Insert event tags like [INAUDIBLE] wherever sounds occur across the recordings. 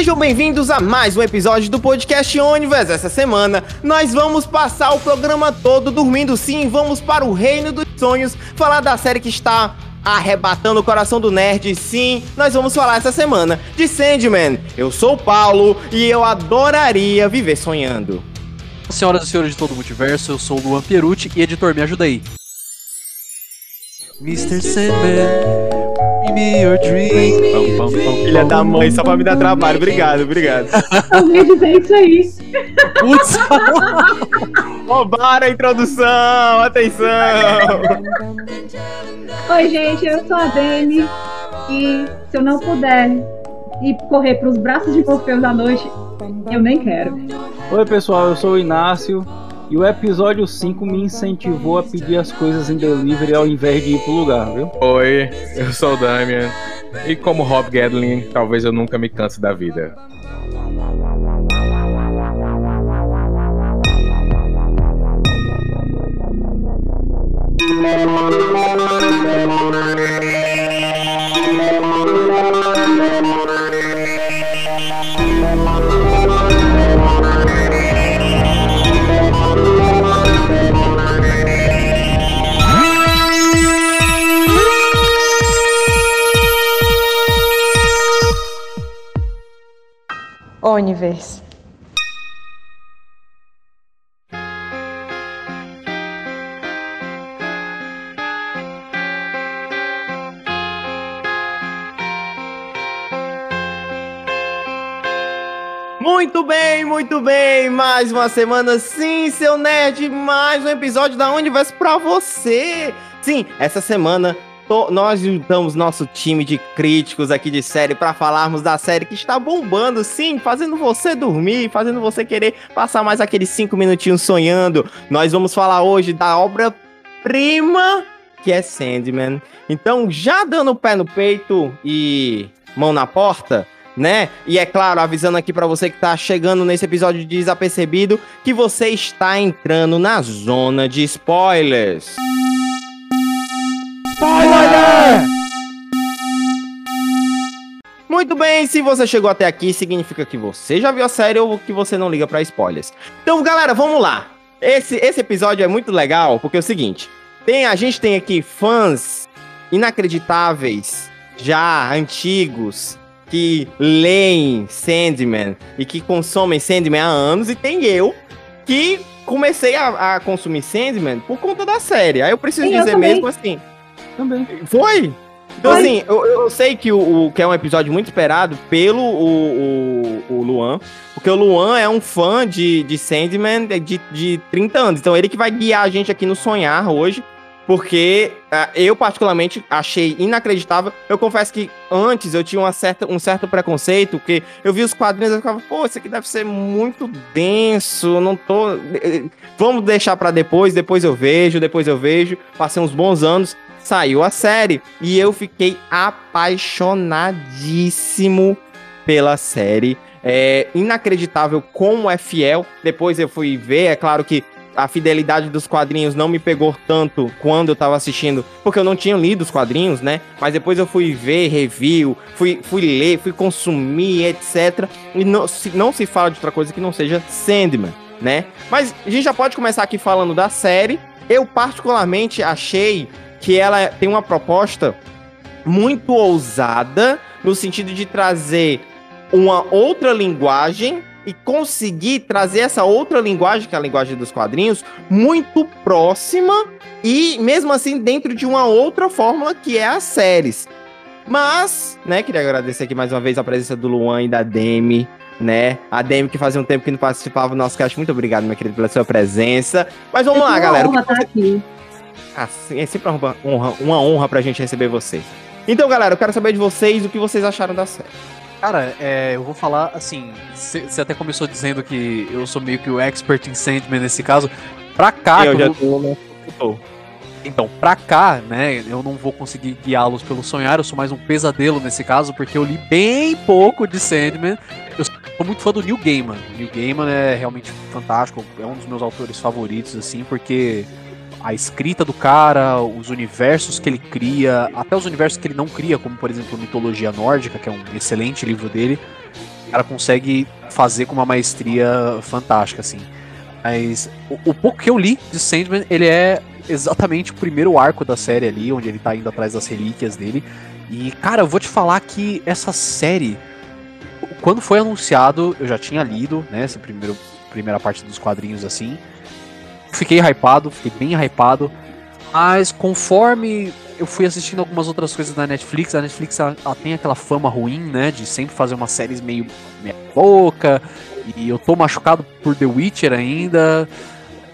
Sejam bem-vindos a mais um episódio do podcast Ônibus. Essa semana nós vamos passar o programa todo dormindo sim, vamos para o reino dos sonhos, falar da série que está arrebatando o coração do nerd. Sim, nós vamos falar essa semana de Sandman. Eu sou o Paulo e eu adoraria viver sonhando. Senhoras e senhores de todo o multiverso, eu sou o Luan Pierucci e editor, me ajuda aí. Mr. Sandman, me your pam, Filha da mãe, só pra me dar trabalho. Obrigado, obrigado. Eu ia dizer isso aí. Putz, [LAUGHS] Roubaram a introdução, atenção. Oi, gente, eu sou a Dani. E se eu não puder ir correr pros braços de Morfeus à noite, eu nem quero. Oi pessoal, eu sou o Inácio e o episódio 5 me incentivou a pedir as coisas em delivery ao invés de ir pro lugar, viu? Oi, eu sou o Damian. E como Rob Gadlin, talvez eu nunca me canse da vida. Universe. Muito bem, muito bem. Mais uma semana, sim, seu nerd. Mais um episódio da Universo pra você. Sim, essa semana nós juntamos nosso time de críticos aqui de série pra falarmos da série que está bombando, sim, fazendo você dormir, fazendo você querer passar mais aqueles cinco minutinhos sonhando. Nós vamos falar hoje da obra-prima que é Sandman. Então, já dando o pé no peito e mão na porta, né? E é claro, avisando aqui pra você que tá chegando nesse episódio de desapercebido que você está entrando na zona de spoilers. Spoiler! Muito bem, se você chegou até aqui, significa que você já viu a série ou que você não liga pra spoilers. Então, galera, vamos lá. Esse, esse episódio é muito legal porque é o seguinte: tem, a gente tem aqui fãs inacreditáveis, já antigos, que leem Sandman e que consomem Sandman há anos, e tem eu que comecei a, a consumir Sandman por conta da série. Aí eu preciso Sim, eu dizer também. mesmo assim. Também. Foi? Então, Foi. assim, eu, eu sei que o, o- que é um episódio muito esperado pelo o, o, o Luan, porque o Luan é um fã de, de Sandman de, de 30 anos. Então, ele que vai guiar a gente aqui no sonhar hoje, porque ah, eu, particularmente, achei inacreditável. Eu confesso que antes eu tinha uma certa, um certo preconceito, porque eu vi os quadrinhos e eu ficava, pô, isso aqui deve ser muito denso, não tô. eh, Vamos deixar pra depois, depois eu vejo, depois eu vejo. Passei uns bons anos saiu a série e eu fiquei apaixonadíssimo pela série. É inacreditável como é fiel. Depois eu fui ver, é claro que a fidelidade dos quadrinhos não me pegou tanto quando eu tava assistindo, porque eu não tinha lido os quadrinhos, né? Mas depois eu fui ver review, fui, fui ler, fui consumir, etc. E não se, não se fala de outra coisa que não seja Sandman, né? Mas a gente já pode começar aqui falando da série. Eu particularmente achei que ela tem uma proposta muito ousada no sentido de trazer uma outra linguagem e conseguir trazer essa outra linguagem, que é a linguagem dos quadrinhos, muito próxima e mesmo assim dentro de uma outra fórmula que é as séries. Mas, né, queria agradecer aqui mais uma vez a presença do Luan e da Demi, né? A Demi que fazia um tempo que não participava do nosso cast. Muito obrigado, minha querida, pela sua presença. Mas vamos lá, É uma galera. O que honra estar aqui. Ah, sim, é sempre uma honra, uma honra pra gente receber vocês. Então, galera, eu quero saber de vocês o que vocês acharam da série. cara, é, eu vou falar assim. Você até começou dizendo que eu sou meio que o expert em Sandman nesse caso. Pra cá, eu já tô, né? Tô. Então, pra cá, né, eu não vou conseguir guiá-los pelo sonhar, eu sou mais um pesadelo nesse caso, porque eu li bem pouco de Sandman. Eu sou muito fã do Neil Gaiman. O Neil Gaiman é realmente fantástico, é um dos meus autores favoritos, assim, porque a escrita do cara, os universos que ele cria, até os universos que ele não cria, como por exemplo Mitologia Nórdica, que é um excelente livro dele, cara consegue fazer com uma maestria fantástica, assim. Mas o, o pouco que eu li de Sandman, ele é exatamente o primeiro arco da série ali, onde ele tá indo atrás das relíquias dele. E, cara, eu vou te falar que essa série, quando foi anunciado, eu já tinha lido, né, essa primeiro, primeira parte dos quadrinhos assim. Fiquei hypado, fiquei bem hypado. Mas conforme eu fui assistindo algumas outras coisas da Netflix, a Netflix ela, ela tem aquela fama ruim, né, de sempre fazer umas séries meio meia boca. E eu tô machucado por The Witcher ainda.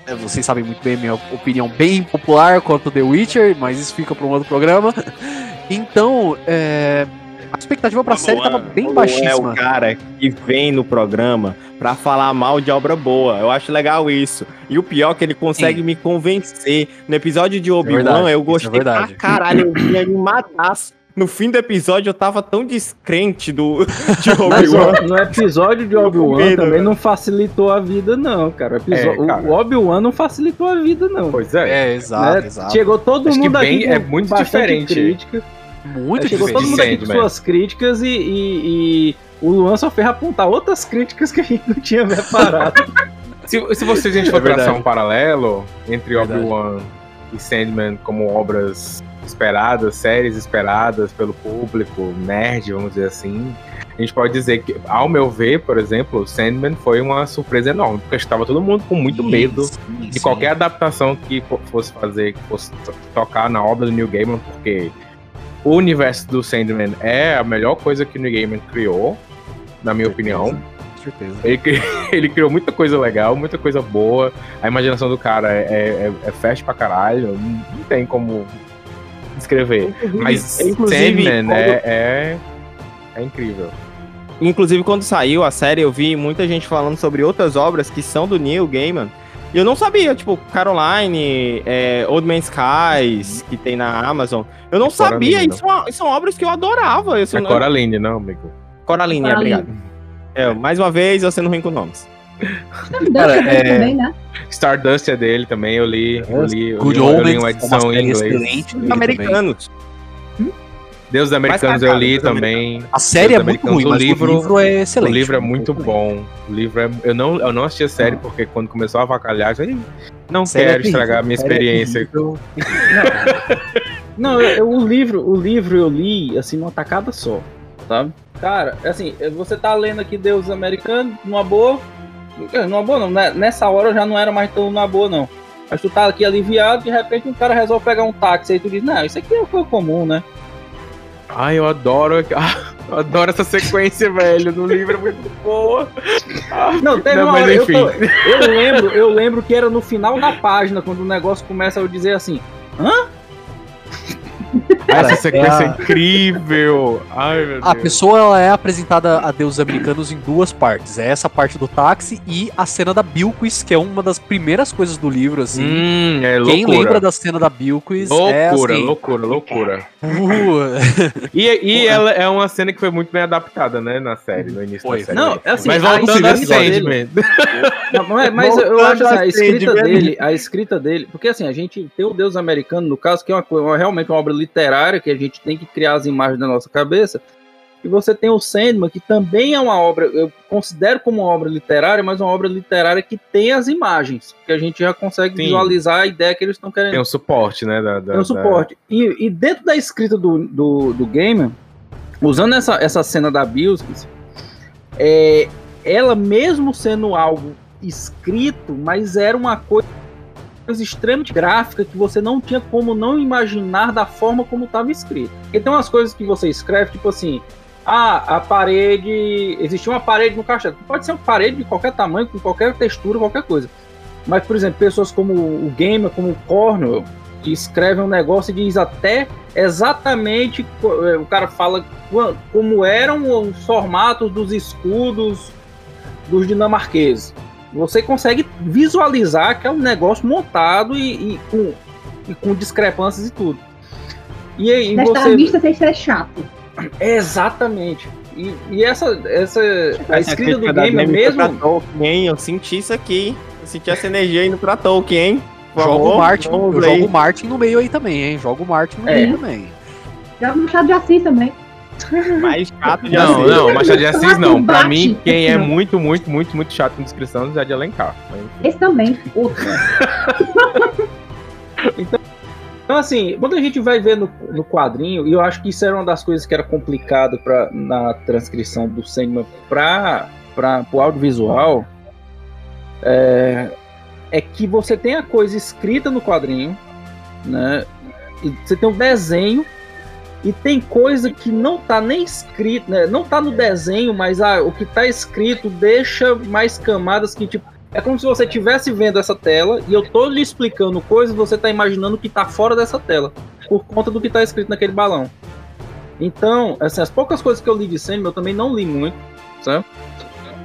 É, Vocês sabem muito bem a minha opinião bem popular quanto The Witcher, mas isso fica para um outro programa. [LAUGHS] Então, é, a expectativa pra série tava bem É o baixíssima. cara que vem no programa pra falar mal de obra boa. Eu acho legal isso. E o pior é que ele consegue me convencer. No episódio de Obi-Wan, verdade, eu isso é gostei pra caralho. Eu vim animadaço. No fim do episódio, eu tava tão descrente do, [LAUGHS] de Obi-Wan. no episódio de Obi-Wan medo, também não facilitou a vida, não, cara. O, É, o Obi-Wan não facilitou a vida, não. Pois é. É, exato, né? exato. Chegou todo Acho que mundo bem- aqui é muito diferente. crítica. Muito É, chegou todo mundo aqui com suas críticas e, e- e o Luan só fez apontar outras críticas que a gente não tinha reparado. [LAUGHS] Se, se vocês a gente for É traçar um paralelo entre Verdade. Obi-Wan e Sandman como obras esperadas, séries esperadas pelo público, nerd, vamos dizer assim, a gente pode dizer que, ao meu ver, por exemplo, Sandman foi uma surpresa enorme, porque estava todo mundo com muito medo Sim, de sim. qualquer adaptação que fo- fosse fazer, que fosse to- tocar na obra do Neil Gaiman, porque o universo do Sandman é a melhor coisa que o Neil Gaiman criou, na minha opinião. Com certeza. Ele, cri- [LAUGHS] ele criou muita coisa legal, muita coisa boa. A imaginação do cara é, é, é fast pra caralho. Não, tem como descrever. Mas inclusive, Sandman quando- é, é, é incrível. Inclusive, quando saiu a série, eu vi muita gente falando sobre outras obras que são do Neil Gaiman. E eu não sabia, tipo, Caroline, é, Old Man Skies, que tem na Amazon. Eu não É Coraline, sabia, e não. são, são obras que eu adorava. Eu, É não... Coraline, não, amigo? Coraline, é, Coraline. obrigado. É, mais uma vez, eu sendo ruim com nomes. Cara, Cara, é- também, né? Stardust é dele também, eu li. Eu li, eu Good li, eu li Omens, uma uma edição em inglês. dele também. Americanos. Deus Americanos pra cá, eu li Deus também. A série Deus é muito Americanos, ruim, o mas livro- o livro é excelente. O livro é muito bom. O livro é. Eu não, eu não assisti a série porque quando começou a avacalhar, eu falei, não série é quero terrível, estragar a minha é experiência. terrível. [LAUGHS] Não, eu- eu- o livro, o livro eu li assim numa tacada só, sabe? Cara, assim, você tá lendo aqui Deus Americano numa boa, é, numa boa não, né? nessa hora eu já não era mais tão numa boa não. Mas tu tá aqui aliviado, de repente um cara resolve pegar um táxi aí tu diz, não, isso aqui é coisa comum, né? Ai, eu adoro. Ah, [LAUGHS] eu adoro essa sequência, velho. No livro é muito boa. Ah, Não, teve Não, uma hora, eu, enfim. tô- eu lembro, eu lembro que era no final da página, quando o negócio começa a dizer assim, Cara, essa sequência é, é a- incrível. Ai, meu Deus. A pessoa ela é apresentada a deuses americanos em duas partes. É essa parte do táxi e a cena da Bilquis, que é uma das primeiras coisas do livro, assim. Hum, é Quem loucura. lembra da cena da Bilquis Loucura, é assim, loucura, loucura. uh, [LAUGHS] E, e ela é uma cena que foi muito bem adaptada, né, na série, no início Foi. da série. Não, assim, Mas voltando a Sandman. [LAUGHS] Não, mas, mas eu acho assim, a escrita dele, a escrita dele, porque assim, a gente tem o Deus americano, no caso, que é uma, coisa- uma- realmente uma obra literária, que a gente tem que criar as imagens da nossa cabeça, e você tem o Sandman, que também é uma obra, eu considero como uma obra literária, mas uma obra literária que tem as imagens, que a gente já consegue Sim. visualizar a ideia que eles estão querendo Tem um suporte, né? Da, da, tem um suporte. E, e dentro da escrita do, do, do Gamer, usando essa, essa cena da Bilskis, é, ela mesmo sendo algo escrito, mas era uma coisa extremamente gráfica que você não tinha como não imaginar da forma como estava escrito. Tem umas coisas que você escreve, tipo assim, ah, a parede. Existia uma parede no caixa. Pode ser uma parede de qualquer tamanho, com qualquer textura, qualquer coisa. Mas, por exemplo, pessoas como o Gamer, como o Cornwell, que escreve um negócio e diz até exatamente. eh, O cara fala como eram os formatos dos escudos dos dinamarqueses. Você consegue visualizar que é um negócio montado e, e com, e com discrepâncias e tudo. E aí Desta você. vista sem ser chato. Exatamente. E, e essa, essa. A escrita do game é mesmo. Tolkien, hein? Eu senti isso aqui. hein? Eu senti essa energia indo pra Tolkien, hein? Joga o Martin, eu jogo o Martin no meio aí também, hein? Joga o Martin no É. meio também. Joga no Machado de Assis também. Mais chato de Não, Assis. não, Machado de Assis não. Pra mim, quem é muito, muito, muito, muito chato em descrição é de Alencar. Mas. Esse também. Outro. [LAUGHS] Então, assim, quando a gente vai ver no, no quadrinho, e eu acho que isso era uma das coisas que era complicado pra, na transcrição do Sandman para o audiovisual, é, é que você tem a coisa escrita no quadrinho, né? E você tem um desenho, e tem coisa que não tá nem escrito, né? Não tá no desenho, mas ah, o que tá escrito deixa mais camadas que, tipo, é como se você estivesse vendo essa tela e eu tô lhe explicando coisas e você tá imaginando que tá fora dessa tela, por conta do que tá escrito naquele balão. Então, assim, as poucas coisas que eu li de Sandman, eu também não li muito, sabe?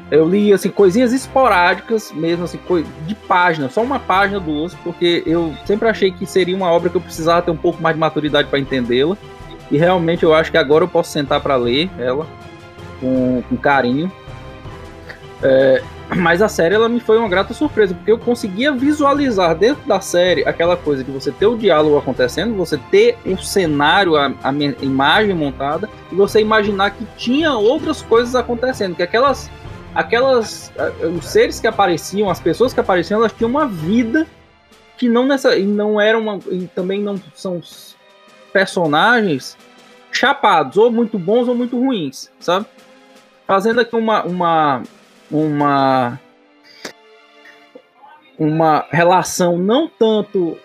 Eu li, assim, coisinhas esporádicas, mesmo assim, de página, só uma página, duas, porque eu sempre achei que seria uma obra que eu precisava ter um pouco mais de maturidade para entendê-la. E realmente eu acho que agora eu posso sentar para ler ela com, com carinho. É, mas a série ela me foi uma grata surpresa, porque eu conseguia visualizar dentro da série aquela coisa de você ter o diálogo acontecendo, você ter o cenário, a, a imagem montada, e você imaginar que tinha outras coisas acontecendo, que aquelas aquelas os seres que apareciam, as pessoas que apareciam, elas tinham uma vida que não nessa e não eram uma, e também não são personagens chapados, ou muito bons ou muito ruins, sabe? Fazendo aqui uma uma uma uma relação não tanto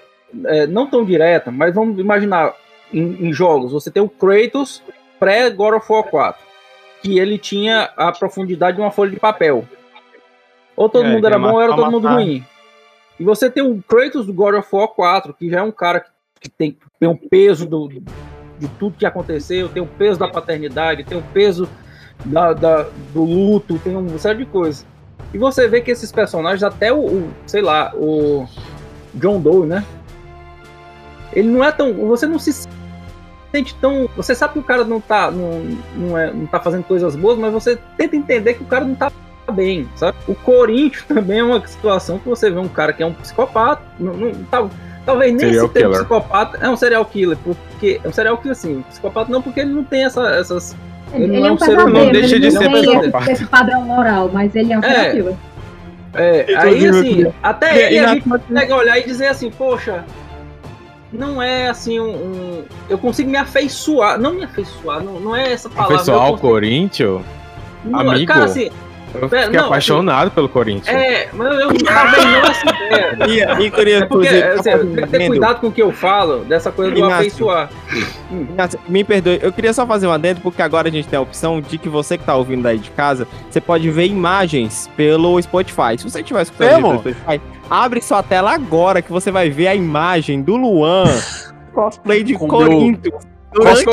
eh, não tão direta, mas vamos imaginar em, em jogos, você tem o Kratos pré God of War 4 que ele tinha a profundidade de uma folha de papel. Ou todo É, mundo era ele bom ou era todo mundo ruim. E você tem o Kratos do God of War 4, que já é um cara que, que tem, tem um peso do, de tudo que aconteceu, tem o peso da paternidade, tem o peso da, da- do luto, tem uma série de coisas. E você vê que esses personagens, até o, o, sei lá, o John Doe, né? Ele não é tão. Você não se sente tão. Você sabe que o cara não tá, não, não, é, não tá fazendo coisas boas, mas você tenta entender que o cara não tá bem, sabe? O Corinthians [LAUGHS] também é uma situação que você vê um cara que é um psicopata, não, não, tal- talvez nem Serial esse termo killer. psicopata é um serial killer, porque é um serial killer assim, psicopata não porque ele não tem essa, essas Ele Ele, não é é um um ser humano, pesadelo, deixa ele de não ser tem esse, psicopata. esse padrão moral, mas ele é um É. serial killer. É, aí Inclusive, eu assim, até E- aí e a na- gente consegue olhar e dizer assim, poxa, não é assim um. um- eu consigo me afeiçoar, não me afeiçoar, não, não é essa palavra. Pessoal, eu o consigo- Corinthians, não, amigo, Cara, assim, eu fiquei não, apaixonado pelo Corinthians. é, mas eu talvez não essa ideia. E, e queria, É porque assim, tenho que ter cuidado com o que eu falo, dessa coisa do Inácio. afeiçoar. Inácio, Me perdoe, eu queria só fazer um adendo, porque agora a gente tem a opção de que você que tá ouvindo daí de casa, você pode ver imagens pelo Spotify. Se você estiver escutando pelo Spotify, abre sua tela agora que você vai ver a imagem do Luan [LAUGHS] cosplay de Com Corinthians. Durante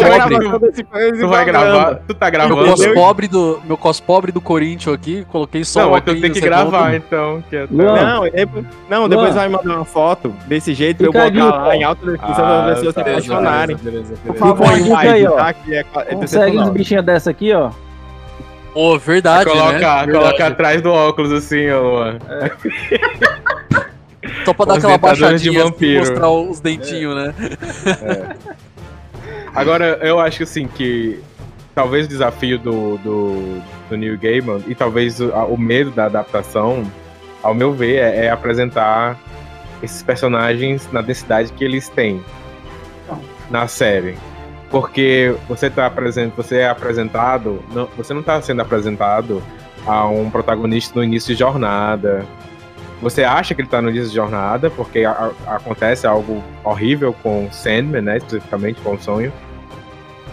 Tu vai gravar, tu tá Meu gravando. cos Entendeu? pobre do, meu cos pobre do Corinthians aqui, coloquei só Não, o mas tu tem que gravar então. Que é... Não, depois, não, depois vai mandar uma foto desse jeito pra eu aí, lá em alta definição para as pessoas se apaixonarem. Por favor, aí, ó. tá? É, é consegue uns bichinhos dessa aqui, ó. Pô, verdade, coloca, né? coloca Verdade. atrás do óculos assim, ó, Luan. Só pra dar Os aquela dentadores de baixadinha assim, vampiro. mostrar os dentinhos, né? [LAUGHS] Agora, eu acho assim que talvez o desafio do, do, do Neil Gaiman e talvez o, o medo da adaptação, ao meu ver, é, é apresentar esses personagens na densidade que eles têm na série. Porque você tá apresent, você é apresentado, não, você não está sendo apresentado a um protagonista no início de jornada. Você acha que ele tá no início de jornada, porque a- a- acontece algo horrível com Sandman, né? Especificamente com o sonho.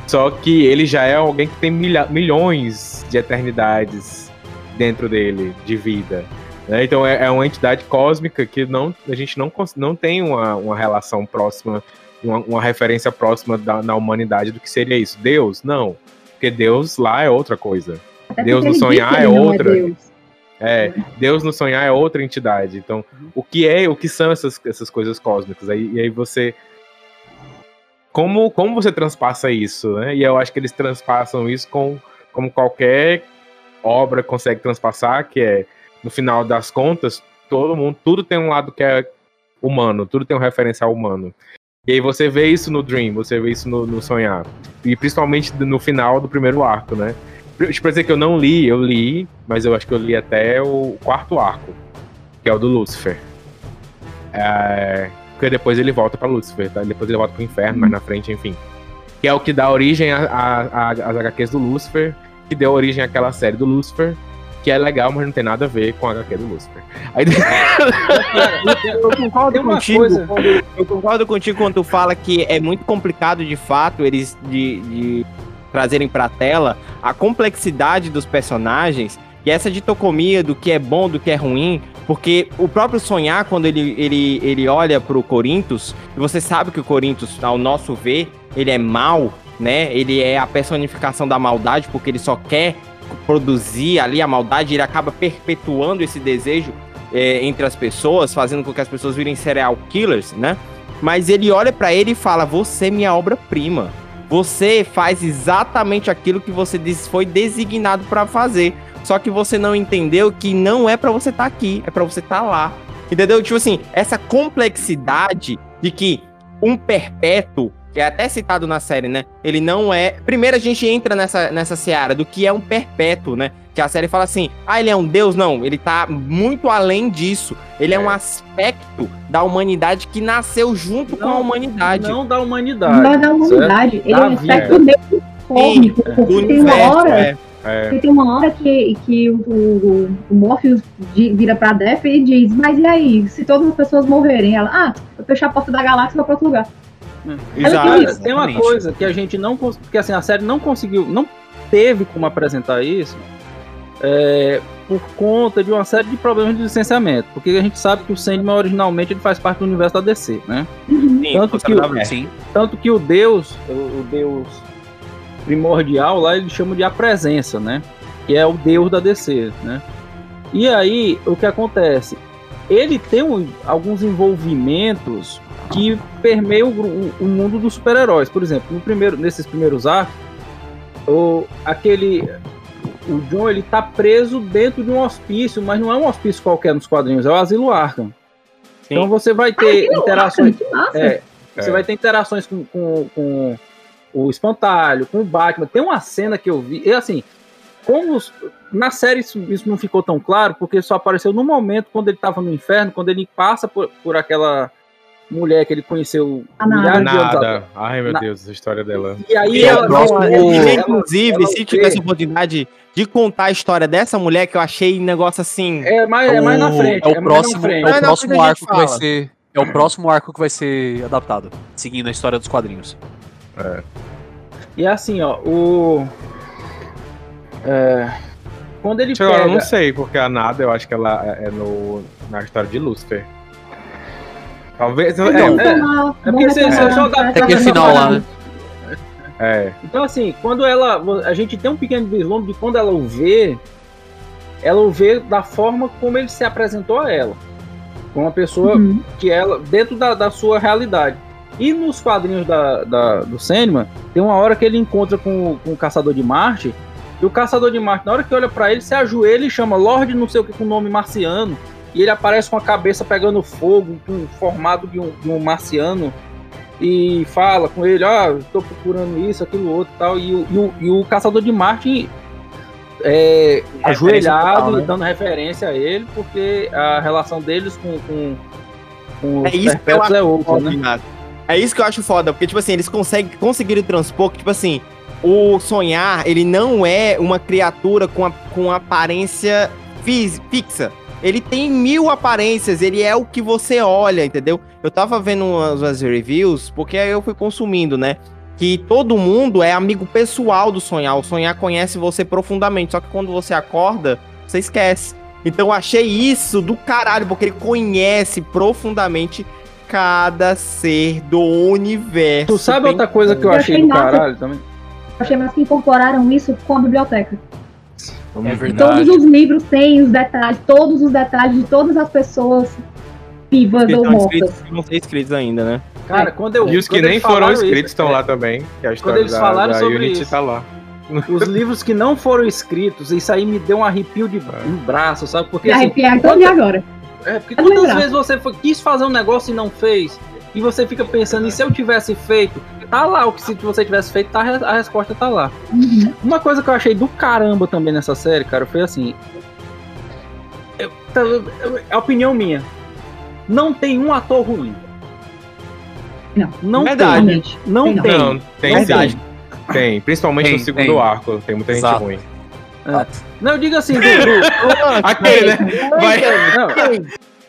Só que ele já é alguém que tem milha- milhões de eternidades dentro dele, de vida. né? Então é, é uma entidade cósmica que não, a gente não, não tem uma, uma relação próxima, uma, uma referência próxima da, na humanidade do que seria isso. Deus? Não. Porque Deus lá é outra coisa. Até Deus no sonhar é não outra. Deus. É, Deus no sonhar é outra entidade. Então, o que é, o que são essas, essas coisas cósmicas? Aí, e aí você. Como, como você transpassa isso, né? E eu acho que eles transpassam isso com, como qualquer obra consegue transpassar, que é, no final das contas, todo mundo, tudo tem um lado que é humano, tudo tem um referencial humano. E aí você vê isso no Dream, você vê isso no, no Sonhar. E principalmente no final do primeiro arco, né? Tipo, pra dizer que eu não li, eu li, mas eu acho que eu li até o quarto arco, que é o do Lúcifer. É, porque depois ele volta pra Lúcifer, tá? Depois ele volta pro inferno, mais na frente, enfim. Que é o que dá origem às HQs do Lúcifer, que deu origem àquela série do Lúcifer, que é legal, mas não tem nada a ver com a HQ do Lucifer. Aí... eu concordo contigo. Quando, eu concordo contigo quando tu fala que é muito complicado de fato eles de, de trazerem pra tela a complexidade dos personagens e essa ditocomia do que é bom, do que é ruim, porque o próprio sonhar, quando ele, ele, ele olha pro Corinthos, e você sabe que o Corinthos, ao nosso ver, ele é mal, né? Ele é a personificação da maldade, porque ele só quer produzir ali a maldade, ele acaba perpetuando esse desejo é, entre as pessoas, fazendo com que as pessoas virem serial killers, né? Mas ele olha para ele e fala: Você é minha obra-prima. Você faz exatamente aquilo que você foi designado para fazer. Só que você não entendeu que não é para você estar tá aqui, é para você estar tá lá. Entendeu? Tipo assim, essa complexidade de que um perpétuo que é até citado na série, né? Ele não é. Primeiro a gente entra nessa, nessa seara do que é um perpétuo, né? Que a série fala assim: ah, ele é um deus? Não, ele tá muito além disso. Ele é, é um aspecto da humanidade que nasceu junto não, com a humanidade. Não da humanidade. Não da humanidade. Certo? Ele da é um aspecto deus cósmico. Porque tem uma hora. É. É. tem uma hora que, que o, o, o Morpheus vira pra Def e diz: Mas e aí, se todas as pessoas morrerem? Ela, ah, eu fechar a porta da galáxia e vou pra outro lugar. Exato, tem uma coisa que a gente não que assim a série não conseguiu, não teve como apresentar isso é, por conta de uma série de problemas de licenciamento, porque a gente sabe que o Sandman originalmente ele faz parte do universo da DC, né? Sim, tanto, que o, sim. tanto que o Deus, o, o Deus primordial lá ele chama de a presença, né? Que é o Deus da DC, né? E aí o que acontece? Ele tem um, alguns envolvimentos que permeia o, o mundo dos super-heróis. Por exemplo, no primeiro, nesses primeiros arcos, o, aquele. O John ele tá preso dentro de um hospício, mas não é um hospício qualquer nos quadrinhos, é o Asilo Arkham. Sim. Então você vai ter Ai, interações. É, você é. vai ter interações com, com, com, o Espantalho, com o Batman. Tem uma cena que eu vi. E assim, como os, na série isso, isso, não ficou tão claro, porque só apareceu no momento quando ele estava no inferno, quando ele passa por, por aquela mulher que ele conheceu a milhares de anos atrás. Ai, meu Na... Deus, a história dela. E aí, ela, ela, ela, inclusive, se tivesse a oportunidade de contar a história dessa mulher, que eu achei um negócio assim. É mais, é mais na frente. É o é próximo, é o próximo arco que vai ser. É o próximo arco que vai ser adaptado, seguindo a história dos quadrinhos. É. E assim, ó, o. É, quando ele pega... Eu não sei, porque a Nada eu acho que ela é no, na história de Lucifer. Talvez. Então, é, é, é porque você só joga. É aquele final lá, né? É. Então, assim, quando ela. A gente tem um pequeno vislumbre de quando ela o vê, ela o vê da forma como ele se apresentou a ela. Com uma pessoa uhum. que ela. dentro da, da sua realidade. E nos quadrinhos da, da, do Sandman, tem uma hora que ele encontra com, com o Caçador de Marte. E o Caçador de Marte, na hora que olha para ele, se ajoelha e chama Lorde não sei o que com nome marciano e ele aparece com a cabeça pegando fogo, com formato de um, de um marciano, e fala com ele, ah, estou procurando isso, aquilo outro tal, e o, e o, e o caçador de Marte é, ajoelhado, total, né? dando referência a ele, porque a relação deles com, com, com é isso que eu acho é outra, né? É isso que eu acho foda, porque, tipo assim, eles conseguem, conseguiram transpor que, tipo assim, o sonhar, ele não é uma criatura com, a, com aparência fixa ele tem mil aparências, ele é o que você olha, entendeu? Eu tava vendo umas, umas reviews, porque aí eu fui consumindo, né? Que todo mundo é amigo pessoal do sonhar. O sonhar conhece você profundamente, só que quando você acorda, você esquece. Então eu achei isso do caralho, porque ele conhece profundamente cada ser do universo. Tu sabe outra coisa que eu achei do caralho também? Eu achei mais que incorporaram isso com a biblioteca. É verdade. Todos os livros têm os detalhes, todos os detalhes de todas as pessoas vivas ou mortas. Não ser escritos ainda, né? Cara, quando eu. E os que nem foram escritos estão é, lá também. Que a história quando eles da, falaram da sobre Unity isso. tá lá. Os livros que não foram escritos, isso aí me deu um arrepio de é. no braço, sabe? Porque me assim, arrepiar quando... agora. É, porque quantas vezes você foi, quis fazer um negócio e não fez? E você fica pensando, e se eu tivesse feito? Tá lá. O que se você tivesse feito, tá, a resposta tá lá. Uhum. Uma coisa que eu achei do caramba também nessa série, cara, foi assim. Eu, tá, é opinião minha. Não tem um ator ruim. Não, não Verdade. tem. Não tem. Não, tem Verdade. sim. Tem, principalmente Tem, no segundo tem. arco. Tem muita Exato. gente ruim. É. Não, eu digo assim, [LAUGHS] do, do- Aquele, né? Vai, não,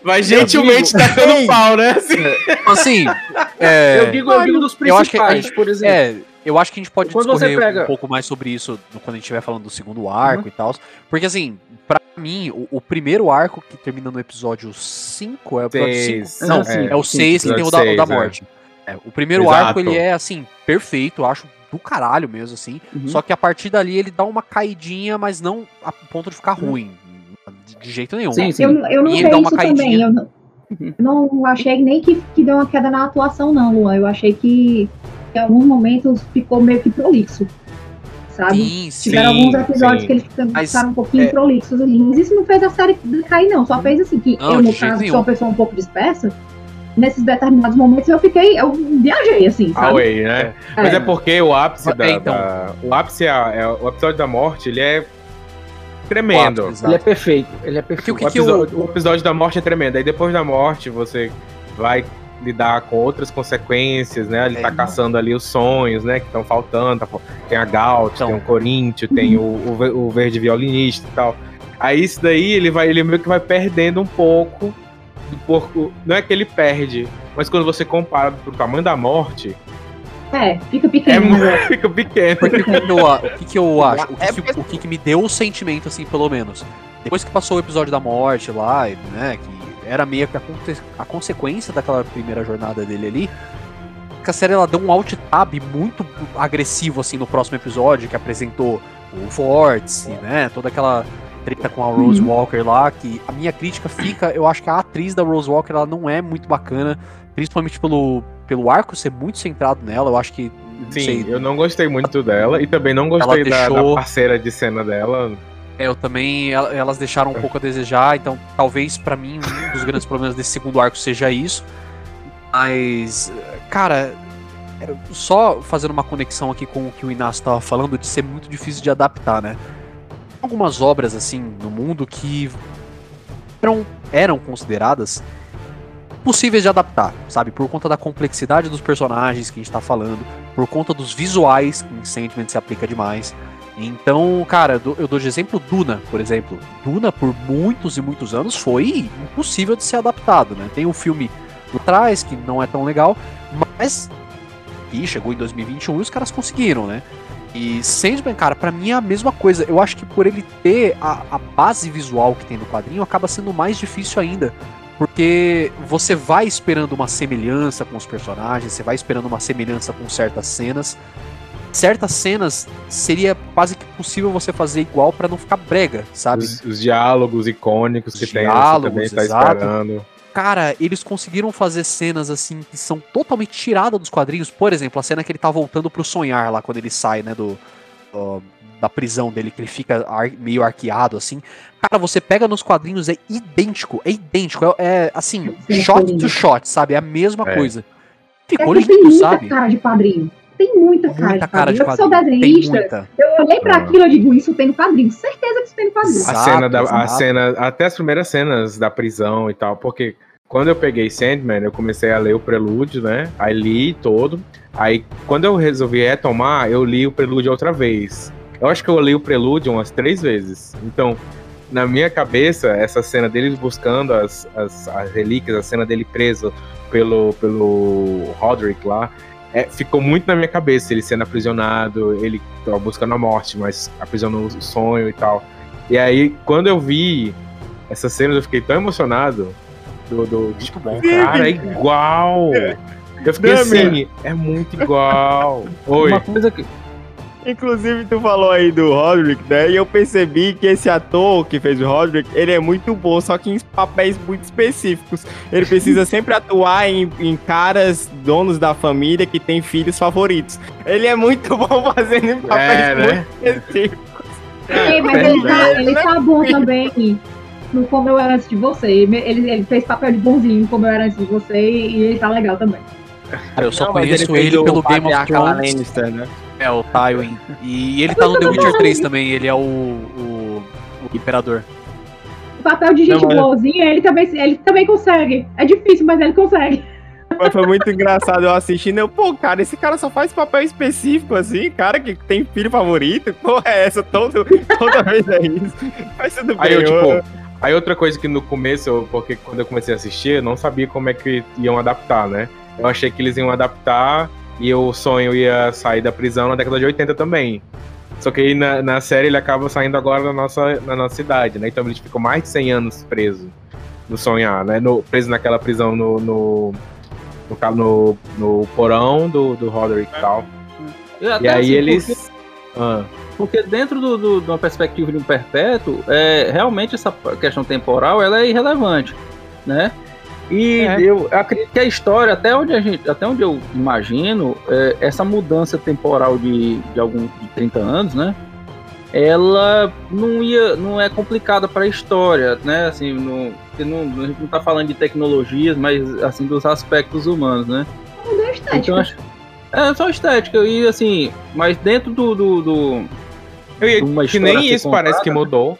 vai gentilmente tacando pau, né? Assim. Assim, é, eu digo, eu digo dos eu acho que a principais, gente- por exemplo. É, eu acho que a gente pode Quando discorrer pega- um pouco mais sobre isso quando a gente estiver falando do segundo arco Uhum. e tal. Porque assim, pra mim, o, o primeiro arco que termina no episódio 5 é o episódio 5. Seis. Não, sim. é o 6 que tem o da, o da é. morte. É, o primeiro Exato. arco, ele é assim, perfeito, eu acho do caralho mesmo, assim. Uhum. Só que a partir dali ele dá uma caidinha, mas não a ponto de ficar ruim. De, jeito nenhum. Sim, sim. Eu, eu não E sei ele dá uma isso caidinha. também. Eu não, Uhum. não achei nem que, que deu uma queda na atuação, não, Luan. Eu achei que em alguns momentos ficou meio que prolixo. Sabe? Sim, sim. Tiveram alguns episódios sim. que eles ficaram, Mas, um pouquinho é- prolixos ali. Mas isso não fez a série cair, não. Só fez assim que Não, eu, no caso, sou uma pessoa um pouco dispersa, nesses determinados momentos eu fiquei. Eu viajei, assim, sabe? Away, né? Mas é porque o ápice da. É, então. da- o ápice é, é- o episódio da morte, ele é tremendo. Quatro, Ele é perfeito. Ele é perfeito. o que o, que eu- episódio, o episódio da morte é tremendo. Aí depois da morte você vai lidar com outras consequências, né? Ele É. tá caçando ali os sonhos, né? Que estão faltando. tá tem a Gaut, Então. tem o Coríntio, tem o, o, o verde violinista e tal. Aí isso daí ele vai, ele meio que vai perdendo um pouco do porco. Não é que ele perde, mas quando você compara pro tamanho da morte, É, fica é pequeno. muito, né? [LAUGHS] fica pequeno. Porque o que, eu, o que, que eu [LAUGHS] acho? O que, É que- o que, que me deu o sentimento, assim, pelo menos? Depois que passou o episódio da morte lá, né? Que era meio que a, a consequência daquela primeira jornada dele ali. Que a série ela deu um alt tab muito agressivo, assim, no próximo episódio, que apresentou o Vórtice, né? Toda aquela treta com a Rose Walker lá, que a minha crítica fica, eu acho que a atriz da Rose Walker ela não é muito bacana, principalmente pelo, pelo arco ser muito centrado nela, eu acho que Sim, sei, eu não gostei muito dela e também não gostei da, deixou- da parceira de cena dela. É, eu também, el- elas deixaram um pouco a desejar, então talvez pra mim um dos grandes problemas desse segundo arco seja isso. Mas, cara, só fazendo uma conexão aqui com o que o Inácio tava falando de ser muito difícil de adaptar, né? Algumas obras assim no mundo que eram, eram consideradas possíveis de adaptar, sabe? Por conta da complexidade dos personagens que a gente tá falando, por conta dos visuais que em Sandman se aplica demais. Então, cara, eu dou- de exemplo Duna, por exemplo. Duna, por muitos e muitos anos, foi impossível de ser adaptado, né? Tem o filme atrás, que não é tão legal, mas. E chegou em 2021 e os caras conseguiram, né? E Sandman, cara, pra mim é a mesma coisa. Eu acho que por ele ter a, a base visual que tem no quadrinho, acaba sendo mais difícil ainda. Porque você vai esperando uma semelhança com os personagens, você vai esperando uma semelhança com certas cenas. Certas cenas seria quase que possível você fazer igual pra não ficar brega, sabe? Os, os diálogos icônicos que Os tem, você também tá exato. esperando. Cara, eles conseguiram fazer cenas assim que são totalmente tiradas dos quadrinhos. Por exemplo, a cena que ele tá voltando pro sonhar lá quando ele sai, né, do, do- da prisão dele, que ele fica ar- meio arqueado assim. Cara, você pega nos quadrinhos é idêntico, é idêntico, é, é, assim, Sim, shot sim. to shot, sabe? É a mesma É. coisa. É Ficou que tem lindo, muita sabe? cara de quadrinho. Tem muita cara Muita de cara de quadrinho. Eu que sou. Tem desenhista, eu olhei pra Ah. aquilo e digo, isso tem no quadrinho. Certeza que isso tem no quadrinho. Exato, a cena da, a cena, até as primeiras cenas da prisão e tal, porque quando eu peguei Sandman, eu comecei a ler o prelúdio, né? Aí li todo. Aí quando eu resolvi retomar, eu li o prelúdio outra vez. Eu acho que eu li o prelúdio umas três vezes. Então, na minha cabeça, essa cena deles buscando as, as, as relíquias, a cena dele preso pelo, pelo Roderick lá, é, ficou muito na minha cabeça. Ele sendo aprisionado, ele tava buscando a morte, mas aprisionou o sonho e tal. E aí, quando eu vi essas cenas, eu fiquei tão emocionado. Do, do tipo, bom, cara, é igual. Eu fiquei Não, assim, é muito igual. Oi. Uma coisa que. Inclusive, tu falou aí do Roderick, né? E eu percebi que esse ator que fez o Roderick, ele é muito bom, só que em papéis muito específicos. Ele precisa [LAUGHS] sempre atuar em, em caras, donos da família, que tem filhos favoritos. Ele é muito bom [LAUGHS] fazendo em papéis É, né? muito específicos. Ei, mas ele tá, ele tá bom também no Como Eu Era Antes de Você. Ele, ele fez papel de bonzinho Como Eu Era Antes de Você e ele tá legal também. Cara, eu só não, conheço ele, ele pelo Game of Thrones. Lannister, né? É, o Tywin. E ele tá no The Witcher 3 também, ele é o, o, o Imperador. O papel de gente não, boazinha, ele também, ele também consegue. É difícil, mas ele consegue. Mas foi muito engraçado eu assistindo. Eu, pô, cara, esse cara só faz papel específico assim, cara que tem filho favorito. Porra, é essa? Todo, toda [LAUGHS] vez é isso. Mas tudo bem. Aí, eu, tipo, aí outra coisa que no começo, porque quando eu comecei a assistir, eu não sabia como é que iam adaptar, né? Eu achei que eles iam adaptar e o sonho ia sair da prisão na década de 80 também. Só que aí na, na série ele acaba saindo agora na nossa, na nossa cidade, né? Então ele ficou mais de 100 anos preso no sonhar, né? No, preso naquela prisão no, no, no, no, no porão do, do Roderick e tal. E, e aí assim, eles. Porque, ah. porque dentro do, do, de uma perspectiva de um perpétuo, é, realmente essa questão temporal ela é irrelevante, né? E é. eu acredito que a história, até onde, a gente, até onde eu imagino, é, essa mudança temporal de, de algum de 30 anos, né? Ela não ia, não é complicada para a história, né? Assim, não, não, a gente não está falando de tecnologias, mas assim dos aspectos humanos, né? É estética. Então, acho, é só estética e assim, mas dentro do, do, do eu ia, que nem isso contada, parece que mudou.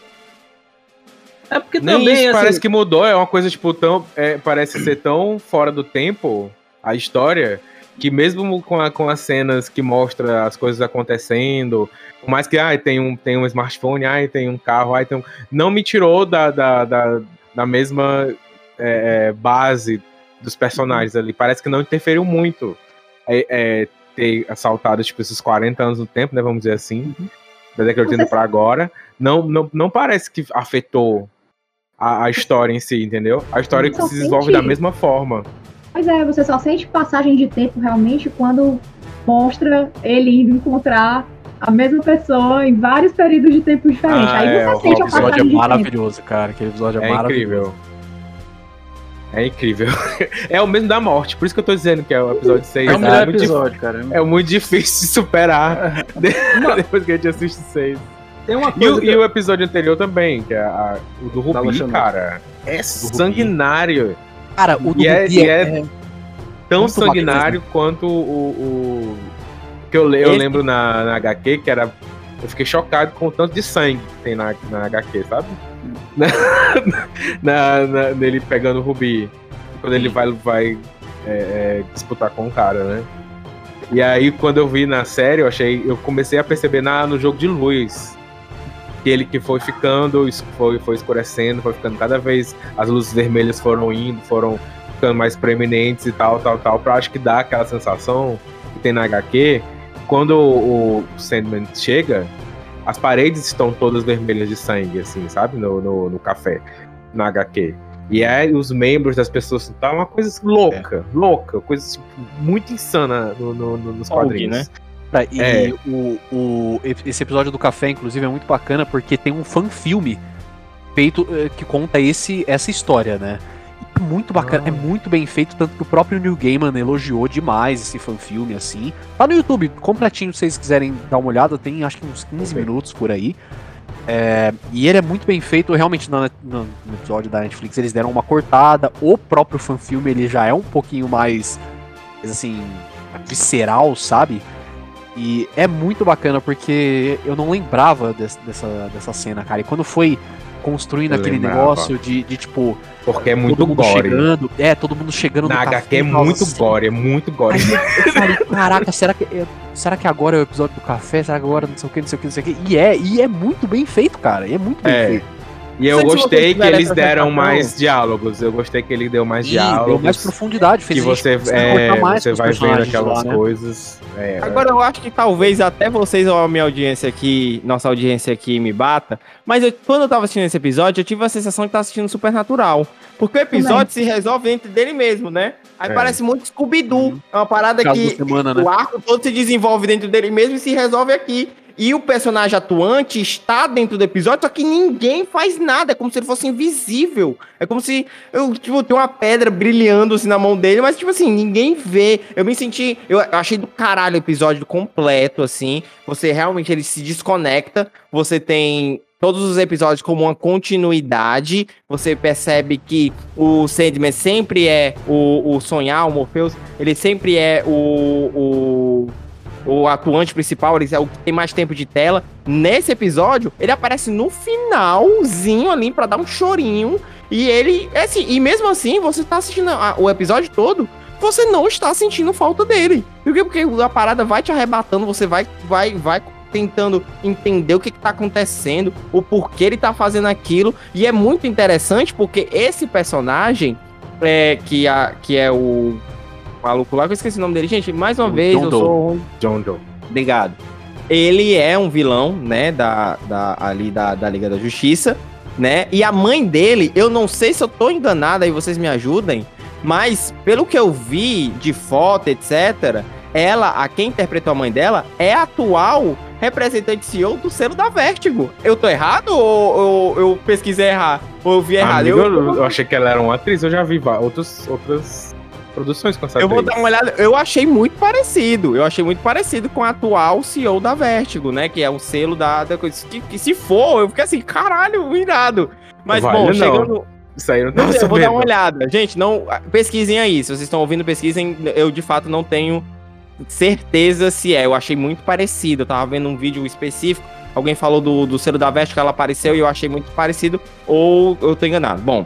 É porque Nem também. Isso assim... parece que mudou, é uma coisa, tipo, tão. É, parece ser tão fora do tempo a história. Que mesmo com, a, com as cenas que mostra as coisas acontecendo, por mais que ah, tem, um, tem um smartphone, ah, tem um carro, ah, tem um, não me tirou da, da, da, da mesma é, é, base dos personagens ali. Parece que não interferiu muito é, é, ter assaltado tipo, esses 40 anos no tempo, né? Vamos dizer assim. Uhum. Da década de 80 pra agora. Não, não, não parece que afetou a, a história em si, entendeu? A história que se desenvolve sente... da mesma forma. Pois é, você só sente passagem de tempo realmente quando mostra ele indo encontrar a mesma pessoa em vários períodos de tempo diferentes. Ah, Aí você é, sente a passagem episódio é maravilhoso, tempo. cara. Aquele episódio é, é maravilhoso. Incrível. É incrível. [LAUGHS] É o mesmo da morte, por isso que eu tô dizendo que é o episódio 6. É o melhor episódio, cara. É muito difícil de superar [LAUGHS] [LAUGHS] depois que a gente assiste 6. Tem uma coisa e, o, que... e o episódio anterior também, que é a, o do Rubi, cara. É sanguinário. Cara, o do e é, Rubi é, é, tão sanguinário quanto o, o, que eu, eu lembro na, na HQ, que era. Eu fiquei chocado com o tanto de sangue que tem na, na HQ, sabe? na, [LAUGHS] na, na, nele pegando o Rubi. Quando ele vai, vai é, é, disputar com o cara, né? E aí, quando eu vi na série, eu achei. Eu comecei a perceber na, no jogo de luz aquele que foi ficando, foi, foi escurecendo, foi ficando cada vez, as luzes vermelhas foram indo, foram ficando mais preeminentes e tal, tal, tal, pra acho que dá aquela sensação que tem na HQ, quando o, o Sandman chega, as paredes estão todas vermelhas de sangue, assim, sabe, no, no, no café, na HQ. E aí os membros das pessoas tá uma coisa louca, é. louca, coisa tipo, muito insana no, no, nos quadrinhos. né? E é. o, o, esse episódio do café, inclusive, é muito bacana porque tem um fan-filme feito eh, que conta esse, essa história, né? É muito bacana, é ah. muito bem feito, tanto que o próprio Neil Gaiman elogiou demais esse fan-filme, assim. Tá no YouTube, completinho, se vocês quiserem dar uma olhada, tem acho que uns 15 minutos por aí. É, e ele é muito bem feito, realmente no, no, no, episódio da Netflix eles deram uma cortada. O próprio fan-filme ele já é um pouquinho mais, assim, visceral, sabe? E é muito bacana porque eu não lembrava dessa, dessa cena, cara. E quando foi construindo eu aquele lembrava. negócio de, de, tipo. Porque é muito gore. Chegando, é, todo mundo chegando Na no HQ café, é muito assim. gore, é muito gore. Aí eu falei, caraca, será que, será que agora é o episódio do café? Será que agora não sei o que, não sei o que, não sei o que? E é, e é muito bem feito, cara. E é muito bem é. feito. E eu gostei que eles deram mais diálogos. Eu gostei que ele deu mais Sim, diálogos. Deu mais profundidade, fez Que você, é, você vai vendo aquelas lá, né? coisas. É, Agora eu acho que talvez até vocês ou a minha audiência aqui, nossa audiência aqui me bata. Mas eu, quando eu tava assistindo esse episódio, eu tive a sensação de estar assistindo Supernatural. Porque o episódio Também. se resolve dentro dele mesmo, né? Aí é. parece muito Scooby-Doo. Uhum. É uma parada que semana, né? o arco todo se desenvolve dentro dele mesmo e se resolve aqui. E o personagem atuante está dentro do episódio, só que ninguém faz nada. É como se ele fosse invisível. É como se eu, tipo, tem uma pedra brilhando assim na mão dele, mas, tipo assim, ninguém vê. Eu me senti. Eu achei do caralho o episódio completo, assim. Você realmente ele se desconecta. Você tem todos os episódios como uma continuidade. Você percebe que o Sandman sempre é o, o sonhar, o Morpheus, ele sempre é o, o, o atuante principal, ele é o que tem mais tempo de tela. Nesse episódio, ele aparece no finalzinho ali para dar um chorinho. E ele, é assim, e mesmo assim, você tá assistindo a, o episódio todo, você não está sentindo falta dele. Por quê? Porque a parada vai te arrebatando, você vai, vai, vai tentando entender o que, está acontecendo, o porquê ele está fazendo aquilo. E é muito interessante porque esse personagem, é, que, a, que é o maluco lá, que eu esqueci o nome dele, gente, mais uma o vez, John eu Doe. sou. John Doe. Obrigado. Ele é um vilão, né, da, da, ali da, da Liga da Justiça, né? E a mãe dele, eu não sei se eu tô enganado, aí vocês me ajudem, mas pelo que eu vi de foto, etc., ela, a quem interpretou a mãe dela, é a atual representante CEO do selo da Vertigo. Eu tô errado ou, ou eu pesquisei errar? Ou eu vi errado? Amigo, eu, eu, achei que ela era uma atriz, eu já vi outros, outras produções com essa Eu vou dar uma olhada, eu achei muito parecido, eu achei muito parecido com a atual CEO da Vertigo, né, que é o selo da, da coisa, que, que se for, eu fiquei assim, caralho, irado. Mas vale, bom, não. chegando... Isso aí eu não Eu vou dar uma olhada. Gente, não pesquisem aí. Se vocês estão ouvindo, pesquisem. Eu, de fato, não tenho certeza se é. Eu achei muito parecido. Eu tava vendo um vídeo específico. Alguém falou do, do selo da que ela apareceu e eu achei muito parecido. Ou eu tô enganado. Bom.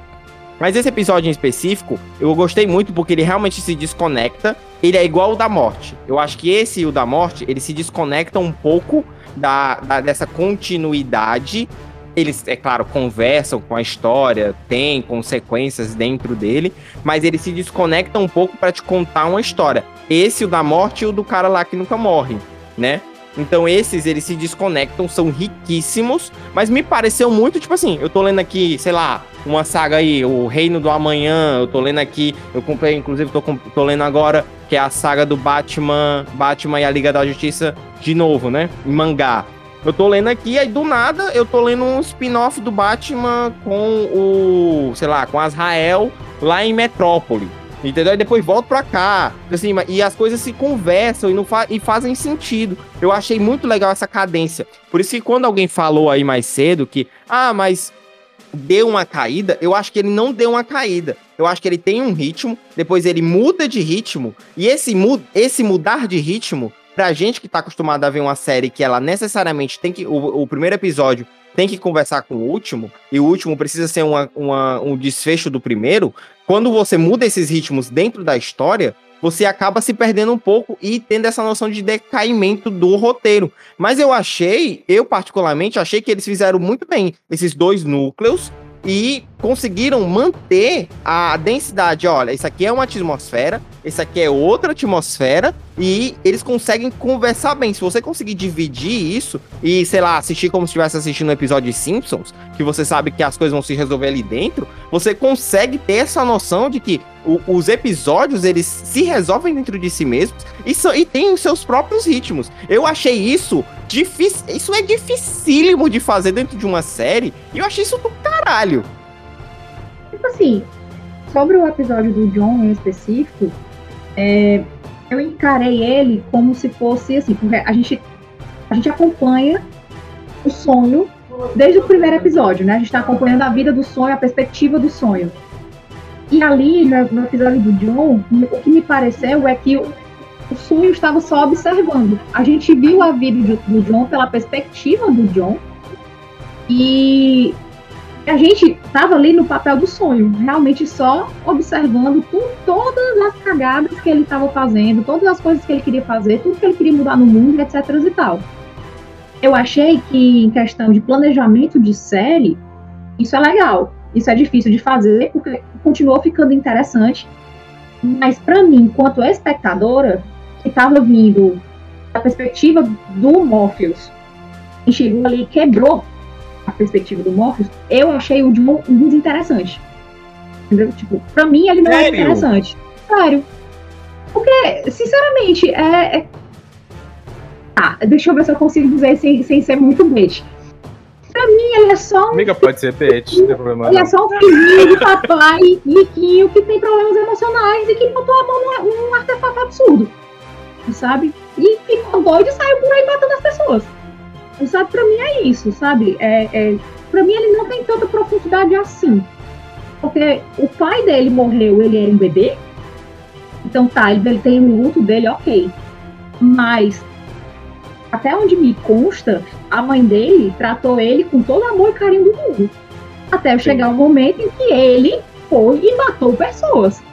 Mas esse episódio em específico, eu gostei muito porque ele realmente se desconecta. Ele é igual o da morte. Eu acho que esse e o da morte, ele se desconecta um pouco da, da, dessa continuidade. Eles, é claro, conversam com a história, tem consequências dentro dele, mas ele se desconecta um pouco para te contar uma história. Esse, o da morte e o do cara lá que nunca morre, né? Então esses, eles se desconectam, são riquíssimos, mas me pareceu muito, tipo assim, eu tô lendo aqui, sei lá, uma saga aí, o Reino do Amanhã, eu tô lendo aqui, eu comprei, inclusive tô, tô lendo agora, que é a saga do Batman, Batman e a Liga da Justiça de novo, né, em mangá. Eu tô lendo aqui, aí do nada eu tô lendo um spin-off do Batman com o, sei lá, com Azrael lá em Metrópole. Entendeu? E depois volta pra cá. Assim, e as coisas se conversam e, não fa e fazem sentido. Eu achei muito legal essa cadência. Por isso que quando alguém falou aí mais cedo que, ah, mas deu uma caída, eu acho que ele não deu uma caída. Eu acho que ele tem um ritmo, depois ele muda de ritmo, e esse, mu esse mudar de ritmo, pra gente que tá acostumado a ver uma série que ela necessariamente tem que. O, o primeiro episódio tem que conversar com o último, e o último precisa ser uma, uma, um desfecho do primeiro, quando você muda esses ritmos dentro da história, você acaba se perdendo um pouco e tendo essa noção de decaimento do roteiro. Mas eu achei, eu particularmente achei que eles fizeram muito bem esses dois núcleos e conseguiram manter a densidade. Olha, isso aqui é uma atmosfera, isso aqui é outra atmosfera, e eles conseguem conversar bem. Se você conseguir dividir isso e, sei lá, assistir como se estivesse assistindo um episódio de Simpsons, que você sabe que as coisas vão se resolver ali dentro, você consegue ter essa noção de que o, os episódios eles se resolvem dentro de si mesmos e, so, e têm os seus próprios ritmos. Eu achei isso difícil. Isso é dificílimo de fazer dentro de uma série. E eu achei isso do caralho. Tipo assim, sobre o episódio do John em específico, é, eu encarei ele como se fosse assim, porque a gente, a gente acompanha o sonho desde o primeiro episódio, né? A gente tá acompanhando a vida do sonho, a perspectiva do sonho. E ali, no, no episódio do John, o que me pareceu é que o, o sonho estava só observando. A gente viu a vida do, do John pela perspectiva do John. E a gente estava ali no papel do sonho, realmente só observando todas as cagadas que ele estava fazendo, todas as coisas que ele queria fazer, tudo que ele queria mudar no mundo, etc. e tal. Eu achei que, em questão de planejamento de série, isso é legal. Isso é difícil de fazer, porque continuou ficando interessante. Mas, para mim, enquanto espectadora, que estava vindo da perspectiva do Morpheus, chegou ali quebrou a perspectiva do Morpheus, eu achei o John desinteressante. Entendeu? Tipo, pra mim ele não é Sério? é interessante. Sério. Porque, sinceramente, é, é. Ah, deixa eu ver se eu consigo dizer sem, sem ser muito bait. Pra mim, ele é só um. Amiga, pode ser bait, não tem problema. Ele é só um filhinho de papai riquinho que tem problemas emocionais e que botou a mão num, num artefato absurdo. Sabe? E ficou doido e saiu por aí matando as pessoas. Sabe, pra mim é isso, sabe? É, é, pra mim ele não tem tanta profundidade assim. Porque o pai dele morreu, ele era um bebê. Então tá, ele, ele tem o luto dele, ok. Mas até onde me consta, a mãe dele tratou ele com todo amor e carinho do mundo. Até chegar o um momento em que ele foi e matou pessoas.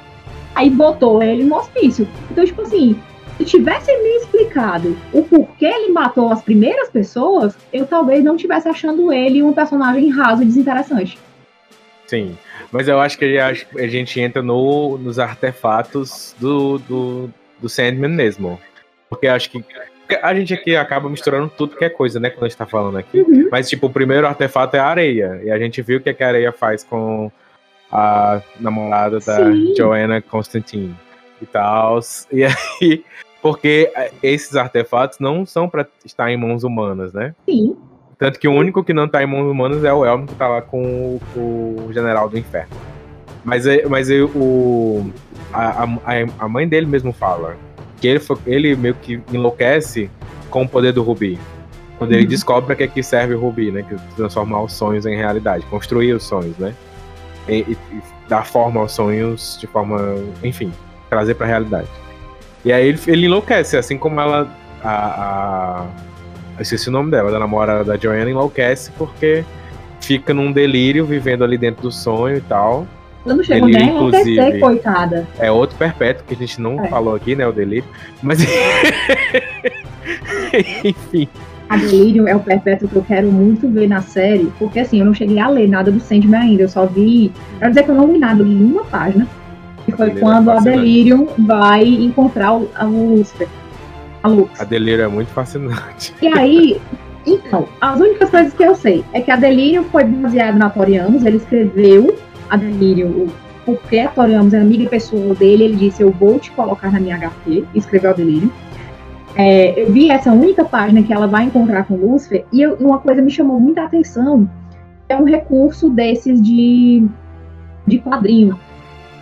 Aí botou ele no hospício. Então, tipo assim, se tivesse me explicado o porquê ele matou as primeiras pessoas, eu talvez não estivesse achando ele um personagem raso e desinteressante. Sim, mas eu acho que a gente entra no, nos artefatos do, do, do Sandman mesmo. Porque acho que a gente aqui acaba misturando tudo que é coisa, né? Quando a gente tá falando aqui. Uhum. Mas, tipo, o primeiro artefato é a areia. E a gente viu o que, é que a areia faz com a namorada da Sim. Joanna Constantine e tal. E aí, porque esses artefatos não são para estar em mãos humanas, né? Sim. Tanto que o único que não tá em mãos humanas é o Elmo que tá lá com o, o General do Inferno. Mas, mas o, a, a, a mãe dele mesmo fala que ele, ele meio que enlouquece com o poder do Rubi. Quando uhum. ele descobre para que, que serve o Rubi, né? Que transformar os sonhos em realidade, construir os sonhos, né? E, e, e dar forma aos sonhos de forma, enfim, trazer para a realidade. E aí ele, ele enlouquece, assim como ela, a, a esqueci o nome dela, da namorada da Joanna, enlouquece porque fica num delírio vivendo ali dentro do sonho e tal. Eu não chego nem a enlouquecer, coitada. É outro perpétuo que a gente não é. falou aqui, né? O delírio. Mas. [LAUGHS] Enfim. A Delírio é o perpétuo que eu quero muito ver na série, porque assim, eu não cheguei a ler nada do Sandman ainda, eu só vi. Quero dizer que eu não li nada, eu li uma página. Que foi quando é a Delirium vai encontrar o, a Lucifer. A Lux. A Delírio é muito fascinante. E aí, então, as únicas coisas que eu sei é que a Delirium foi baseada na Torianos, ele escreveu a Delírio, porque a Torianos é amiga e pessoa dele, ele disse: Eu vou te colocar na minha HP, escreveu a Delírio. É, eu vi essa única página que ela vai encontrar com Lúcifer, e eu, uma coisa me chamou muita atenção: é um recurso desses de, de quadrinho.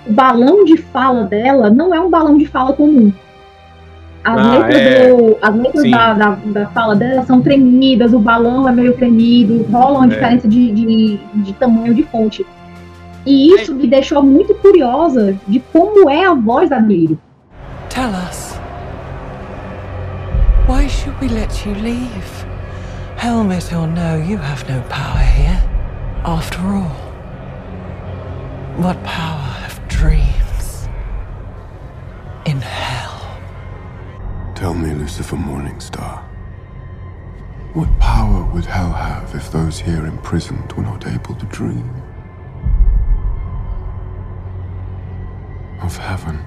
O balão de fala dela não é um balão de fala comum. As ah, letras, é... do, as letras da, da, da, fala dela são tremidas, o balão é meio tremido, rola uma é. diferença de, de, de tamanho de fonte. E isso me deixou muito curiosa de como é a voz da Lírio. Tell us. Why should we let you leave? Helmet or no, you have no power here. After all, what power dreams in hell? Tell me, Lucifer Morningstar. What power would hell have if those here imprisoned were not able to dream? of heaven.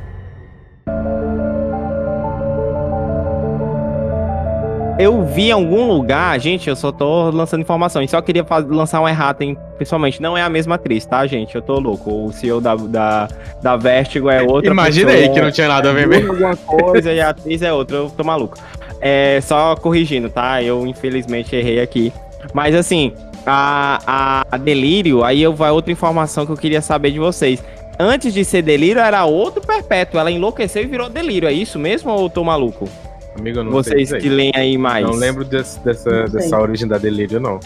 Eu vi em algum lugar, gente, eu só tô lançando informação, e só queria fazer, lançar um errata, hein, pessoalmente, não é a mesma atriz, tá, gente? Eu tô louco. O CEO da, da, da Vertigo é outra Imaginei pessoa, que não tinha nada a ver mesmo. alguma coisa e a atriz é outra, eu tô maluco. É, só corrigindo, tá? Eu infelizmente errei aqui. Mas assim, a, a Delírio, aí eu vai outra informação que eu queria saber de vocês antes de ser delírio, era outro perpétuo. Ela enlouqueceu e virou delírio. É isso mesmo ou eu tô maluco? Amigo, eu não Vocês sei que leem aí mais. Não lembro desse, dessa, dessa origem da delírio, não.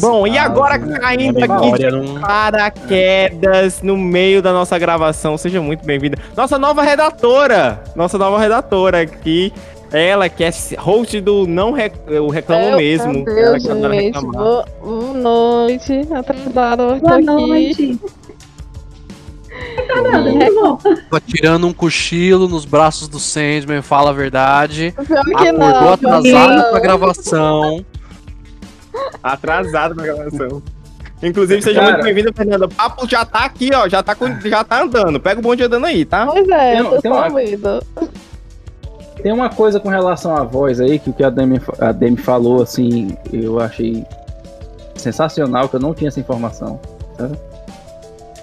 Bom, e agora caindo aqui de não... paraquedas no meio da nossa gravação, seja muito bem-vinda. Nossa nova redatora, nossa nova redatora aqui, ela que é host do Não Rec... o Reclamo Eu, Mesmo. Deus, ela gente, boa, boa noite, atrasada, boa noite. Tá tirando um cochilo nos braços do Sandman, fala a verdade. Acordou não, atrasado pra gravação. Atrasado na gravação. Inclusive, seja Cara, muito bem-vindo, Fernando. O papo já tá aqui, ó. Já tá, com, já tá andando. Pega o bonde andando aí, tá? Pois é, tem, eu tô tem uma, tem uma coisa com relação à voz aí, que o que a Demi, a Demi falou, assim, eu achei sensacional, que eu não tinha essa informação. Sabe?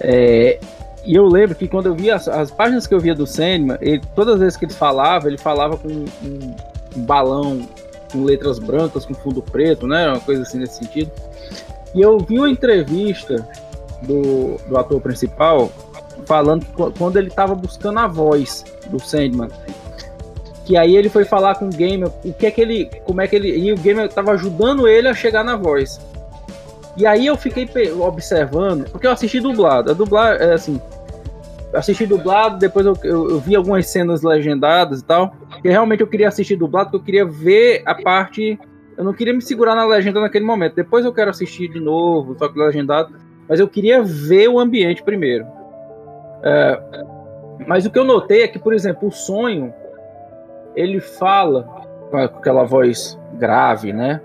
É, e eu lembro que quando eu via as, as páginas que eu via do Sandman, ele, todas as vezes que ele falava, ele falava com um, um, balão com letras brancas, com fundo preto, né? Uma coisa assim nesse sentido. E eu vi uma entrevista do, do ator principal falando quando ele estava buscando a voz do Sandman, Que aí ele foi falar com o gamer, o que é que ele. Como é que ele. E o gamer tava ajudando ele a chegar na voz. E aí eu fiquei observando, porque eu assisti dublado. A dublar é assim. Assisti dublado, depois eu, eu, eu, vi algumas cenas legendadas e tal. E realmente eu queria assistir dublado, porque eu queria ver a parte. Eu não queria me segurar na legenda naquele momento. Depois eu quero assistir de novo, só que legendado. Mas eu queria ver o ambiente primeiro. É, mas o que eu notei é que, por exemplo, o sonho ele fala com aquela voz grave, né?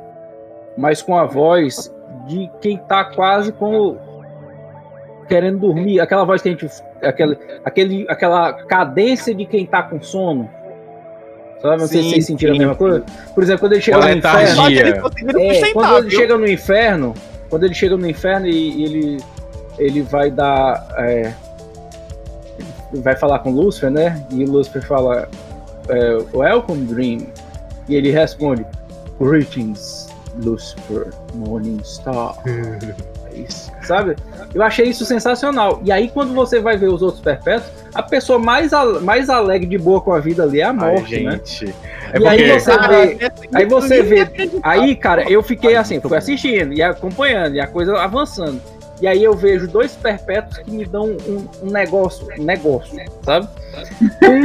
Mas com a voz de quem tá quase como querendo dormir, aquela voz que a gente aquele, aquele, aquela cadência de quem tá com sono. Sabe? Não sei se vocês sentiram a mesma coisa. Por exemplo, quando ele chega no inferno. É, quando ele chega no inferno, quando ele chega no inferno e, e ele, ele vai dar. É, vai falar com Lúcifer, né? E Lúcifer fala é, Welcome Dream. E ele responde Greetings, Lucifer, Morning Star. [LAUGHS] É isso, sabe? Eu achei isso sensacional. E aí, quando você vai ver os outros perpétuos, a pessoa mais, mais alegre de boa com a vida ali é a morte, Ai, né? gente. né? É e porque... aí você vê. Aí você vê. Aí, cara, eu fiquei assim, fui assistindo e acompanhando, e a coisa avançando. E aí eu vejo dois perpétuos que me dão um, um negócio, um negócio, sabe? Um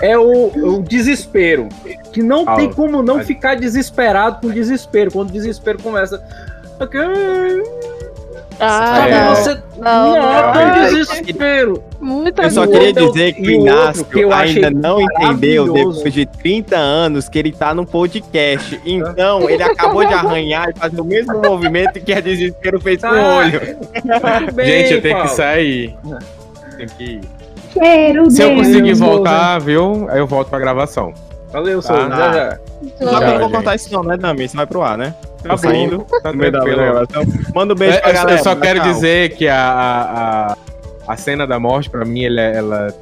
é o, o desespero, que não tem como não ficar desesperado com desespero, quando o desespero começa. Ah, é. não. Você não, não, não, desespero. Muito eu só queria dizer que o Inácio que ainda não entendeu, depois de 30 anos, que ele tá no podcast. Então, ele acabou de arranhar e fazer o mesmo movimento que a desespero fez tá. com o tá. olho. Bem, Gente, eu tenho Paulo. que sair. Tem que ir. Quero Se eu conseguir voltar, viu? Aí eu volto pra gravação. Valeu, tá? Sou. Já, já. Só que eu não vou cortar isso não, né, Dami? Você vai pro ar, né? Tá saindo. Tá Então, manda um beijo é, pra galera. Eu só quero calma. dizer que a, a, a cena da morte, pra mim, ela, ela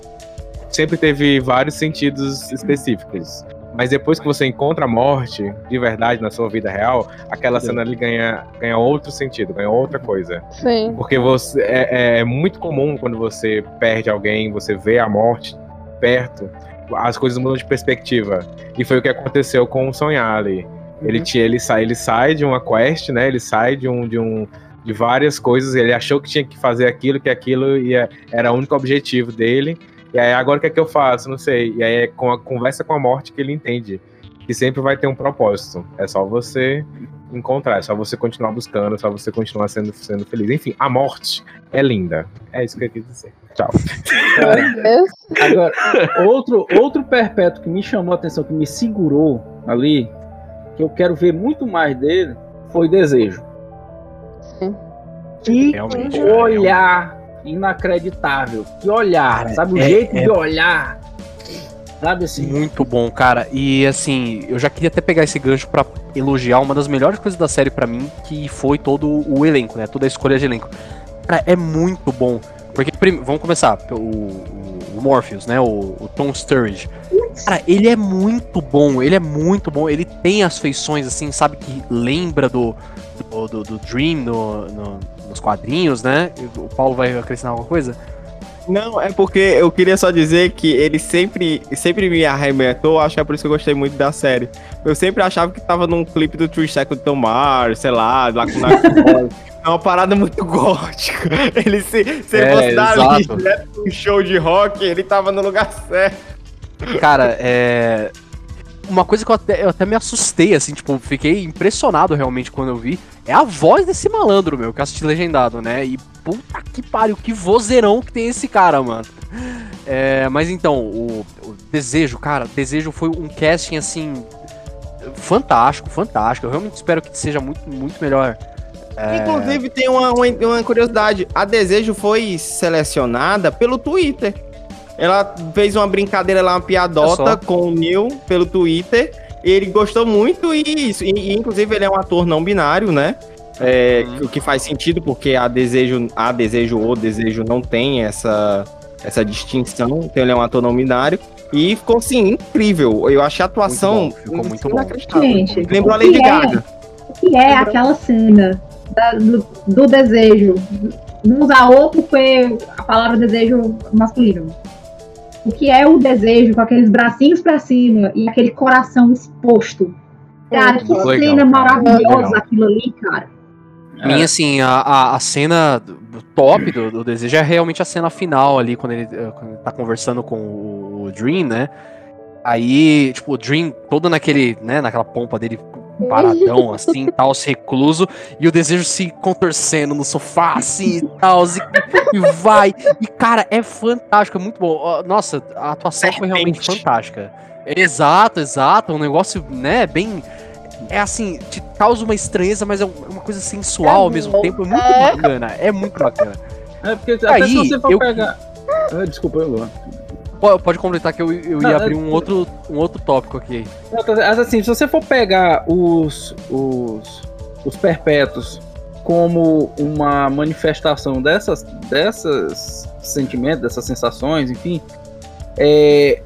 sempre teve vários sentidos específicos. Mas depois que você encontra a morte de verdade na sua vida real, aquela Sim. cena ali ganha, ganha outro sentido, ganha outra coisa. Sim. Porque você é, é, muito comum quando você perde alguém, você vê a morte perto, as coisas mudam de perspectiva. E foi o que aconteceu com o Sonhar ali. Ele, uhum. ele, sai, ele sai de uma quest, né? Ele sai de um, de um de várias coisas. Ele achou que tinha que fazer aquilo, que aquilo ia, era o único objetivo dele. E aí, agora o que é que eu faço? Não sei. E aí é com a conversa com a morte que ele entende. Que sempre vai ter um propósito. É só você encontrar, é só você continuar buscando, é só você continuar sendo, sendo feliz. Enfim, a morte é linda. É isso que eu quis dizer. Tchau. Agora, outro, outro perpétuo que me chamou a atenção, que me segurou ali, que eu quero ver muito mais dele, foi Desejo. Sim. Que Realmente, olhar é inacreditável. Que olhar, cara, sabe? O é, jeito é... de olhar. Sabe assim? Muito bom, cara. E assim, eu já queria até pegar esse gancho para elogiar uma das melhores coisas da série para mim, que foi todo o elenco, né? Toda a escolha de elenco. Cara, é muito bom. Porque, vamos começar. O, o Morpheus, né? O, o, Tom Sturridge. Cara, ele é muito bom. Ele é muito bom. Ele tem as feições, assim, sabe? Que lembra do, do, do, do Dream no, no, nos quadrinhos, né? O Paulo vai acrescentar alguma coisa? Não, é porque eu queria só dizer que ele sempre, sempre me arrebentou, acho que é por isso que eu gostei muito da série. Eu sempre achava que tava num clipe do True Second Tomar, sei lá, lá com É uma parada muito [LAUGHS] gótica. Ele se, se ele é, fosse dali, né, um show de rock, ele tava no lugar certo. Cara, é. Uma coisa que eu até, eu até me assustei, assim, tipo, fiquei impressionado realmente quando eu vi, é a voz desse malandro, meu, que eu assisti legendado, né? E puta que pariu, que vozeirão que tem esse cara, mano. É, mas então, o, o Desejo, cara, Desejo foi um casting, assim, fantástico, fantástico. Eu realmente espero que seja muito, muito melhor é... Inclusive, tem uma, uma, uma, curiosidade. A Desejo foi selecionada pelo Twitter. Ela fez uma brincadeira lá, uma piadota com o Neil pelo Twitter. Ele gostou muito e, e, e inclusive, ele é um ator não binário, né? É, uhum. O que faz sentido, porque a Desejo, a Desejo ou Desejo não tem essa, essa distinção. Então, ele é um ator não binário. E ficou, assim, incrível. Eu achei a atuação muito bom, ficou muito bom. Gente, Lembrou a Lady é, Gaga. O que é aquela cena da, do, do, desejo. Não usar outro foi a palavra desejo masculino. o que é o desejo com aqueles bracinhos para cima e aquele coração exposto. Cara, que legal, cena maravilhosa legal. aquilo ali, cara. Pra mim, assim, a, a, a cena top do, do, desejo é realmente a cena final ali, quando ele, eh, quando ele tá conversando com o Dream, né? Aí, tipo, o Dream todo naquele, né, naquela pompa dele, paradão, [LAUGHS] assim, tal, recluso, e o desejo se contorcendo no sofá, assim, e tal, e, vai. E, cara, é fantástico, é muito bom. Nossa, a atuação foi realmente fantástica. Exato, exato, um negócio, né, bem... É assim, te causa uma estranheza, mas é uma coisa sensual é ao mesmo tempo, é muito é. bacana, é muito bacana. É, porque até Aí, se você for eu... pegar... Ah, desculpa, eu vou. Pode, completar que eu, eu ia abrir um outro, um outro tópico aqui. Assim, se você for pegar os, os, os perpétuos como uma manifestação dessas, dessas sentimentos, dessas sensações, enfim, é,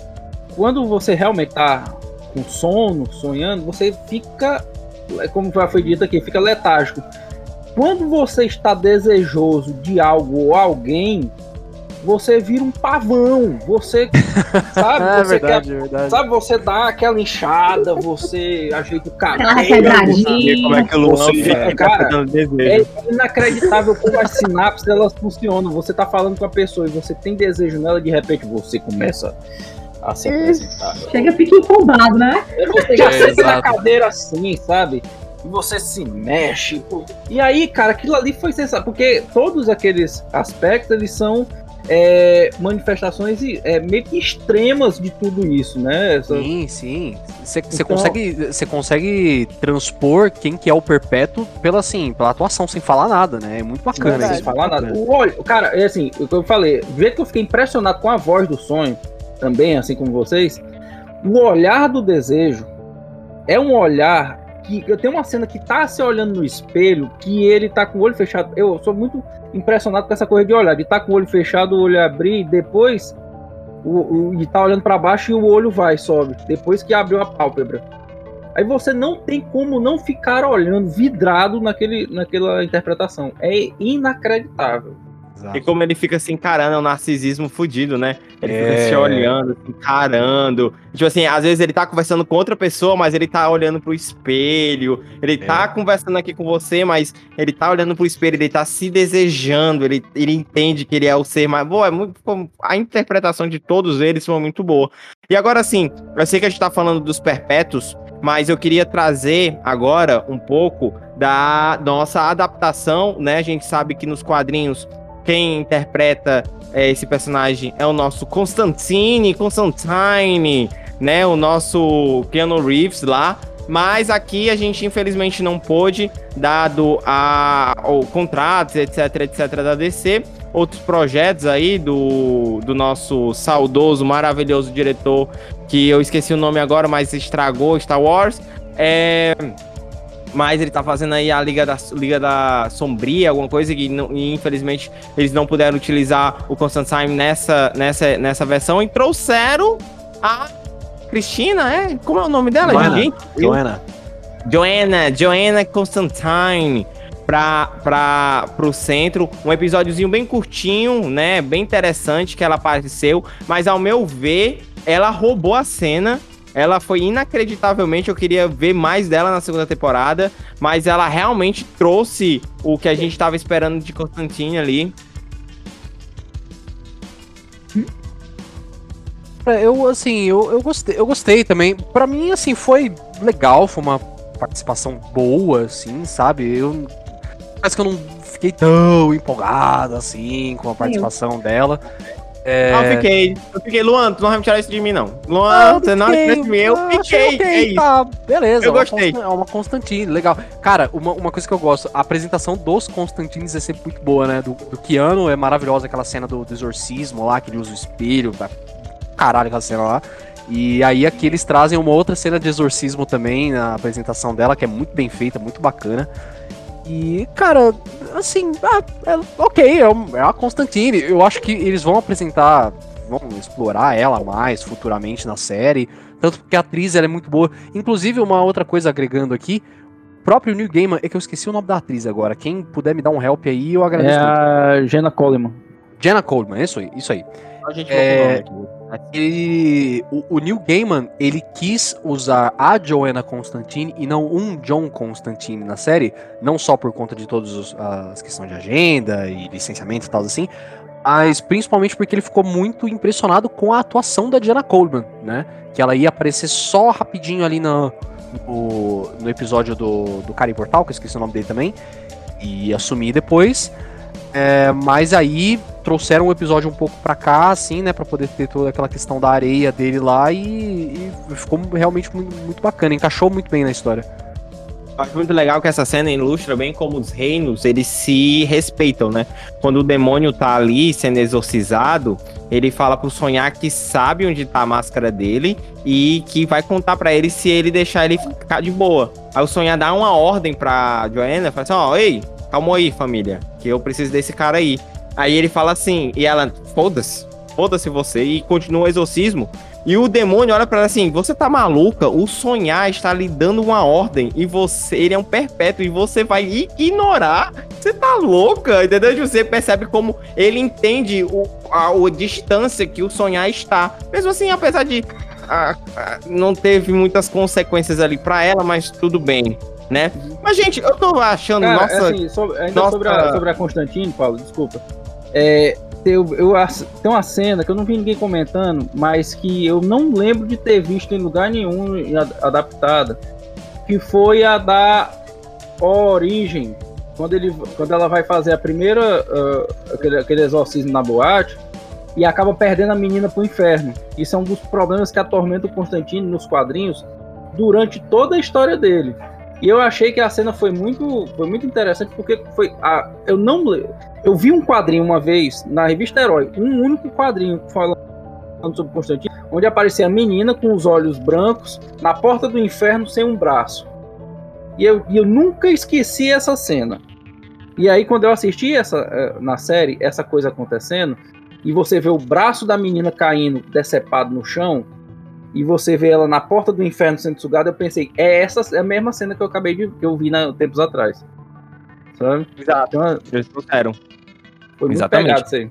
quando você realmente tá com sono, sonhando, você fica, é como já foi dito aqui, fica letárgico. Quando você está desejoso de algo ou alguém, você vira um pavão. Você, sabe? [LAUGHS] é você verdade, quer, é verdade. Sabe, você dá aquela inchada, você ajeita o cabelo. Como é que o Luan fica, cara, é inacreditável como as sinapses elas funcionam. Você tá falando com a pessoa e você tem desejo nela, de repente você começa a se apresentar. Chega, fica incomodado, né? Você já é, senta na cadeira assim, sabe? e você se mexe. E aí, cara, aquilo ali foi sensacional, porque todos aqueles aspectos eles são é, manifestações é, meio que extremas de tudo isso, né? Sim, sim. Você então... consegue, consegue transpor quem que é o perpétuo pela assim, pela atuação, sem falar nada, né? É muito bacana. Sem falar nada. O olho, cara, é assim, o que eu falei, do jeito que eu fiquei impressionado com a voz do sonho, também, assim como vocês, o olhar do desejo é um olhar que eu tenho uma cena que tá se olhando no espelho, que ele tá com o olho fechado. Eu sou muito impressionado com essa coisa de olhar, de tá com o olho fechado, o olho abrir, e depois o, o, de tá olhando para baixo e o olho vai, sobe, depois que abriu a pálpebra. Aí você não tem como não ficar olhando vidrado naquele, naquela interpretação. É inacreditável. Exato. E como ele fica se encarando, é um narcisismo fudido, né? Ele é... fica se olhando, se encarando. Tipo assim, às vezes ele tá conversando com outra pessoa, mas ele tá olhando pro espelho. Ele tá é. tá conversando aqui com você, mas ele tá olhando pro espelho, ele tá se desejando, ele, ele entende que ele é o ser mais. Boa, é muito. A interpretação de todos eles foi muito boa. E agora, assim, eu sei que a gente tá falando dos perpétuos, mas eu queria trazer agora um pouco da nossa adaptação, né? A gente sabe que nos quadrinhos quem interpreta é, esse personagem é o nosso Constantine, Constantine, né? O nosso Keanu Reeves lá. Mas aqui a gente infelizmente não pôde, dado a, o contratos, etc, etc, da DC. Outros projetos aí do, do nosso saudoso, maravilhoso diretor, que eu esqueci o nome agora, mas estragou Star Wars. É, mas ele tá fazendo aí a Liga da, Liga da Sombria, alguma coisa que não, e infelizmente eles não puderam utilizar o Constantine nessa, nessa, nessa versão e trouxeram a Cristina, é? Como é o nome dela, Joanna. gente? Joanna. Joanna, Joanna Constantine para pro centro, um episódiozinho bem curtinho, né, bem interessante que ela apareceu, mas ao meu ver, ela roubou a cena ela foi inacreditavelmente, eu queria ver mais dela na segunda temporada, mas ela realmente trouxe o que a gente estava esperando de Constantine ali. É, eu, assim, eu, eu, gostei, eu gostei também. Para mim, assim, foi legal, foi uma participação boa, assim, sabe? Eu. Parece que eu não fiquei tão empolgado, assim, com a participação dela. É... Não, eu fiquei. Eu fiquei, Luan, tu não vai me tirar isso de mim, não. Luan, ah, você não vai de mim, eu fiquei. Okay, é isso. Tá, beleza. Eu gostei. É uma Constantine, legal. Cara, uma, uma coisa que eu gosto, a apresentação dos Constantines é sempre muito boa, né? Do, do Keanu é maravilhosa aquela cena do, do exorcismo lá, que ele usa o espelho. Tá? Caralho, aquela cena lá. E aí aqui eles trazem uma outra cena de exorcismo também na apresentação dela, que é muito bem feita, muito bacana. E, cara, assim, ah, é, ok, é, é a Constantine. Eu acho que eles vão apresentar, vão explorar ela mais futuramente na série. Tanto porque a atriz ela é muito boa. Inclusive, uma outra coisa agregando aqui, o próprio New Gamer, é que eu esqueci o nome da atriz agora. Quem puder me dar um help aí, eu agradeço. É a Jenna Coleman. Jenna Coleman, isso aí, isso aí. A gente é... Ele, o, o Neil Gaiman, ele quis usar a Joanna Constantine e não um John Constantine na série, não só por conta de todas as questões de agenda e licenciamento e tal assim, mas principalmente porque ele ficou muito impressionado com a atuação da Diana Coleman, né? Que ela ia aparecer só rapidinho ali no, no, no episódio do, do Cara Imortal, que eu esqueci o nome dele também, e assumir depois. É, mas aí trouxeram o episódio um pouco pra cá, assim, né? Pra poder ter toda aquela questão da areia dele lá e, e ficou realmente muito, muito bacana, encaixou muito bem na história. Acho muito legal que essa cena ilustra bem como os reinos, eles se respeitam, né? Quando o demônio tá ali sendo exorcizado, ele fala pro Sonhar que sabe onde tá a máscara dele e que vai contar para ele se ele deixar ele ficar de boa. Aí o Sonhar dá uma ordem pra Joanna, fala assim, ó, oh, ei, calma aí, família, que eu preciso desse cara aí. Aí ele fala assim, e ela, foda-se, foda-se você, e continua o exorcismo. E o demônio olha para ela assim: você tá maluca? O sonhar está lhe dando uma ordem e você, ele é um perpétuo e você vai ignorar. Você tá louca? Entendeu? Você percebe como ele entende o, a, a distância que o sonhar está. Mesmo assim, apesar de não teve muitas consequências ali para ela, mas tudo bem. Né? Mas, gente, eu tô achando. Cara, nossa, assim, sobre, ainda nossa... sobre, a, sobre a Constantine, Paulo, desculpa. É, eu, eu, tem uma cena que eu não vi ninguém comentando, mas que eu não lembro de ter visto em lugar nenhum adaptada, que foi a da origem, quando, ele, quando ela vai fazer a primeira, uh, aquele, aquele exorcismo na boate, e acaba perdendo a menina pro inferno. Isso é um dos problemas que atormenta o Constantino nos quadrinhos durante toda a história dele. E eu achei que a cena foi muito, foi muito interessante porque foi a, eu não eu vi um quadrinho uma vez na revista Herói, um único quadrinho falando sobre Constantino, onde aparecia a menina com os olhos brancos na porta do inferno sem um braço. E eu, eu nunca esqueci essa cena. E aí quando eu assisti essa eh, na série essa coisa acontecendo e você vê o braço da menina caindo decepado no chão, e você vê ela na porta do inferno sendo sugada, eu pensei, é essa é a mesma cena que eu acabei de que eu vi na, tempos atrás. Sabe? Exato. Então, Eles trouxeram. Foi Exatamente. isso aí.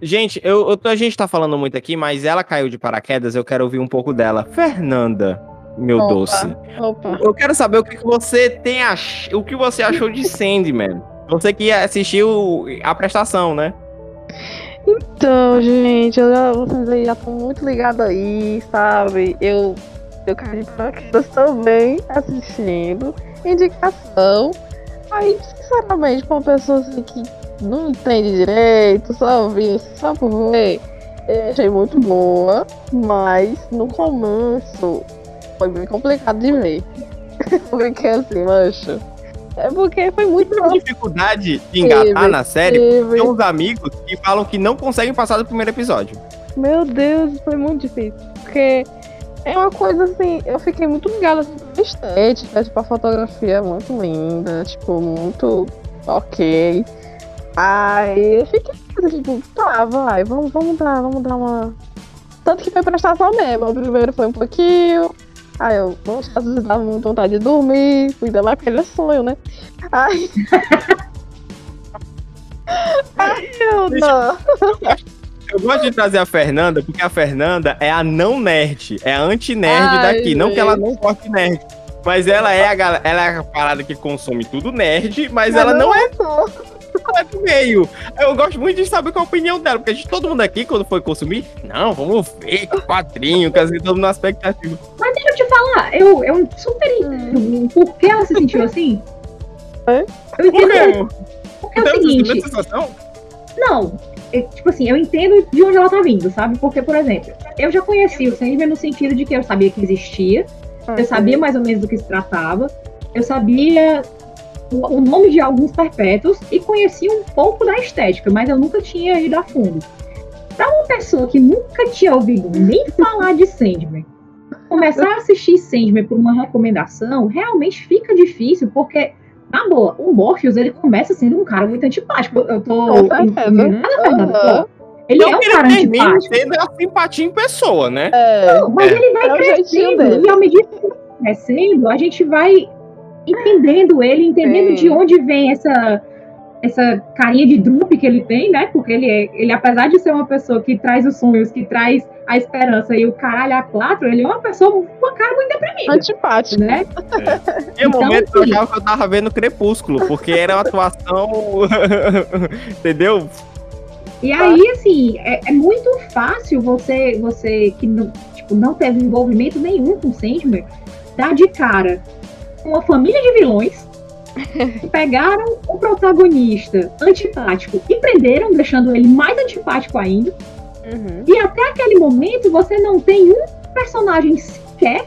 Gente, eu, eu, a gente tá falando muito aqui, mas ela caiu de paraquedas, eu quero ouvir um pouco dela. Fernanda, meu opa, doce. Opa. Eu quero saber o que, que você tem ach... o que você achou de Sandman. Você que assistiu a prestação, né? Então, gente, eu já, vocês já estão muito ligados aí, sabe? Eu, eu caí paraquedas também assistindo. Indicação. Aí, sinceramente, pra uma pessoa assim que não entende direito, só vi, só por ver, eu achei muito boa, mas no começo foi bem complicado de ver. [LAUGHS] Porque assim, mancho é porque foi muito. Tem dificuldade de engatar na série. Teve. Tem uns amigos que falam que não conseguem passar do primeiro episódio. Meu Deus, foi muito difícil. Porque é uma coisa assim, eu fiquei muito ligada assim, estética, tipo, a fotografia é muito linda, tipo, muito ok. Aí eu fiquei tipo, tá, vai, vamos, vamos dar, vamos dar uma. Tanto que foi prestação mesmo. O primeiro foi um pouquinho, Aí eu, às vezes dava muita vontade de dormir, ainda mais porque ele é sonho, né? [LAUGHS] Ai. Ai, eu não. Eu gosto de trazer a Fernanda, porque a Fernanda é a não nerd, é a anti-nerd daqui. Gente. Não que ela não goste nerd. Mas ela é a, ela é a parada que consome tudo nerd, mas, mas ela não, não é. é [LAUGHS] do meio. Eu gosto muito de saber qual a opinião dela, porque a gente, todo mundo aqui, quando foi consumir, não, vamos ver quadrinho, que assim, todo mundo na expectativa. Mas deixa eu te falar, eu, eu super entendo por que ela se sentiu assim. Eu entendo. Porque é o seguinte. Não, eu, tipo assim, eu entendo de onde ela tá vindo, sabe? Porque, por exemplo, eu já conheci o Sandman no sentido de que eu sabia que existia, eu sabia mais ou menos do que se tratava, eu sabia o nome de alguns perpétuos e conhecia um pouco da estética, mas eu nunca tinha ido a fundo. Para uma pessoa que nunca tinha ouvido nem falar de Sandman, começar a assistir Sandman por uma recomendação, realmente fica difícil, porque, na boa, o Morpheus, ele começa sendo um cara muito antipático. Eu tô... Uhum. Ele é um cara antipático. Ele é a simpatia em pessoa, né? É, Não, mas é. ele vai é crescendo, e ao medida que ele vai crescendo, a gente vai entendendo ele, entendendo de onde vem essa essa carinha de drupe que ele tem, né? Porque ele é, ele apesar de ser uma pessoa que traz os sonhos, que traz a esperança e o caralho a quatro, ele é uma pessoa com uma cara muito deprimida. Antipático. Né? É. E então, momento eu achava que eu tava vendo Crepúsculo, porque era uma atuação. [LAUGHS] Entendeu? E aí, assim, é, é, muito fácil você, você que não, tipo, não teve envolvimento nenhum com o Sandman, dar de cara uma família de vilões pegaram o protagonista antipático e prenderam, deixando ele mais antipático ainda. Uhum. E até aquele momento você não tem um personagem sequer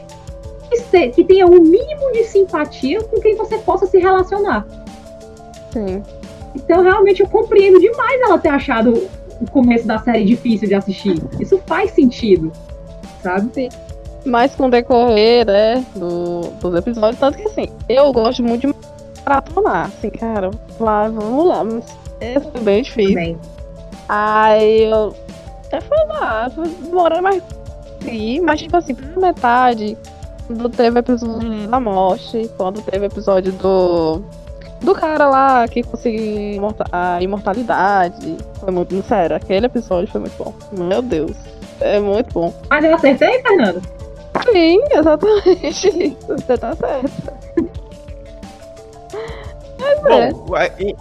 que, se, que tenha um mínimo de simpatia com quem você possa se relacionar. Sim. Então realmente eu compreendo demais ela ter achado o começo da série difícil de assistir. Isso faz sentido, sabe? Sim. Mas com o decorrer, né, do, dos episódios, tanto que assim, eu gosto muito de maratonar. Assim, cara, lá, vamos lá. Mas é bem difícil. Bem. Aí eu até fui lá, demorando mais. Mas, tipo assim, por metade, quando teve episódio da morte, quando teve episódio do. Do cara lá que conseguiu a imortalidade. Foi muito. Sério, aquele episódio foi muito bom. Meu Deus. É muito bom. Mas eu acertei, Fernando? Sim, exatamente. [LAUGHS] Você tá certo. Bom, é.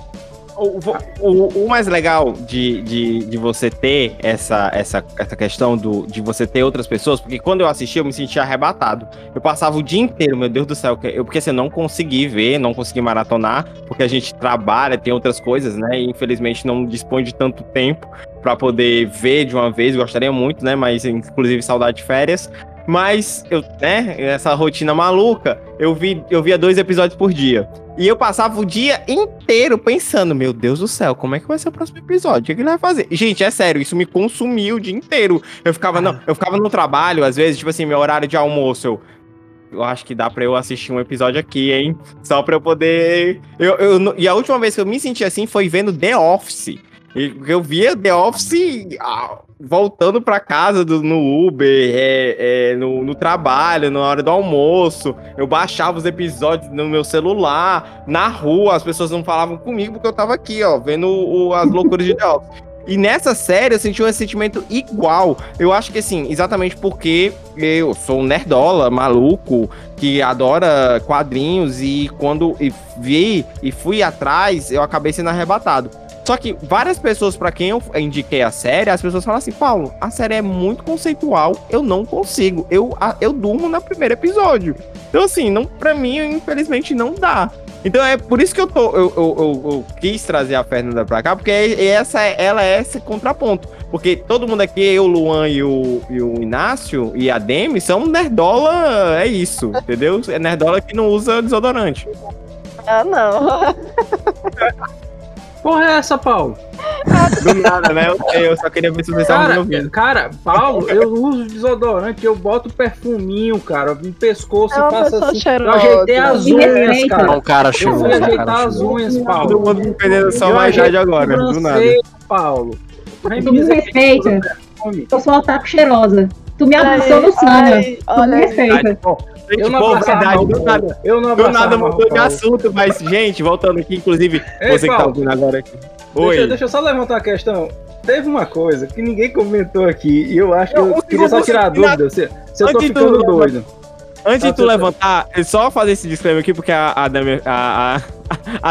o, o, o, mais legal de, de, de você ter essa, essa, essa questão do, de você ter outras pessoas, porque quando eu assisti, eu me sentia arrebatado. Eu passava o dia inteiro, meu Deus do céu, eu, porque você assim, não consegui ver, não consegui maratonar, porque a gente trabalha, tem outras coisas, né? E infelizmente não dispõe de tanto tempo para poder ver de uma vez. Gostaria muito, né? Mas inclusive saudade de férias. Mas eu, né, essa rotina maluca, eu vi, eu via dois episódios por dia. E eu passava o dia inteiro pensando, meu Deus do céu, como é que vai ser o próximo episódio? O que, ele vai fazer? Gente, é sério, isso me consumiu o dia inteiro. Eu ficava, não, eu ficava no trabalho, às vezes, tipo assim, meu horário de almoço, eu, eu acho que dá pra eu assistir um episódio aqui, hein? Só pra eu poder. Eu, eu, e a última vez que eu me senti assim foi vendo The Office. Eu via The Office ah, voltando para casa do, no Uber, é, é, no, no, trabalho, na hora do almoço. Eu baixava os episódios no meu celular, na rua, as pessoas não falavam comigo porque eu tava aqui, ó, vendo o, as loucuras de The Office. E nessa série eu senti um sentimento igual. Eu acho que assim, exatamente porque eu sou um nerdola, maluco, que adora quadrinhos e quando vi e fui atrás, eu acabei sendo arrebatado. Só que várias pessoas, para quem eu indiquei a série, as pessoas falam assim: Paulo, a série é muito conceitual, eu não consigo. Eu, eu durmo no primeiro episódio. Então, assim, não, pra mim, infelizmente, não dá. Então é por isso que eu, tô, eu, eu, eu, eu quis trazer a Fernanda pra cá, porque é, essa, ela é esse contraponto. Porque todo mundo aqui, eu, o Luan e o, e o Inácio e a Demi, são nerdola, é isso, entendeu? É nerdola que não usa desodorante. Ah, não. [LAUGHS] porra é essa, Paulo? [LAUGHS] Do nada, né? Eu, eu só queria ver se você estavam me ouvindo. Cara, Paulo, eu uso desodorante, eu boto perfuminho, cara, no pescoço é e faço assim. Cheirosa. Eu ajeitei as unhas, cara. O cara chegou. Eu fui ajeitar as unhas, Paulo. Todo mundo me perdendo só mais de agora, do nada. Paulo. Tu me respeita. Eu sou uma taco cheirosa. Tu me abraçou no Sandra. Tu me respeita. Gente, eu não pô, verdade, do nada, eu não do nada mudou de assunto, mas, gente, voltando aqui, inclusive, Ei, você Paulo, que tá ouvindo agora aqui. Oi. Deixa, deixa eu só levantar a questão. Teve uma coisa que ninguém comentou aqui, e eu acho que eu, eu queria só tirar a dúvida, se, se eu tô ficando doido. Antes de tu levantar, só fazer esse disclaimer aqui, porque a, a, Demi, a, a,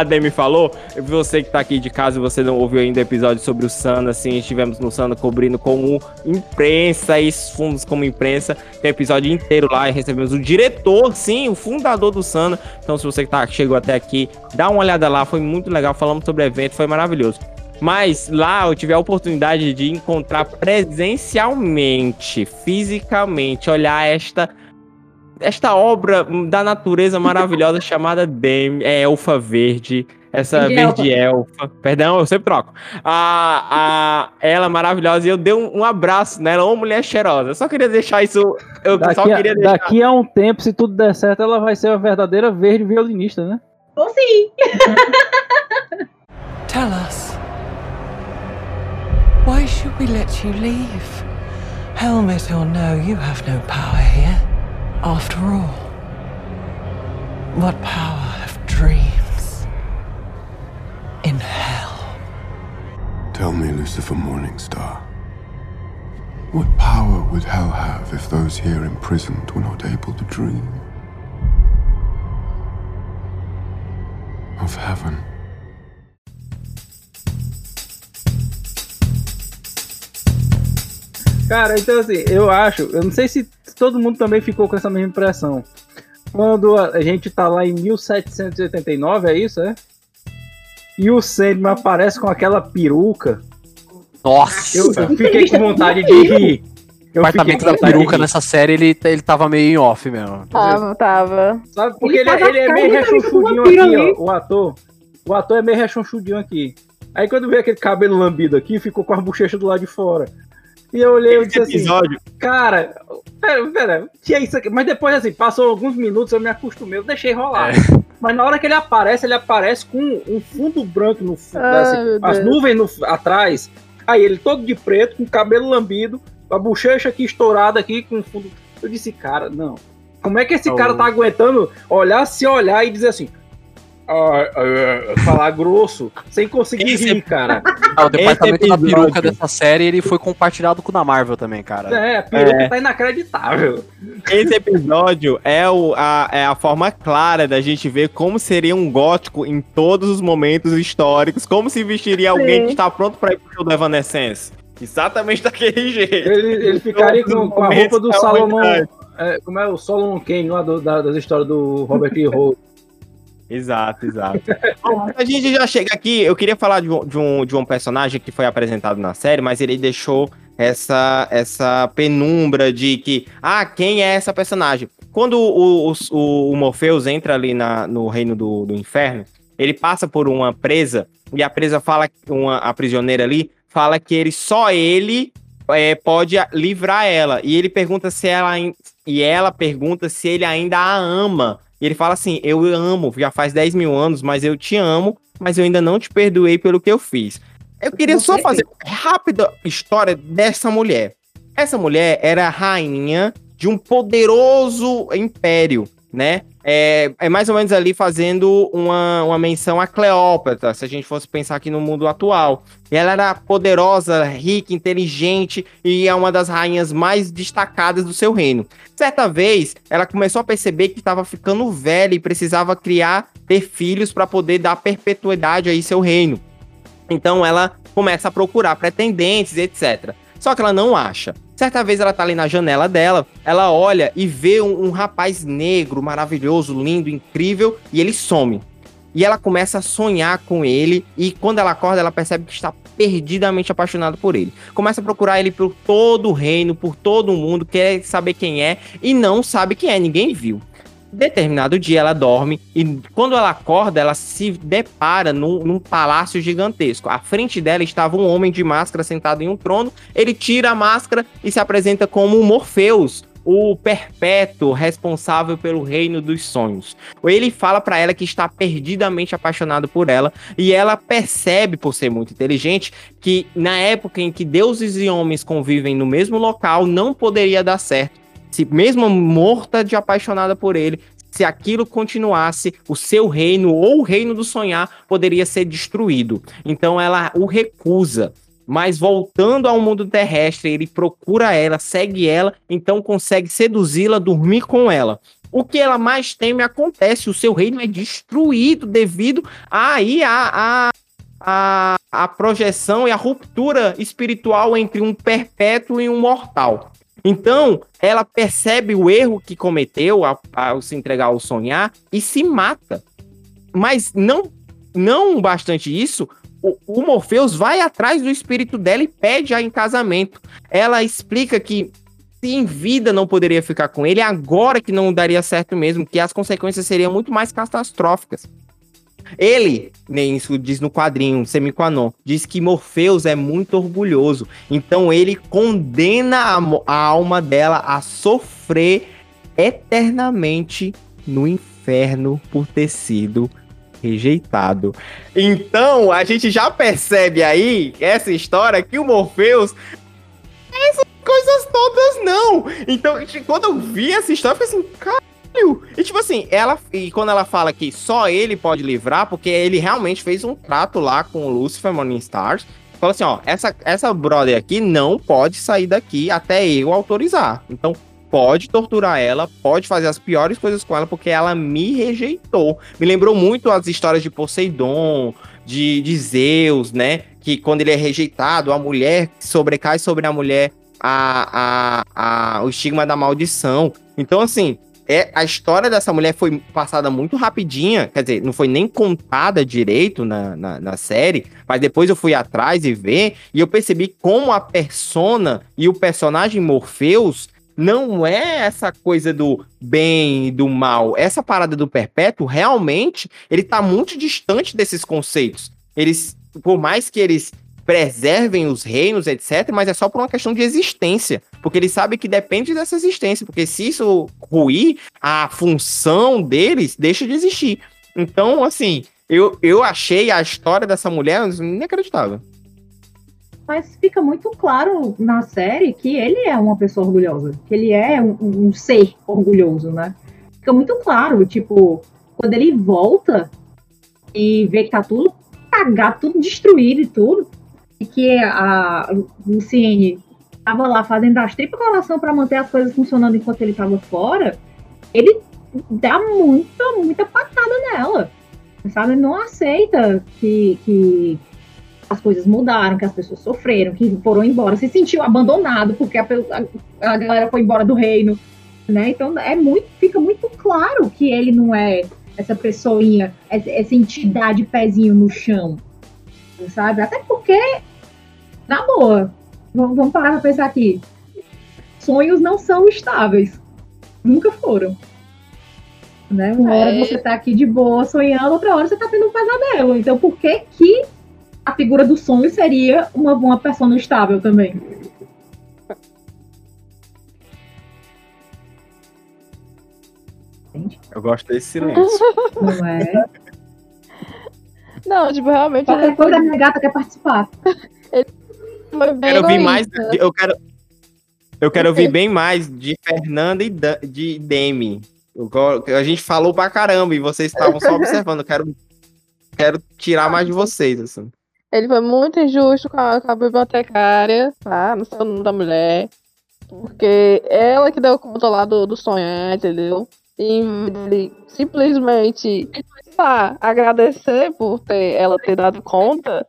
a Demi falou. Você que tá aqui de casa e você não ouviu ainda o episódio sobre o Sana, assim, estivemos no Sana cobrindo como imprensa e fundos como imprensa. Tem episódio inteiro lá e recebemos o diretor, sim, o fundador do Sana. Então, se você que tá, chegou até aqui, dá uma olhada lá, foi muito legal. Falamos sobre o evento, foi maravilhoso. Mas lá eu tive a oportunidade de encontrar presencialmente, fisicamente, olhar esta esta obra da natureza maravilhosa [LAUGHS] chamada Dem, é Elfa Verde. Essa verde, verde elfa. elfa. Perdão, eu sempre troco. A, a, ela maravilhosa e eu dei um, um abraço nela, uma mulher cheirosa. Eu só queria deixar isso. Eu daqui, só queria a, deixar... daqui a um tempo, se tudo der certo, ela vai ser a verdadeira verde violinista, né? Ou sim. [LAUGHS] Tell us. Why should we let you leave? Helmet or no, you have no power here. After all, what power have dreams in hell? Tell me, Lucifer Morningstar. What power would hell have if those here imprisoned were not able to dream? Of heaven. Cara, então assim, eu acho, eu não sei se todo mundo também ficou com essa mesma impressão. Quando a gente tá lá em 1789, é isso, é? E o Sandman aparece com aquela peruca. Nossa! Eu, eu fiquei com vontade de rir. Eu o apartamento da peruca nessa série, ele, ele tava meio em off mesmo. Tava, tava. Sabe, porque ele, ele, ele é meio rechonchudinho aqui, ó, o ator. O ator é meio rechonchudinho aqui. Aí quando veio aquele cabelo lambido aqui, ficou com as bochechas do lado de fora. E eu olhei e disse assim, episódio. cara, pera, pera, tinha isso aqui. Mas depois, assim, passou alguns minutos, eu me acostumei, eu deixei rolar. É. [LAUGHS] Mas na hora que ele aparece, ele aparece com um fundo branco no fundo, ah, assim, as nuvens no, atrás. Aí ele todo de preto, com cabelo lambido, a bochecha aqui estourada aqui, com fundo. Eu disse, cara, não. Como é que esse oh. cara tá aguentando olhar, se olhar e dizer assim, falar grosso sem conseguir Esse... rir, cara. Ah, o departamento da peruca dessa série ele foi compartilhado com o da Marvel também, cara. É, a peruca é. tá inacreditável. Esse episódio é, o, a, é a forma clara da gente ver como seria um gótico em todos os momentos históricos, como se vestiria Sim. alguém que está pronto para ir pro Evanescence. Exatamente daquele jeito. Ele, ele ficaria com, com, a roupa do Salomão. É, como é o Solomon Kane lá do, da, das histórias do Robert E. Howard. Exato, exato. [LAUGHS] Bom, a gente já chega aqui. Eu queria falar de um, de, um, de um personagem que foi apresentado na série, mas ele deixou essa, essa penumbra de que, ah, quem é essa personagem? Quando o, o, o Morpheus entra ali na, no reino do, do inferno, ele passa por uma presa e a presa fala, uma, a prisioneira ali, fala que ele só ele é, pode livrar ela. E ele pergunta se ela. E ela pergunta se ele ainda a ama. E ele fala assim: Eu amo, já faz 10 mil anos, mas eu te amo, mas eu ainda não te perdoei pelo que eu fiz. Eu queria só fazer uma rápida história dessa mulher. Essa mulher era a rainha de um poderoso império, né? É, é, mais ou menos ali fazendo uma, uma menção a Cleópatra, se a gente fosse pensar aqui no mundo atual. Ela era poderosa, rica, inteligente e é uma das rainhas mais destacadas do seu reino. Certa vez, ela começou a perceber que estava ficando velha e precisava criar, ter filhos para poder dar perpetuidade aí seu reino. Então ela começa a procurar pretendentes, etc. Só que ela não acha. Certa vez ela tá ali na janela dela, ela olha e vê um, um rapaz negro, maravilhoso, lindo, incrível, e ele some. E ela começa a sonhar com ele, e quando ela acorda, ela percebe que está perdidamente apaixonada por ele. Começa a procurar ele por todo o reino, por todo o mundo, quer saber quem é, e não sabe quem é, ninguém viu determinado dia ela dorme e quando ela acorda, ela se depara num, num, palácio gigantesco. À frente dela estava um homem de máscara sentado em um trono. Ele tira a máscara e se apresenta como Morpheus, o perpétuo responsável pelo reino dos sonhos. Ele fala para ela que está perdidamente apaixonado por ela e ela percebe, por ser muito inteligente, que na época em que deuses e homens convivem no mesmo local não poderia dar certo se mesmo morta de apaixonada por ele, se aquilo continuasse, o seu reino ou o reino do sonhar poderia ser destruído. Então ela o recusa. Mas voltando ao mundo terrestre, ele procura ela, segue ela, então consegue seduzi-la, dormir com ela. O que ela mais teme acontece, o seu reino é destruído devido aí a, a, a, a projeção e a ruptura espiritual entre um perpétuo e um mortal. Então, ela percebe o erro que cometeu ao, ao se entregar ao sonhar e se mata. Mas não, não bastante isso, o, o Morpheus vai atrás do espírito dela e pede a em casamento. Ela explica que se em vida não poderia ficar com ele, agora que não daria certo mesmo, que as consequências seriam muito mais catastróficas. Ele, nem isso diz no quadrinho, Semiquanon, diz que Morpheus é muito orgulhoso. Então ele condena a, a alma dela a sofrer eternamente no inferno por ter sido rejeitado. Então, a gente já percebe aí essa história que o Morpheus essas coisas todas não. Então, quando eu vi essa história, eu falei assim, cara, e tipo assim, ela e quando ela fala que só ele pode livrar, porque ele realmente fez um trato lá com o Lucifer Morning Stars, falou assim: ó, essa, essa brother aqui não pode sair daqui até eu autorizar. Então, pode torturar ela, pode fazer as piores coisas com ela, porque ela me rejeitou. Me lembrou muito as histórias de Poseidon, de, de Zeus, né? Que quando ele é rejeitado, a mulher sobrecai sobre a mulher a, a, a, o estigma da maldição. Então, assim, é, a história dessa mulher foi passada muito rapidinha, quer dizer, não foi nem contada direito na, na, na, série, mas depois eu fui atrás e ver, e eu percebi como a persona e o personagem Morpheus não é essa coisa do bem e do mal. Essa parada do perpétuo, realmente, ele tá muito distante desses conceitos. Eles, por mais que eles preservem os reinos, etc., mas é só por uma questão de existência. Porque ele sabe que depende dessa existência. Porque se isso ruir, a função deles deixa de existir. Então, assim, eu, eu achei a história dessa mulher inacreditável. Mas fica muito claro na série que ele é uma pessoa orgulhosa. Que ele é um, um ser orgulhoso, né? Fica muito claro, tipo, quando ele volta e vê que tá tudo cagado, tudo destruído e tudo, que a Luciene tava lá fazendo as tripas coração para manter as coisas funcionando enquanto ele tava fora, ele dá muita, muita patada nela. Sabe? Não aceita que, que as coisas mudaram, que as pessoas sofreram, que foram embora, se sentiu abandonado porque a, a, a galera foi embora do reino. Né? Então é muito, fica muito claro que ele não é essa pessoinha, essa entidade pezinho no chão, sabe? Até porque, na boa, vamos parar pra pensar aqui. Sonhos não são estáveis. Nunca foram. Né? Uma é. hora você tá aqui de boa sonhando, outra hora você tá tendo um pesadelo. Então por que que a figura do sonho seria uma, uma pessoa estável também? Eu gosto desse silêncio. Não é? Não, tipo, realmente. Qualquer coisa, a minha gata quer participar. [LAUGHS] ele bem quero ouvir mais. Eu quero. Eu quero ouvir [LAUGHS] bem mais de Fernanda e de Demi. a gente falou pra caramba e vocês estavam só observando. Eu quero, quero tirar mais de vocês, assim. Ele foi muito injusto com a, com a bibliotecária, tá? Não sei o nome da mulher. Porque ela que deu conta lá do, do sonhar, entendeu? E ele simplesmente lá, agradecer por ter ela ter dado conta,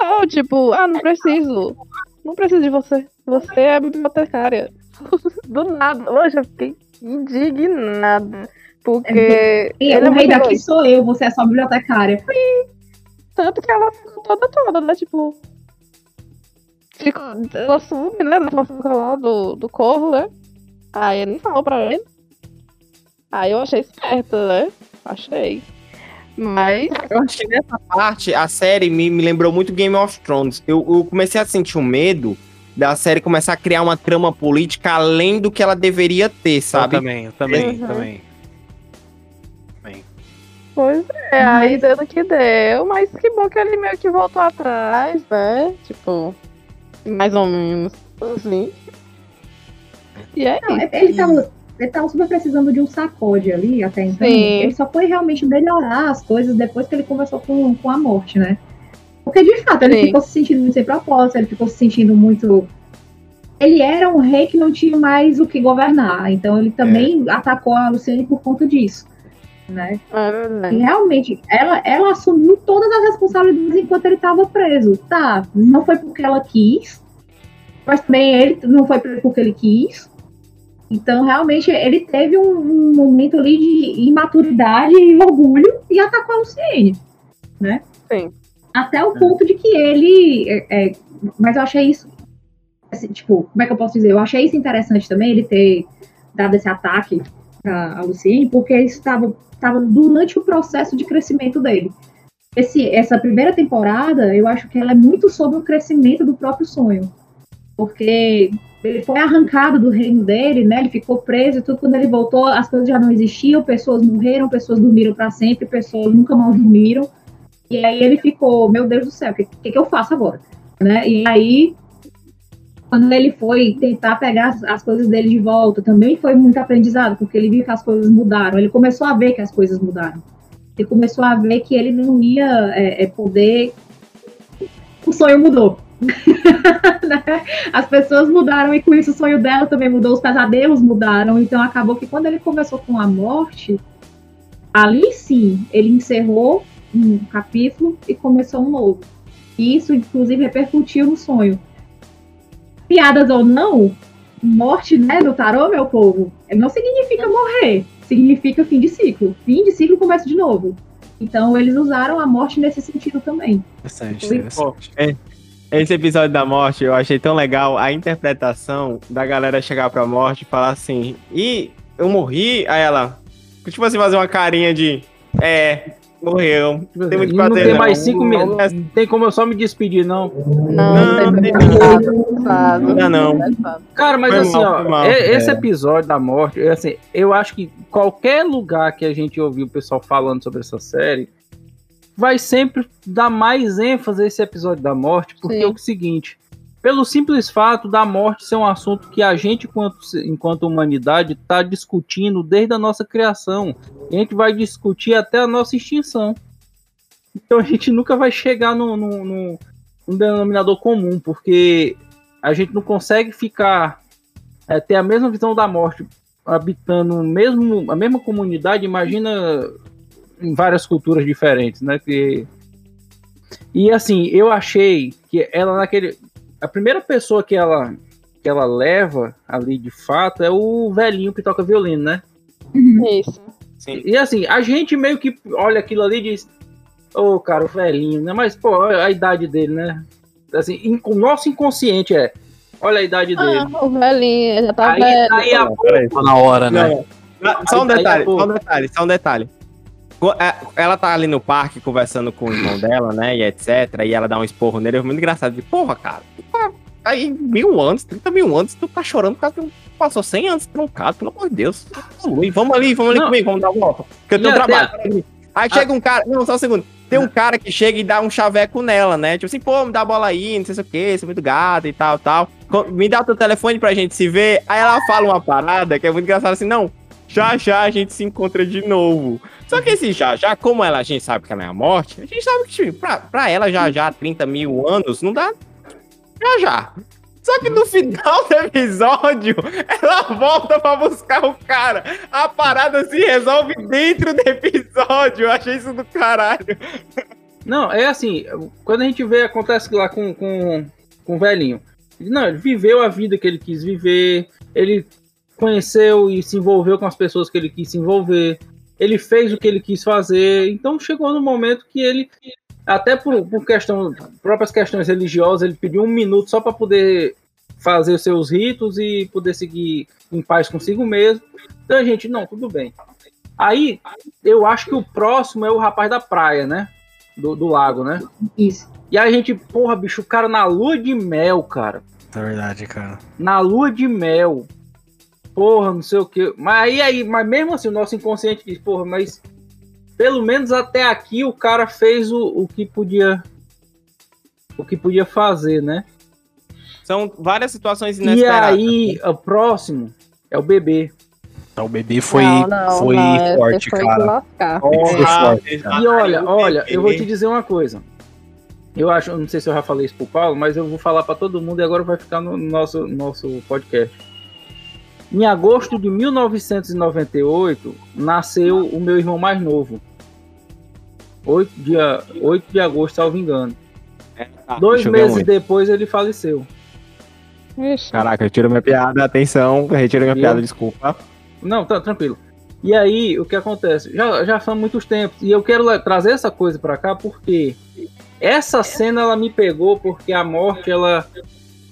não, tipo, ah, não preciso. Não preciso de você. Você é bibliotecária. [LAUGHS] Do nada. Hoje eu fiquei indignada. Porque. É, ele é o rei daqui sou eu, você é só bibliotecária. Tanto que ela ficou toda toda, né? Tipo. Ficou, ela sume, né? Na fofoca lá do, do corvo, né? Aí ele falou pra ele. Aí eu achei esperta, né? Achei. Mas. Eu acho que nessa parte a série me, me lembrou muito Game of Thrones. Eu, eu comecei a sentir um medo da série começar a criar uma trama política além do que ela deveria ter, sabe? Eu também, eu também, uhum. também. Pois é, aí deu que deu, mas que bom que ele meio que voltou atrás, né? Tipo, mais ou menos assim. E é Não, isso. Ele tava, ele tava super precisando de um sacode ali até então. Sim. Ele só foi realmente melhorar as coisas depois que ele conversou com, com a morte, né? Porque de fato ele Sim. ficou se sentindo muito sem propósito, ele ficou se sentindo muito. Ele era um rei que não tinha mais o que governar, então ele também é. atacou a Luciane por conta disso. Né? É e realmente, ela, ela assumiu todas as responsabilidades enquanto ele estava preso. Tá, não foi porque ela quis, mas também ele não foi porque ele quis. Então, realmente, ele teve um, um, momento ali de imaturidade e orgulho e atacou a Luciene, né? Sim. Até o ponto de que ele... É, é, mas eu achei isso... Assim, tipo, como é que eu posso dizer? Eu achei isso interessante também, ele ter dado esse ataque a, a Luciene, porque isso estava durante o processo de crescimento dele. Esse, essa primeira temporada, eu acho que ela é muito sobre o crescimento do próprio sonho. Porque ele foi arrancado do reino dele, né? Ele ficou preso e tudo. Quando ele voltou, as coisas já não existiam, pessoas morreram, pessoas dormiram para sempre, pessoas nunca mais dormiram. E aí ele ficou, meu Deus do céu, o que, que, que, eu faço agora? Né? E aí, quando ele foi tentar pegar as, as, coisas dele de volta, também foi muito aprendizado, porque ele viu que as coisas mudaram. Ele começou a ver que as coisas mudaram. Ele começou a ver que ele não ia é, é poder sonho mudou. [LAUGHS] Né? As pessoas mudaram e com isso o sonho dela também mudou, os pesadelos mudaram. Então acabou que quando ele começou com a morte, ali sim ele encerrou um capítulo e começou um novo. E isso, inclusive, repercutiu no sonho. Piadas ou não, morte né, do tarô, meu povo, não significa morrer, significa fim de ciclo. Fim de ciclo começa de novo. Então eles usaram a morte nesse sentido também. Interessante, interessante. É, esse episódio da morte eu achei tão legal a interpretação da galera chegar pra morte e falar assim, e eu morri, aí ela, tipo assim, fazer uma carinha de, é, morreu. Tipo tem muito assim, não tem não. mais cinco minutos. Não tem como eu só me despedir, não. Não, não tem não, não. Cara, mas Foi assim, mal, ó, mal, esse é. episódio da morte, assim, eu acho que qualquer lugar que a gente ouviu o pessoal falando sobre essa série, vai sempre dar mais ênfase a esse episódio da morte, porque Sim. é o seguinte, pelo simples fato da morte ser um assunto que a gente, enquanto, enquanto humanidade, está discutindo desde a nossa criação. A gente vai discutir até a nossa extinção. Então a gente nunca vai chegar no, no, no, no denominador comum, porque a gente não consegue ficar é, ter a mesma visão da morte habitando mesmo a mesma comunidade. Imagina em várias culturas diferentes, né? Que... E assim, eu achei que ela naquele a primeira pessoa que ela que ela leva ali de fato é o velhinho que toca violino, né? Isso. Sim. E assim, a gente meio que olha aquilo ali e diz: Ô, oh, cara, o velhinho, né? Mas, pô, a idade dele, né? Assim, o nosso inconsciente é: olha a idade ah, dele. O velhinho, já tá aí, velho. Aí a pouco, na hora, né? Não, só um detalhe, só um detalhe, só um detalhe. É, ela tá ali no parque conversando com o irmão dela, né? E etc. E ela dá um esporro nele. É muito engraçado. De, Porra, cara, tu tá aí mil anos, 30 mil anos, tu tá chorando por causa que passou 100 anos troncado, pelo amor de Deus. Vamos ali, vamos ali não. comigo, vamos dar uma volta. Porque eu tenho trabalho. Aí chega um cara. Não, só um segundo. Tem um cara que chega e dá um chaveco nela, né? Tipo assim, pô, me dá a bola aí, não sei o que, sou muito gata e tal, tal. Me dá o teu telefone pra gente se ver. Aí ela fala uma parada que é muito engraçada assim, não, já já a gente se encontra de novo. Só que esse já já, como ela, a gente sabe que ela é a morte, a gente sabe que tipo, pra, pra ela já já 30 mil anos não dá já já. Só que no final do episódio, ela volta pra buscar o cara. A parada se resolve dentro do episódio. Eu achei isso do caralho. Não, é assim, quando a gente vê, acontece lá com, com, com o velhinho. Não, ele viveu a vida que ele quis viver, ele conheceu e se envolveu com as pessoas que ele quis se envolver, ele fez o que ele quis fazer, então chegou no momento que ele, até por, por questão, próprias questões religiosas, ele pediu um minuto só para poder fazer os seus ritos e poder seguir em paz consigo mesmo. Então a gente, não, tudo bem. Aí, eu acho que o próximo é o rapaz da praia, né? Do, do lago, né? Isso. E aí a gente, porra, bicho, o cara na lua de mel, cara. É verdade, cara. Na lua de mel porra, não sei o que. Mas aí, aí, mas mesmo assim, o nosso inconsciente diz, porra, mas pelo menos até aqui o cara fez o, o que podia o que podia fazer, né? São várias situações inesperadas. E aí, o próximo é o bebê. Então, o bebê foi, não, não, foi não, forte, foi cara. foi forte, cara. E olha, olha, eu vou te dizer uma coisa. Eu acho, não sei se eu já falei isso pro Paulo, mas eu vou falar para todo mundo e agora vai ficar no nosso, nosso podcast. Em agosto de 1998, nasceu o meu irmão mais novo. 8, dia, 8 de agosto, salvo engano. É, tá, Dois meses depois ele faleceu. Ixi. Caraca, retiro minha piada, atenção, retiro minha e piada, eu... desculpa. Não, tá tranquilo. E aí, o que acontece? Já, já são muitos tempos, e eu quero trazer essa coisa para cá porque essa cena ela me pegou porque a morte ela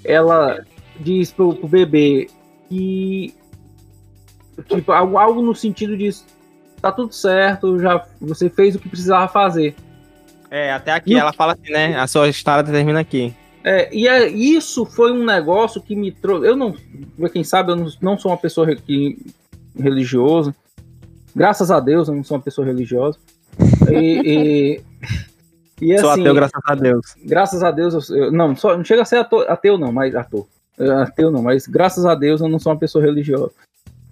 ela diz pro, pro bebê que tipo algo, algo no sentido de tá tudo certo, já você fez o que precisava fazer. É, até aqui e ela o... fala assim, né? A sua história termina aqui. É, e é, isso foi um negócio que me trouxe. Eu não, quem sabe, eu não, não sou uma pessoa que, religiosa. Graças a Deus, eu não sou uma pessoa religiosa. E, e, e [LAUGHS] sou assim, ateu, graças a Deus. Graças a Deus, eu, não, só, não chega a ser ateu, ateu não, mas ator. É, ateu não, mas graças a Deus eu não sou uma pessoa religiosa.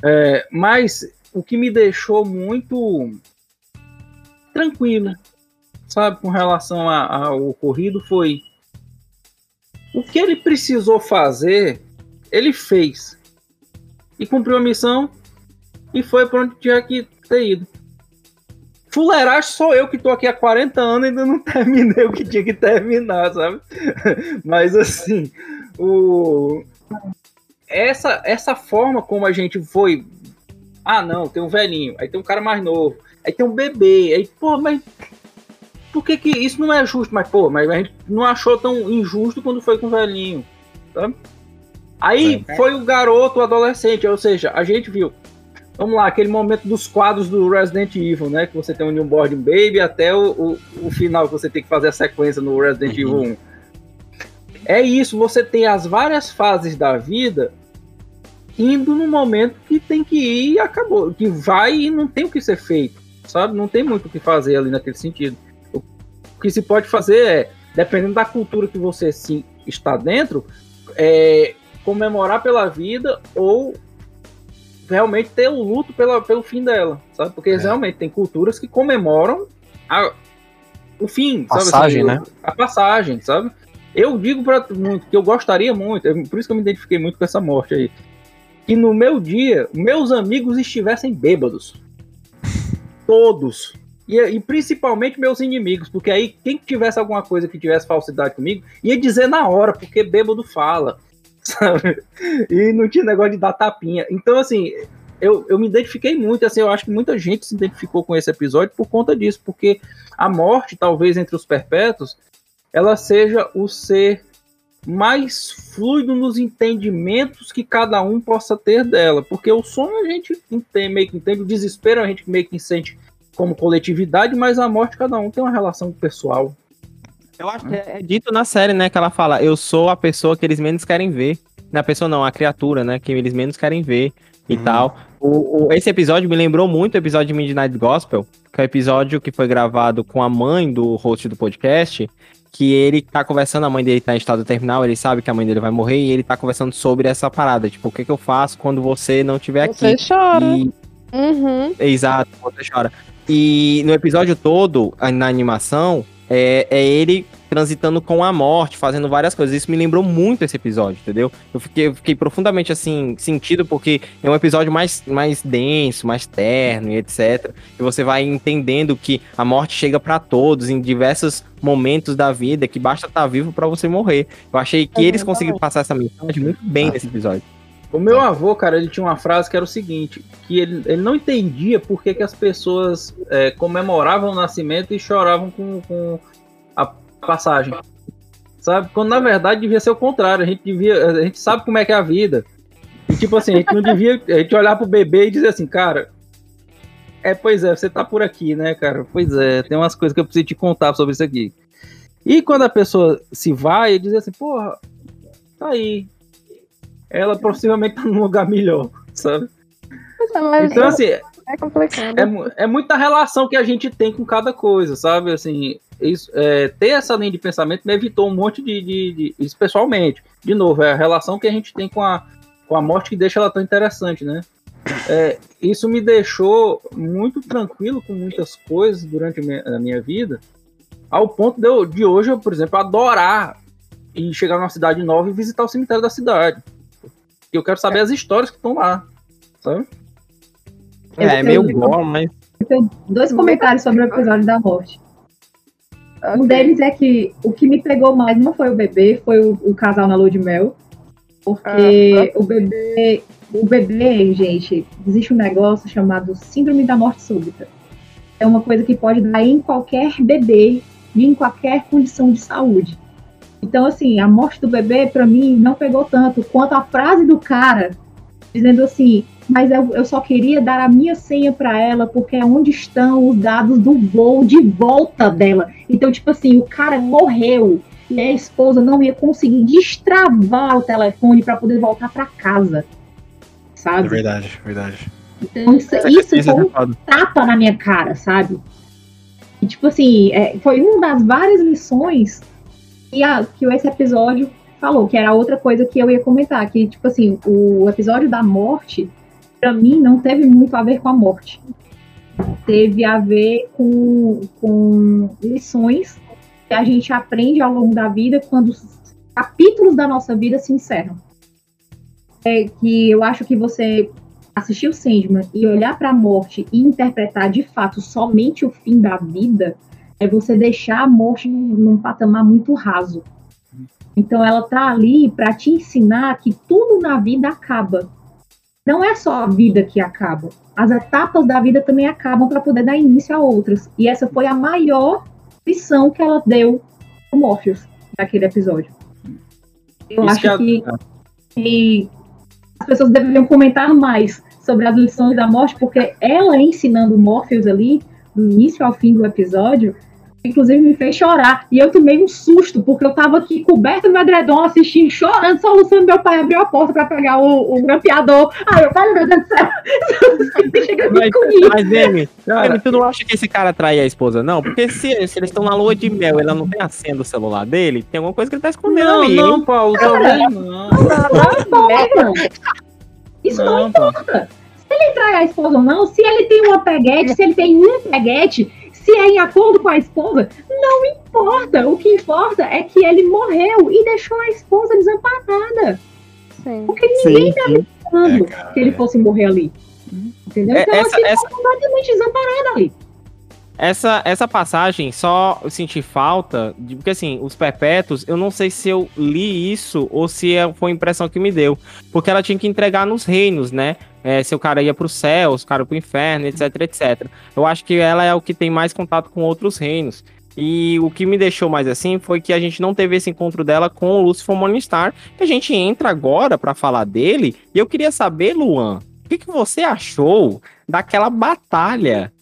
É, mas o que me deixou muito tranquilo, sabe, com relação ao ocorrido foi O que ele precisou fazer, ele fez. E cumpriu a missão e foi para onde tinha que ter ido. Fuleiragem sou eu que tô aqui há 40 anos e ainda não [LAUGHS] terminei o que tinha que terminar, sabe? [LAUGHS] Mas assim, o... essa, essa forma como a gente foi. Ah, não, tem um velhinho, aí tem um cara mais novo, aí tem um bebê, aí, pô, mas por que, que isso não é justo? Mas, pô, mas a gente não achou tão injusto quando foi com o velhinho. Tá? Aí é. foi o garoto, o adolescente, ou seja, a gente viu. Vamos lá, aquele momento dos quadros do Resident Evil, né? Que você tem um newborn baby até o, o, o final que você tem que fazer a sequência no Resident Evil 1. É isso, você tem as várias fases da vida indo no momento que tem que ir e acabou. Que vai e não tem o que ser feito, sabe? Não tem muito o que fazer ali naquele sentido que se pode fazer é, dependendo da cultura que você se está dentro, é, comemorar pela vida ou realmente ter o luto pela, pelo fim dela, sabe? Porque é. realmente tem culturas que comemoram a, o fim, passagem, sabe? Assim, né? A passagem, sabe? Eu digo para muito que eu gostaria muito, por isso que eu me identifiquei muito com essa morte aí, que no meu dia meus amigos estivessem bêbados, [LAUGHS] todos, e, e, principalmente meus inimigos, porque aí quem tivesse alguma coisa que tivesse falsidade comigo, ia dizer na hora, porque bêbado fala, [LAUGHS] sabe? E não tinha negócio de dar tapinha. Então, assim, eu, eu me identifiquei muito, assim, eu acho que muita gente se identificou com esse episódio por conta disso, porque a morte, talvez, entre os perpétuos, ela seja o ser mais fluido nos entendimentos que cada um possa ter dela, porque o sonho a gente entende, meio que entende, o desespero a gente meio que sente como coletividade, mas a morte cada um tem uma relação pessoal. Eu acho que é, dito na série, né, que ela fala, eu sou a pessoa que eles menos querem ver. Na pessoa não, a criatura, né, que eles menos querem ver e uhum. tal. O, o, esse episódio me lembrou muito o episódio de Midnight Gospel, que é o episódio que foi gravado com a mãe do host do podcast, que ele tá conversando, a mãe dele tá em estado terminal, ele sabe que a mãe dele vai morrer, e ele tá conversando sobre essa parada, tipo, o que que eu faço quando você não estiver aqui? Você chora. E... Uhum. Exato, você chora. E no episódio todo, na animação, é, é ele transitando com a morte, fazendo várias coisas. Isso me lembrou muito esse episódio, entendeu? Eu fiquei, eu fiquei profundamente assim, sentido, porque é um episódio mais, mais denso, mais terno e etc. E você vai entendendo que a morte chega para todos em diversos momentos da vida, que basta estar tá vivo para você morrer. Eu achei que é eles conseguiram passar essa mensagem muito bem nesse episódio. O meu avô, cara, ele tinha uma frase que era o seguinte: que ele, ele não entendia por que, que as pessoas é, comemoravam o nascimento e choravam com, com a passagem. Sabe? Quando na verdade devia ser o contrário. A gente devia. A gente sabe como é que é a vida. E tipo assim, a gente não devia. A gente olhar pro bebê e dizer assim, cara. É, pois é, você tá por aqui, né, cara? Pois é, tem umas coisas que eu preciso te contar sobre isso aqui. E quando a pessoa se vai, ele diz assim, porra, tá aí, ela possivelmente tá num lugar melhor, sabe? É, então, assim, é complicado. É, é muita relação que a gente tem com cada coisa, sabe? Assim, isso, é, ter essa linha de pensamento me evitou um monte de, de, de, Isso pessoalmente. De novo, é a relação que a gente tem com a, com a morte que deixa ela tão interessante, né? É, isso me deixou muito tranquilo com muitas coisas durante a minha, a minha vida, ao ponto de, eu, de hoje, eu, por exemplo, adorar e chegar numa cidade nova e visitar o cemitério da cidade. E eu quero saber as histórias que estão lá, sabe? É, é meio bom, mas. Eu tenho dois comentários sobre o episódio da morte. Okay. Um deles é que o que me pegou mais não foi o bebê, foi o, o casal na lua de mel. Porque o bebê. O bebê, gente, existe um negócio chamado Síndrome da Morte Súbita. É uma coisa que pode dar em qualquer bebê e em qualquer condição de saúde. Então, assim, a morte do bebê, para mim, não pegou tanto quanto a frase do cara dizendo assim: Mas eu, eu só queria dar a minha senha para ela, porque é onde estão os dados do voo de volta dela. Então, tipo assim, o cara morreu e a esposa não ia conseguir destravar o telefone para poder voltar para casa. Sabe? É verdade, é verdade. Então, isso, isso, isso foi um tapa na minha cara, sabe? E, tipo assim, é, foi uma das várias lições e a, que esse episódio falou, que era outra coisa que eu ia comentar, que, tipo assim, o episódio da morte, para mim, não teve muito a ver com a morte. Teve a ver com, com lições que a gente aprende ao longo da vida quando capítulos da nossa vida se encerram. É que eu acho que você assistir o Sandman e olhar para a morte e interpretar de fato somente o fim da vida é você deixar a morte num, num patamar muito raso. Então ela tá ali para te ensinar que tudo na vida acaba. Não é só a vida que acaba. As etapas da vida também acabam para poder dar início a outras. E essa foi a maior lição que ela deu pro Morpheus naquele episódio. Eu Isso acho que, que, que as pessoas deveriam comentar mais sobre as lições da morte, porque ela ensinando Morpheus ali, do início ao fim do episódio, inclusive me fez chorar. E eu tomei um susto, porque eu tava aqui coberto no edredom, assistindo, chorando, soluçando. Meu pai abriu a porta pra pegar o, o grampeador. Ai, eu falei, meu Deus do céu. [LAUGHS] mas, mas Amy, tu não acha que esse cara trai a esposa, não? Porque se, se eles estão na lua de mel ela não tem a senha do celular dele, tem alguma coisa que ele tá escondendo não, ali. Não, Paulo, não. Não, não, não. Isso não, não importa. Se ele trai a esposa ou não, se ele tem uma peguete, se ele tem um peguete, se é em acordo com a esposa, não importa. O que importa é que ele morreu e deixou a esposa desamparada. Sim. Porque ninguém estava esperando é, que ele fosse morrer ali. Entendeu? É, então essa, ela essa... completamente desamparada ali. Essa, essa passagem só eu senti falta, de, porque assim, os perpétuos, eu não sei se eu li isso ou se é, foi a impressão que me deu. Porque ela tinha que entregar nos reinos, né? É, se o cara ia pro céu, se o cara pro inferno, etc, etc. Eu acho que ela é o que tem mais contato com outros reinos. E o que me deixou mais assim foi que a gente não teve esse encontro dela com o Lucifer Morningstar. Que a gente entra agora para falar dele. E eu queria saber, Luan, o que, que você achou daquela batalha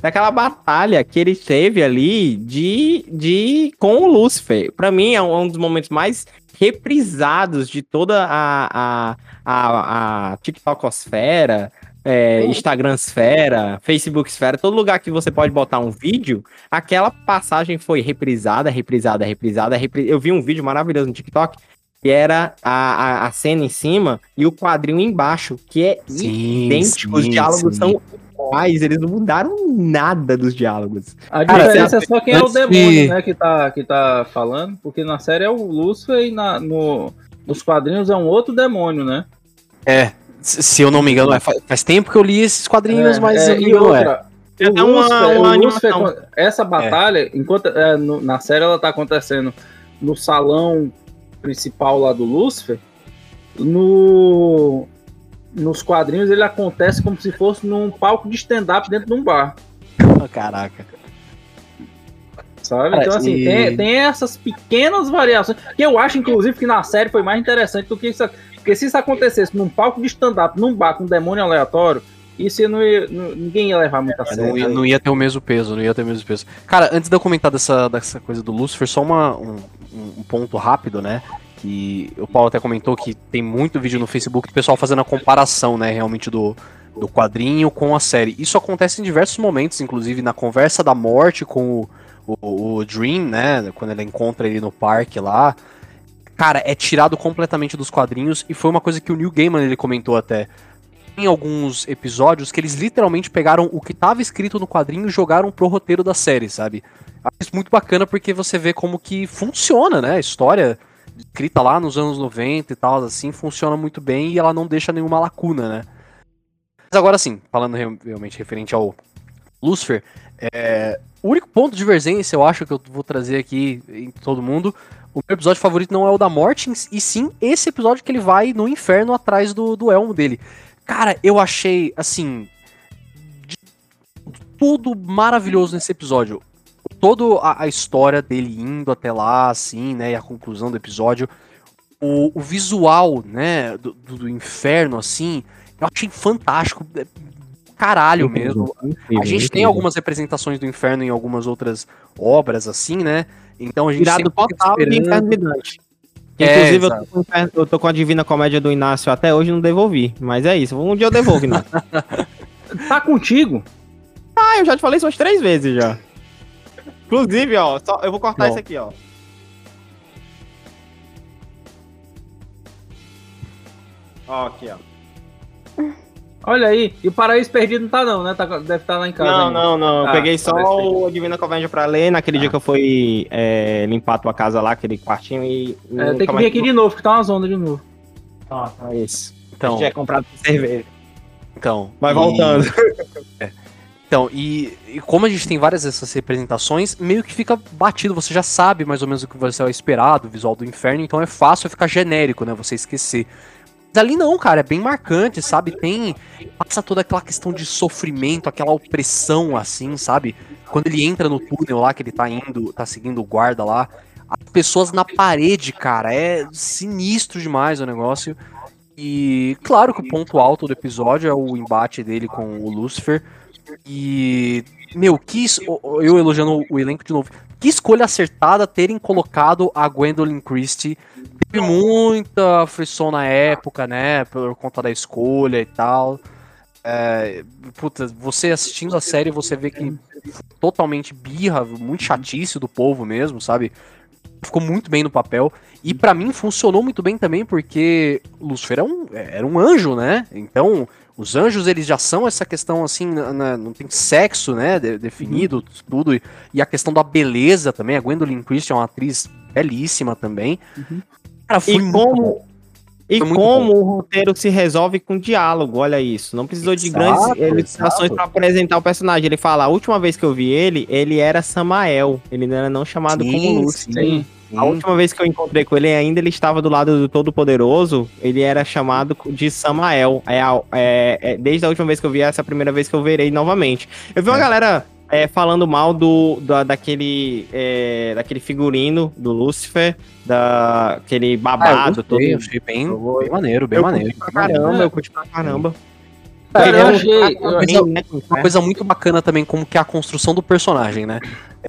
daquela batalha que ele teve ali de, de com o Lúcifer. Para mim é um, dos momentos mais reprisados de toda a, a, a, a TikTokosfera, é, Instagramsfera, Facebooksfera, todo lugar que você pode botar um vídeo, aquela passagem foi reprisada, reprisada, reprisada. Repri... Eu vi um vídeo maravilhoso no TikTok que era a, a, a, cena em cima e o quadrinho embaixo, que é sim, idêntico. Sim, os diálogos sim. são iguais, eles não mudaram nada dos diálogos. A diferença é só quem é o demônio, né, que tá, que tá falando, porque na série é o Lúcifer e na, no, nos quadrinhos é um outro demônio, né? É, se eu não me engano, é, faz, tempo que eu li esses quadrinhos, é, mas é, e outra, é. É uma, uma Lúcifer, essa batalha, enquanto é, no, na série ela tá acontecendo no salão principal lá do Lúcifer, no, nos quadrinhos ele acontece como se fosse num palco de stand-up dentro de um bar. Oh, caraca. Sabe? Então, assim, e... tem, tem essas pequenas variações. Que eu acho, inclusive, que na série foi mais interessante do que isso. Porque se isso acontecesse num palco de stand-up, num bar com um demônio aleatório, isso não ia, não, ninguém ia levar muito a sério. Não ia, não ia, ter o mesmo peso, não ia ter o mesmo peso. Cara, antes de eu comentar dessa, dessa coisa do Lucifer, só uma, um, um ponto rápido, né? Que o Paulo até comentou que tem muito vídeo no Facebook do pessoal fazendo a comparação, né, realmente do, do quadrinho com a série. Isso acontece em diversos momentos, inclusive na conversa da morte com o, o, o Dream, né, quando ele encontra ele no parque lá. Cara, é tirado completamente dos quadrinhos e foi uma coisa que o Neil Gaiman ele comentou até. Em alguns episódios que eles literalmente pegaram o que estava escrito no quadrinho e jogaram pro roteiro da série, sabe? Acho muito bacana porque você vê como que funciona, né? A história escrita lá nos anos 90 e tal, assim, funciona muito bem e ela não deixa nenhuma lacuna, né? Mas agora sim, falando realmente referente ao Lucifer, é, o único ponto de divergência eu acho que eu vou trazer aqui em todo mundo, o meu episódio favorito não é o da morte, e sim esse episódio que ele vai no inferno atrás do, do elmo dele. Cara, eu achei, assim, tudo maravilhoso nesse episódio toda a, a, história dele indo até lá, assim, né, e a conclusão do episódio, o, o visual, né, do, do, inferno, assim, eu achei fantástico, é, caralho mesmo. a gente tem algumas representações do inferno em algumas outras obras, assim, né, então a gente Virado total do inferno de Dante. É, Inclusive, eu tô, com, eu tô, com, a Divina Comédia do Inácio até hoje não devolvi. Mas é isso. Um dia eu devolvo, Inácio. [LAUGHS] tá contigo? Ah, eu já te falei isso umas três vezes já. Inclusive, ó, só, eu vou cortar Bom. isso aqui, ó. Ó, aqui, ó. Olha aí, e o Paraíso Perdido não tá não, né? Tá, deve estar tá lá em casa. Não, ainda. não, não. Ah, peguei só o Divina Comédia pra ler naquele ah. dia que eu fui é, limpar a tua casa lá, aquele quartinho e. É, tem que vir aqui de novo, que tá uma zona de novo. Ah, é isso. Então. Já é comprado cerveja. Então. Vai e... voltando. [LAUGHS] é. Então, e, e, como a gente tem várias dessas representações, meio que fica batido, você já sabe mais ou menos o que você vai esperar do visual do inferno, então é fácil ficar genérico, né? Você esquecer. Mas ali não, cara, é bem marcante, sabe? Tem. Passa toda aquela questão de sofrimento, aquela opressão, assim, sabe? Quando ele entra no túnel lá, que ele tá indo, tá seguindo o guarda lá. As pessoas na parede, cara, é sinistro demais o negócio. E claro que o ponto alto do episódio é o embate dele com o Lucifer. E. Meu, que. Eu elogiando o elenco de novo. Que escolha acertada terem colocado a Gwendolyn Christie. Teve muita frição na época, né? Por conta da escolha e tal. É, puta, você assistindo a série, você vê que totalmente birra, muito chatice do povo mesmo, sabe? Ficou muito bem no papel. E para mim funcionou muito bem também, porque Lucifer era um, era um anjo, né? Então, os anjos, eles já são essa questão assim, na, não tem sexo, né, de, definido, uhum. tudo. E, e, a questão da beleza também. A Gwendolyn Christian é uma atriz belíssima também. Uhum. Cara, foi e como, e como o roteiro se resolve com diálogo, olha isso. Não precisou de grandes ilustrações para apresentar o personagem. Ele fala, a última vez que eu vi ele, ele era Samael. Ele não era não chamado sim, como Lúcio. Sim. A última vez que eu encontrei com ele, ainda ele estava do lado do Todo-Poderoso, ele era chamado de Samael. É, é, é, desde a última vez que eu vi, essa é a primeira vez que eu verei novamente. Eu vi uma é. galera é, falando mal do, do daquele, é, daquele figurino do Lucifer, daquele babado ah, eu gostei, todo. Eu achei bem, bem maneiro, bem eu maneiro. Pra caramba, eu curti pra caramba. Cara, eu achei, uma, coisa, uma coisa muito bacana também, como que é a construção do personagem, né?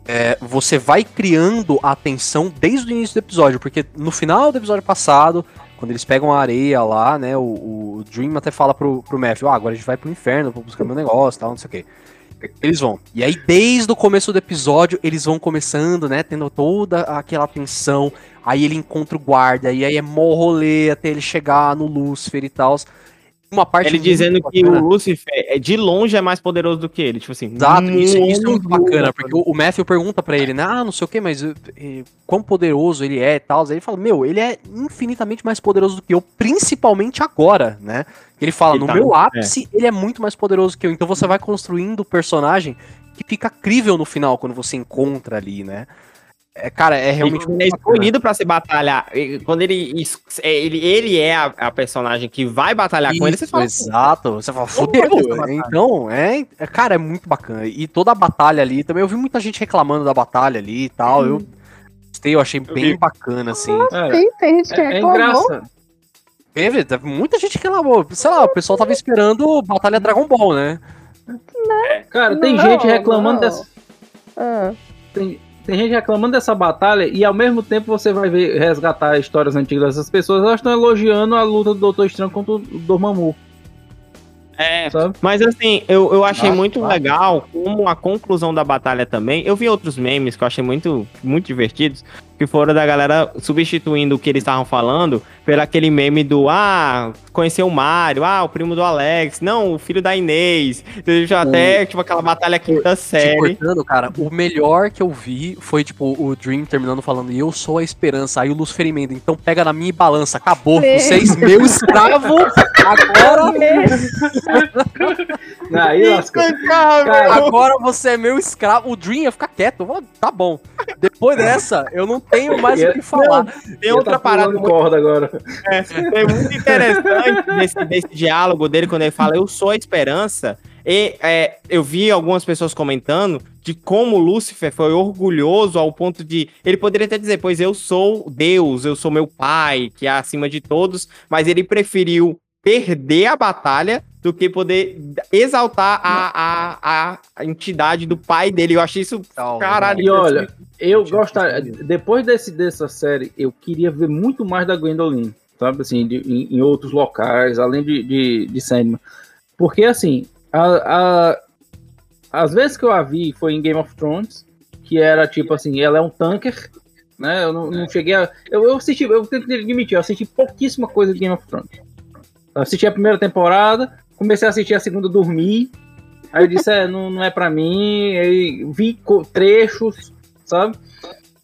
É, você vai criando a atenção desde o início do episódio, porque no final do episódio passado, quando eles pegam a areia lá, né, o, o Dream até fala pro, pro Matthew, ah, agora a gente vai pro inferno pra buscar meu negócio tal, não sei o quê. Eles vão. E aí, desde o começo do episódio, eles vão começando, né? Tendo toda aquela tensão. Aí ele encontra o guarda, e aí é mó rolê até ele chegar no Lucifer e tal uma parte. Ele dizendo que o Lucifer é, de longe é mais poderoso do que ele. Tipo assim. Exato, isso, isso é muito bacana, porque o, o Matthew pergunta para ele, né? Ah, não sei o que, mas e, eh, quão poderoso ele é e tal. Aí ele fala, meu, ele é infinitamente mais poderoso do que eu, principalmente agora, né? Ele fala, ele no tá meu ápice, é. ele é muito mais poderoso que eu. Então você vai construindo o personagem que fica crível no final, quando você encontra ali, né? É, cara, é realmente. Ele é escolhido para se batalhar. Quando ele, é, ele, ele é a, a personagem que vai batalhar Isso, com ele, você fala. Exato, você fala, fodeu. Então, é, é, cara, é muito bacana. E toda a batalha ali também, eu vi muita gente reclamando da batalha ali e tal. Hum. Eu gostei, eu achei eu bem vi. bacana, assim. Ah, tem, tem gente que é, é engraçado. Teve, teve muita gente que reclamou. Sei lá, o pessoal tava esperando Batalha Dragon Ball, né? né? Cara, tem não, gente reclamando não. dessa. Ah. Tem, tem gente reclamando dessa batalha e ao mesmo tempo você vai ver resgatar histórias antigas dessas pessoas, elas estão elogiando a luta do Doutor Estranho contra o Dormammu. É, Sabe? mas assim, eu, eu achei ah, muito ah. legal como a conclusão da batalha também. Eu vi outros memes que eu achei muito, muito divertidos, que foram da galera substituindo o que eles estavam falando pelo aquele meme do ah, conheceu o Mario, ah, o primo do Alex, não, o filho da Inês. Já até, tipo, aquela batalha quinta série. Cortando, cara, o melhor que eu vi foi, tipo, o Dream terminando falando, eu sou a esperança, aí o Luz Ferimento, então pega na minha balança, acabou, vocês, meu escravo, agora... aí, lascou. Cara, agora você é meu escravo, o Dream ia ficar quieto, tá bom. Depois dessa, eu não tenho mais o que falar. Tem outra tá parada... Muito... agora. É, é muito interessante desse, desse diálogo dele quando ele fala eu sou a esperança. E é, eu vi algumas pessoas comentando de como Lúcifer foi orgulhoso ao ponto de. Ele poderia até dizer, pois eu sou Deus, eu sou meu pai, que é acima de todos, mas ele preferiu perder a batalha do que poder exaltar a, a, a entidade do pai dele. Eu achei isso. Caralho. E olha, eu gostaria. Depois desse, dessa série, eu queria ver muito mais da Gwendolyn, sabe? Assim, de, em, em, outros locais, além de, de, de Sandman. Porque, assim, a, a, as vezes que eu a vi foi em Game of Thrones, que era tipo assim, ela é um tanker, né? Eu não, não cheguei a. Eu, eu assisti, eu tenho que admitir, eu assisti pouquíssima coisa de Game of Thrones. Eu assisti a primeira temporada, comecei a assistir a segunda, dormi. Aí eu disse, é, não, não é pra mim. Aí vi trechos, sabe?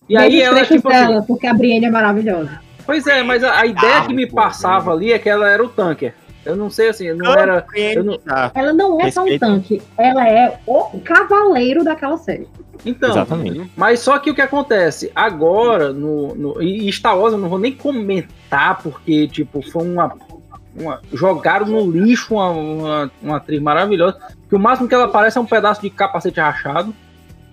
E aí ela, tipo assim, dela, assim, porque a Brienne é maravilhosa. Pois é, mas a, a ideia ah, que me passava ali é que ela era o tanker. Eu não sei assim, não era. Não... Ela não é só um tanque, ela é o cavaleiro daquela série. Então, Exatamente. mas só que o que acontece agora no, no e Star Wars eu não vou nem comentar porque tipo foi uma, uma jogaram no lixo uma, uma, uma atriz maravilhosa que o máximo que ela parece é um pedaço de capacete rachado.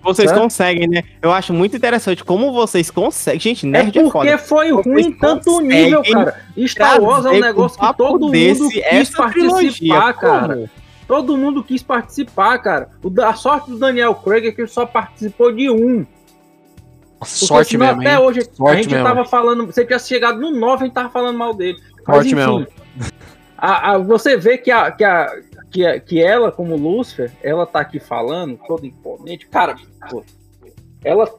Vocês certo? conseguem, né? Eu acho muito interessante como vocês conseguem. Gente, nerd é, é porque é foi ruim tanto nível, cara. Star Wars é um negócio que todo mundo quis participar, cara. Todo mundo quis participar, cara. O da sorte do Daniel Craig é que ele só participou de um. sorte mesmo. Até hoje sorte a gente mesmo. tava falando. Você tinha chegado no 9 a gente tava falando mal dele. Mas, sorte enfim, mesmo. A, a, você vê que a, que a, que, que ela, como Lúcifer, ela tá aqui falando, toda imponente. Cara, ela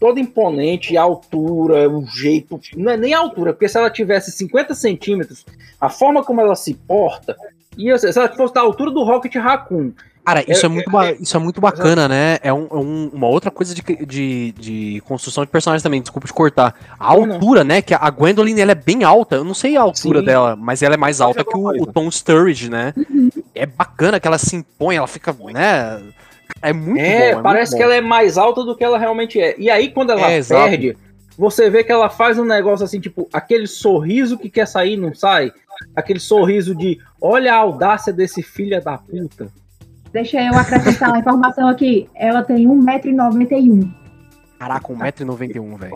toda imponente, a altura, o jeito. Não é nem a altura, porque se ela tivesse 50 centímetros, a forma como ela se porta, ia se ela fosse da altura do Rocket Raccoon. Cara, isso é, é muito, é, isso é muito bacana, né? É um, é um, uma outra coisa de, de, de, construção de personagens também, desculpa te cortar. A altura, né? Que a Gwendolyn ela é bem alta. Eu não sei a altura Sim. dela, mas ela é mais alta que o, o, Tom Sturridge, né? Uhum. É bacana que ela se impõe, ela fica, né? É muito é, bom, é parece muito que ela é mais alta do que ela realmente é. E aí, quando ela é, perde, exato. você vê que ela faz um negócio assim, tipo, aquele sorriso que quer sair não sai. Aquele sorriso de olha a audácia desse filho da puta. Deixa eu acrescentar uma informação aqui. Ela tem 1,91m. Caraca, 1,91m, velho.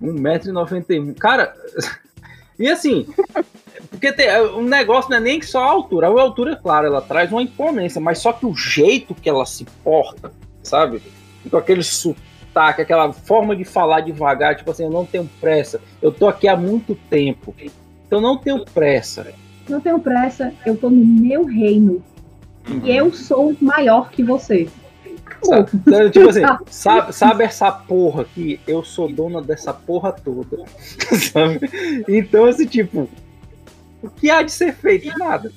1,91m. Cara, [LAUGHS] e assim, porque tem, o negócio não é nem só a altura. A altura, claro, ela traz uma imponência, mas só que o jeito que ela se porta, sabe? Com aquele sotaque, aquela forma de falar devagar, tipo assim, eu não tenho pressa. Eu tô aqui há muito tempo. Então não tenho pressa. Não tenho pressa, eu tô no meu reino. E eu sou maior que você. Sabe, então, tipo assim, [LAUGHS] sabe, sabe, essa porra que eu sou dona dessa porra toda. [LAUGHS] Sabe? Então, esse assim, tipo, o que há de ser feito? Nada.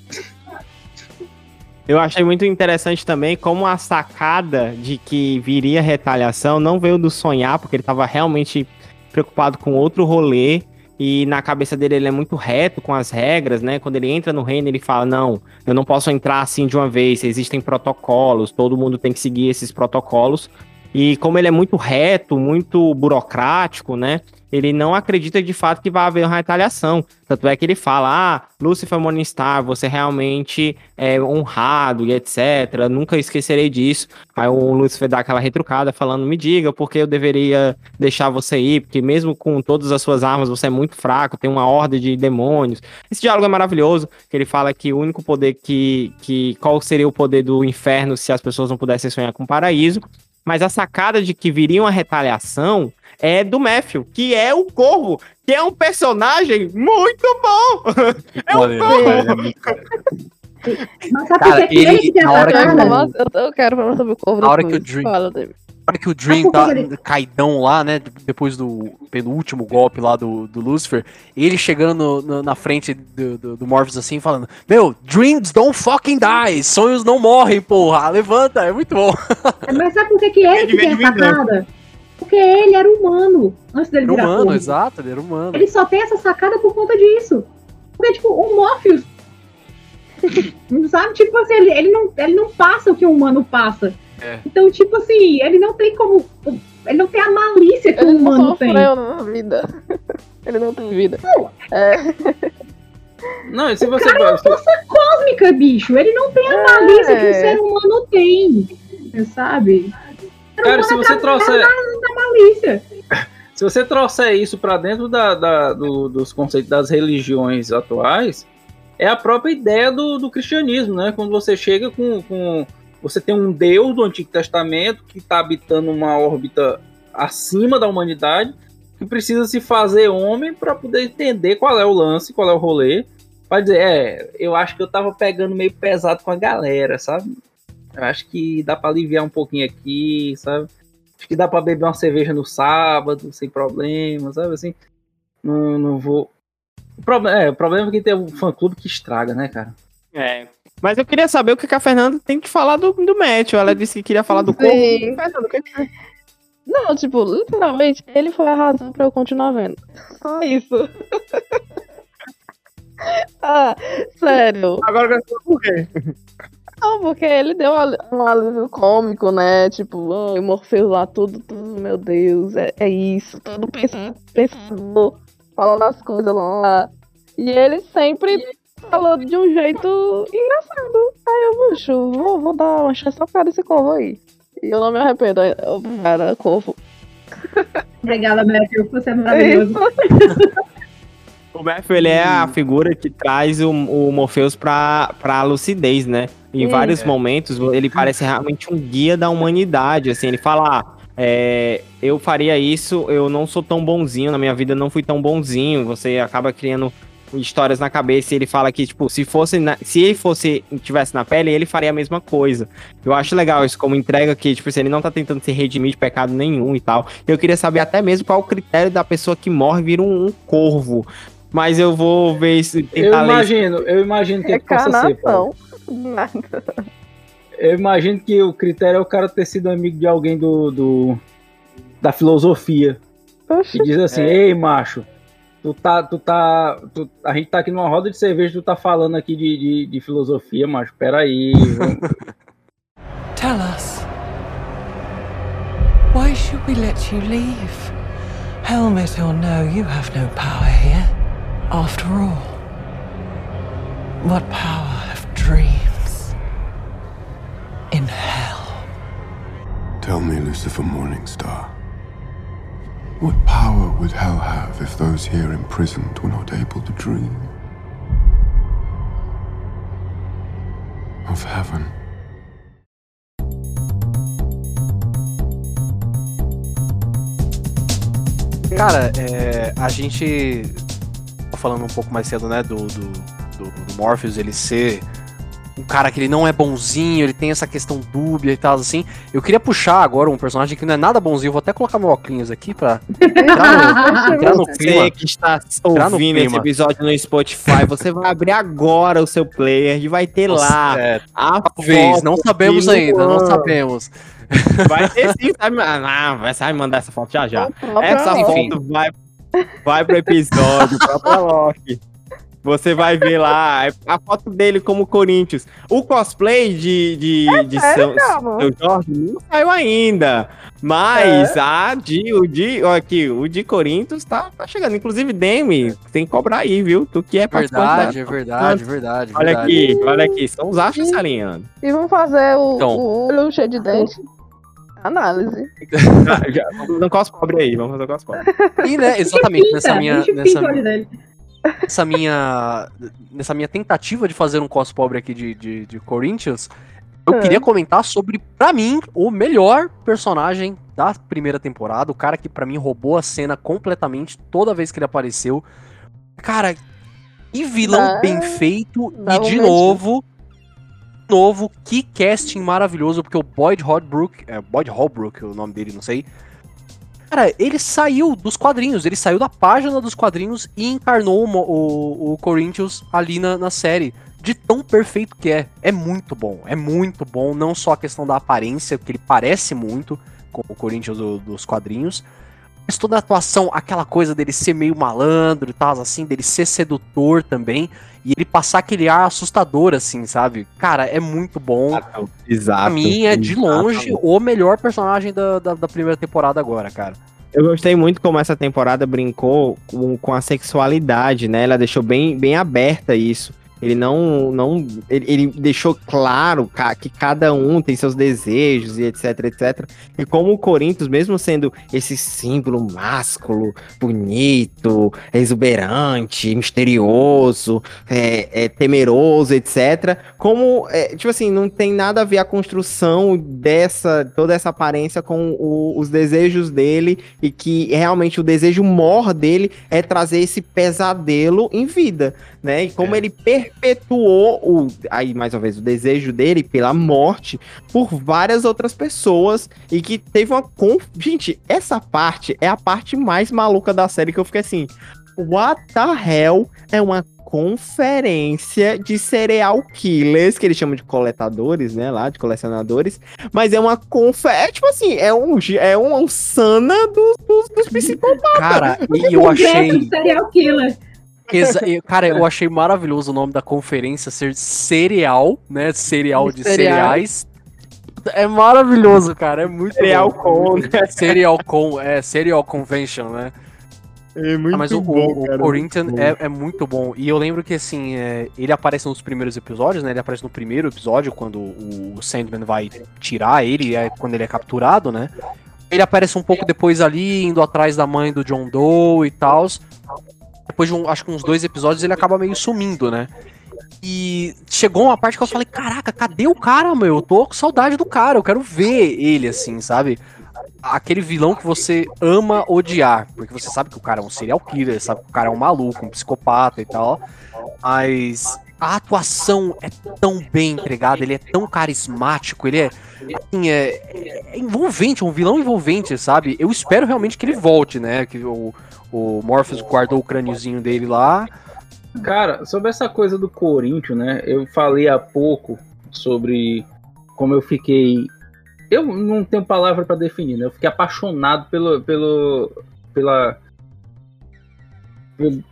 Eu achei muito interessante também como a sacada de que viria retaliação não veio do sonhar, porque ele estava realmente preocupado com outro rolê e na cabeça dele ele é muito reto com as regras, né? Quando ele entra no reino, ele fala: Não, eu não posso entrar assim de uma vez, existem protocolos, todo mundo tem que seguir esses protocolos. E como ele é muito reto, muito burocrático, né? ele não acredita de fato que vai haver uma retaliação. Tanto é que ele fala: Ah, Lucifer Morningstar, você realmente é honrado e etc. Nunca esquecerei disso. Aí o Lucifer dá aquela retrucada, falando: Me diga por que eu deveria deixar você ir, porque mesmo com todas as suas armas você é muito fraco, tem uma horda de demônios. Esse diálogo é maravilhoso, que ele fala que o único poder que. que qual seria o poder do inferno se as pessoas não pudessem sonhar com o paraíso. Mas a sacada de que viria uma retaliação é do Matthew, que é o Corvo, que é um personagem muito bom. [LAUGHS] É um Corvo. Mas sabe Cara, que ele, ele na hora que eu, eu quero falar sobre o Corvo Na hora que o Dream, Fala, hora que o Dream tá caidão lá, né, depois do penúltimo golpe lá do, do Lucifer, ele chegando no, no, na frente do, do, do Morpheus assim, falando, meu, dreams don't fucking die, sonhos não morrem, porra, levanta, é muito bom. Mas sabe por que que ele que tem essa cara? Porque ele era humano antes dele era virar humano, exato, ele era humano. Ele só tem essa sacada por conta disso. Porque, tipo, o Morpheus. [LAUGHS] sabe? Tipo assim, ele, ele, não, ele não passa o que o humano passa. É. Então, tipo assim, ele não tem como. Ele não tem a malícia que ele o humano tem. Ele não vida. [LAUGHS] Ele não tem vida. Não. É. Não, se você cara. É uma força cósmica, bicho. Ele não tem a é. malícia é. que o ser humano tem. Sabe? Cara, se você trouxer. [LAUGHS] Se você trouxer isso para dentro da, da do, dos conceitos das religiões atuais, é a própria ideia do, do cristianismo, né? Quando você chega com, com. Você tem um Deus do Antigo Testamento que está habitando uma órbita acima da humanidade, que precisa se fazer homem para poder entender qual é o lance, qual é o rolê. Pode dizer, é, eu acho que eu tava pegando meio pesado com a galera, sabe? Eu acho que dá para aliviar um pouquinho aqui, sabe? Acho que dá para beber uma cerveja no sábado, sem problema, sabe assim? Não, não vou. O é, o problema é que tem um fã clube que estraga, né, cara? É. Mas eu queria saber o que a Fernanda tem que falar do, do Matthew. Ela disse que queria falar do corpo. Fernanda, o que que- Não, tipo, literalmente, ele foi a razão pra eu continuar vendo. Só isso. [LAUGHS] ah, sério. Agora eu quero saber por quê. Não, porque ele deu um alívio cômico, né? Tipo, ah, o Morpheus lá, tudo, tudo, meu Deus, é, é isso. Todo pensa- pensador, falando as coisas lá. E ele sempre falou de um jeito engraçado. Aí eu, bicho, vou, vou dar uma chance só pra esse corvo aí. E eu não me arrependo, cara, corvo. [LAUGHS] Obrigada, Matthew. Você é maravilhoso. [LAUGHS] O Matthew, ele é a figura que traz o, o Morpheus pra, pra lucidez, né? Em vários momentos, ele parece realmente um guia da humanidade, assim, ele fala... "Ah, é, eu faria isso, eu não sou tão bonzinho, na minha vida eu não fui tão bonzinho, você acaba criando histórias na cabeça e ele fala que, tipo, se fosse na- se ele fosse, tivesse na pele, ele faria a mesma coisa. Eu acho legal isso como entrega que, tipo, assim, ele não tá tentando se redimir de pecado nenhum e tal. Eu queria saber até mesmo qual o critério da pessoa que morre vira um, um corvo. Mas eu vou ver se Eu isso. imagino, eu imagino que, que possa ser. Paulo. Nada. Eu imagino que o critério é o cara ter sido amigo de alguém do, do da filosofia. Oxi. Que diz assim, ei, macho, tu tá, tu tá, tu- a gente tá aqui numa roda de cerveja, tu tá falando aqui de, de, de filosofia, macho, peraí. vamos- [LAUGHS] Tell us. Why should we let you leave? Helmet or no, you have no power here. After all, what power have dreams in hell? Tell me, Lucifer Morningstar. What power would hell have if those here imprisoned were not able to dream? Of heaven. Cara, é, a gente. Falando um pouco mais cedo, né, do, do, do, do Morpheus, ele ser um cara que ele não é bonzinho, ele tem essa questão dúbia e tal, assim. Eu queria puxar agora um personagem que não é nada bonzinho, vou até colocar meu óculos aqui pra entrar no, [LAUGHS] entrar no Você clima. que está Entrar no ouvindo esse episódio no Spotify, você vai abrir agora o seu player e vai ter lá É, a talvez, não sabemos ainda, não sabemos. Vai ter sim, sabe? Ah, vai, vai mandar essa foto já já. Essa Enfim. foto vai, vai pro episódio, própria Loki. Você vai ver lá a foto dele como Corinthians. O cosplay de, de, de São? Seu Jorge não saiu ainda. Mas a de, o de, ó, aqui, o de Corinthians tá, tá chegando. Inclusive, Demi, tem que cobrar aí, viu? Tu que é participante Verdade, da- é verdade, verdade. Olha verdade. aqui, olha aqui. São os astros se alinhando. E vamos fazer o, Então. o olho cheio de dente. Análise. Já- [LAUGHS] já- vamos fazer um cospobre aí, vamos fazer um cospobre. E, né, exatamente, nessa minha, a gente nessa, o dele. Nessa minha nessa minha tentativa de fazer um cos pobre aqui de, de, de Corinthians, eu É. queria comentar sobre, pra mim, o melhor personagem da primeira temporada, o cara que pra mim roubou a cena completamente toda vez que ele apareceu. Cara, que vilão Dá- bem feito e um de novo novo, que casting maravilhoso, porque o Boyd Holbrook, é Boyd Holbrook, o nome dele, não sei. Cara, ele saiu dos quadrinhos, ele saiu da página dos quadrinhos e encarnou o, o, o Corinthians ali na, na série. De tão perfeito que é. É muito bom, é muito bom. Não só a questão da aparência, porque ele parece muito com o Corinthians do- dos quadrinhos. Mas toda a atuação, aquela coisa dele ser meio malandro e tal, assim, dele ser sedutor também. E ele passar aquele ar assustador, assim, sabe? Cara, é muito bom. Exato. Pra mim é de longe o melhor personagem da, da, da primeira temporada agora, cara. Eu gostei muito como essa temporada brincou com, com a sexualidade, né? Ela deixou bem, bem aberta isso. Ele não. não ele, ele deixou claro que cada um tem seus desejos e etc, etc. E como o Corinthians, mesmo sendo esse símbolo másculo, bonito, exuberante, misterioso, é, é, temeroso, etc. Como, é, tipo assim, não tem nada a ver a construção dessa, toda essa aparência com o- os desejos dele e que realmente o desejo mor dele é trazer esse pesadelo em vida, né? E como ele perpetuou o, aí mais uma vez o desejo dele pela morte por várias outras pessoas e que teve uma conf... gente, essa parte é a parte mais maluca da série que eu fiquei assim, what the hell é uma conferência de serial killers, que eles chamam de coletadores, né, lá, de colecionadores, mas é uma conferência, é, tipo assim, é um, é um sana dos, dos, dos psicopatas. Cara, e eu achei... serial killer. Exa cara, eu achei maravilhoso o nome da conferência ser cereal, né? Cereal de cereais. É maravilhoso, cara. É muito Cereal bom. Com, né? Cereal Com, é, Cereal Convention, né? É muito ah, mas o, bom, o, o Corinthians é, é, muito bom. E eu lembro que, assim, é, ele aparece nos primeiros episódios, né? Ele aparece no primeiro episódio, quando o, o Sandman vai tirar ele, é, quando ele é capturado, né? Ele aparece um pouco depois ali, indo atrás da mãe do John Doe e tal depois de um, acho que uns dois episódios, ele acaba meio sumindo, né? E chegou uma parte que eu falei, caraca, cadê o cara, meu? Eu tô com saudade do cara, eu quero ver ele, assim, sabe? Aquele vilão que você ama odiar, porque você sabe que o cara é um serial killer, sabe que o cara é um maluco, um psicopata e tal, mas a atuação é tão bem entregada, ele é tão carismático, ele é, assim, é, é envolvente, é um vilão envolvente, sabe? Eu espero realmente que ele volte, né? Que o, o Morpheus guardou o crâniozinho dele lá. Cara, sobre essa coisa do Corinthians, né? Eu falei há pouco sobre como eu fiquei. Eu não tenho palavra para definir, né? Eu fiquei apaixonado pelo, pelo, pela,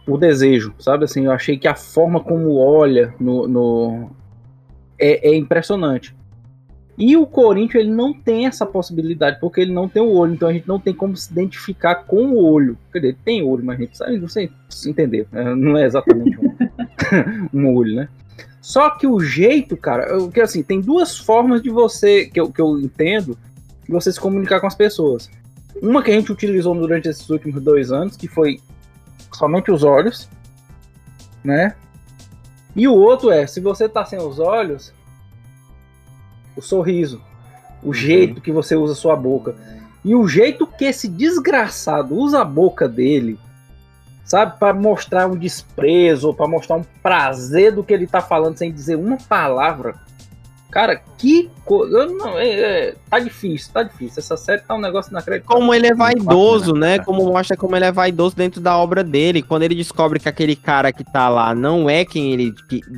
por desejo, sabe? Assim, eu achei que a forma como olha no, no é, é, impressionante. E o Corinthians ele não tem essa possibilidade, porque ele não tem o olho, então a gente não tem como se identificar com o olho. Quer dizer, tem olho, mas a gente sabe, você entender, né? não é exatamente um, [LAUGHS] um, olho, né? Só que o jeito, cara, que assim, tem duas formas de você, que eu, que eu entendo, de você se comunicar com as pessoas. Uma que a gente utilizou durante esses últimos dois anos, que foi somente os olhos, né? E o outro é, se você tá sem os olhos, o sorriso, o uhum. jeito que você usa sua boca. E o jeito que esse desgraçado usa a boca dele, sabe, para mostrar um desprezo, para mostrar um prazer do que ele tá falando sem dizer uma palavra. Cara, que coisa. Não, é, é, tá difícil, tá difícil. Essa série tá um negócio inacreditável. Como ele é vaidoso, né? Como mostra como ele é vaidoso dentro da obra dele. Quando ele descobre que aquele cara que tá lá não é quem ele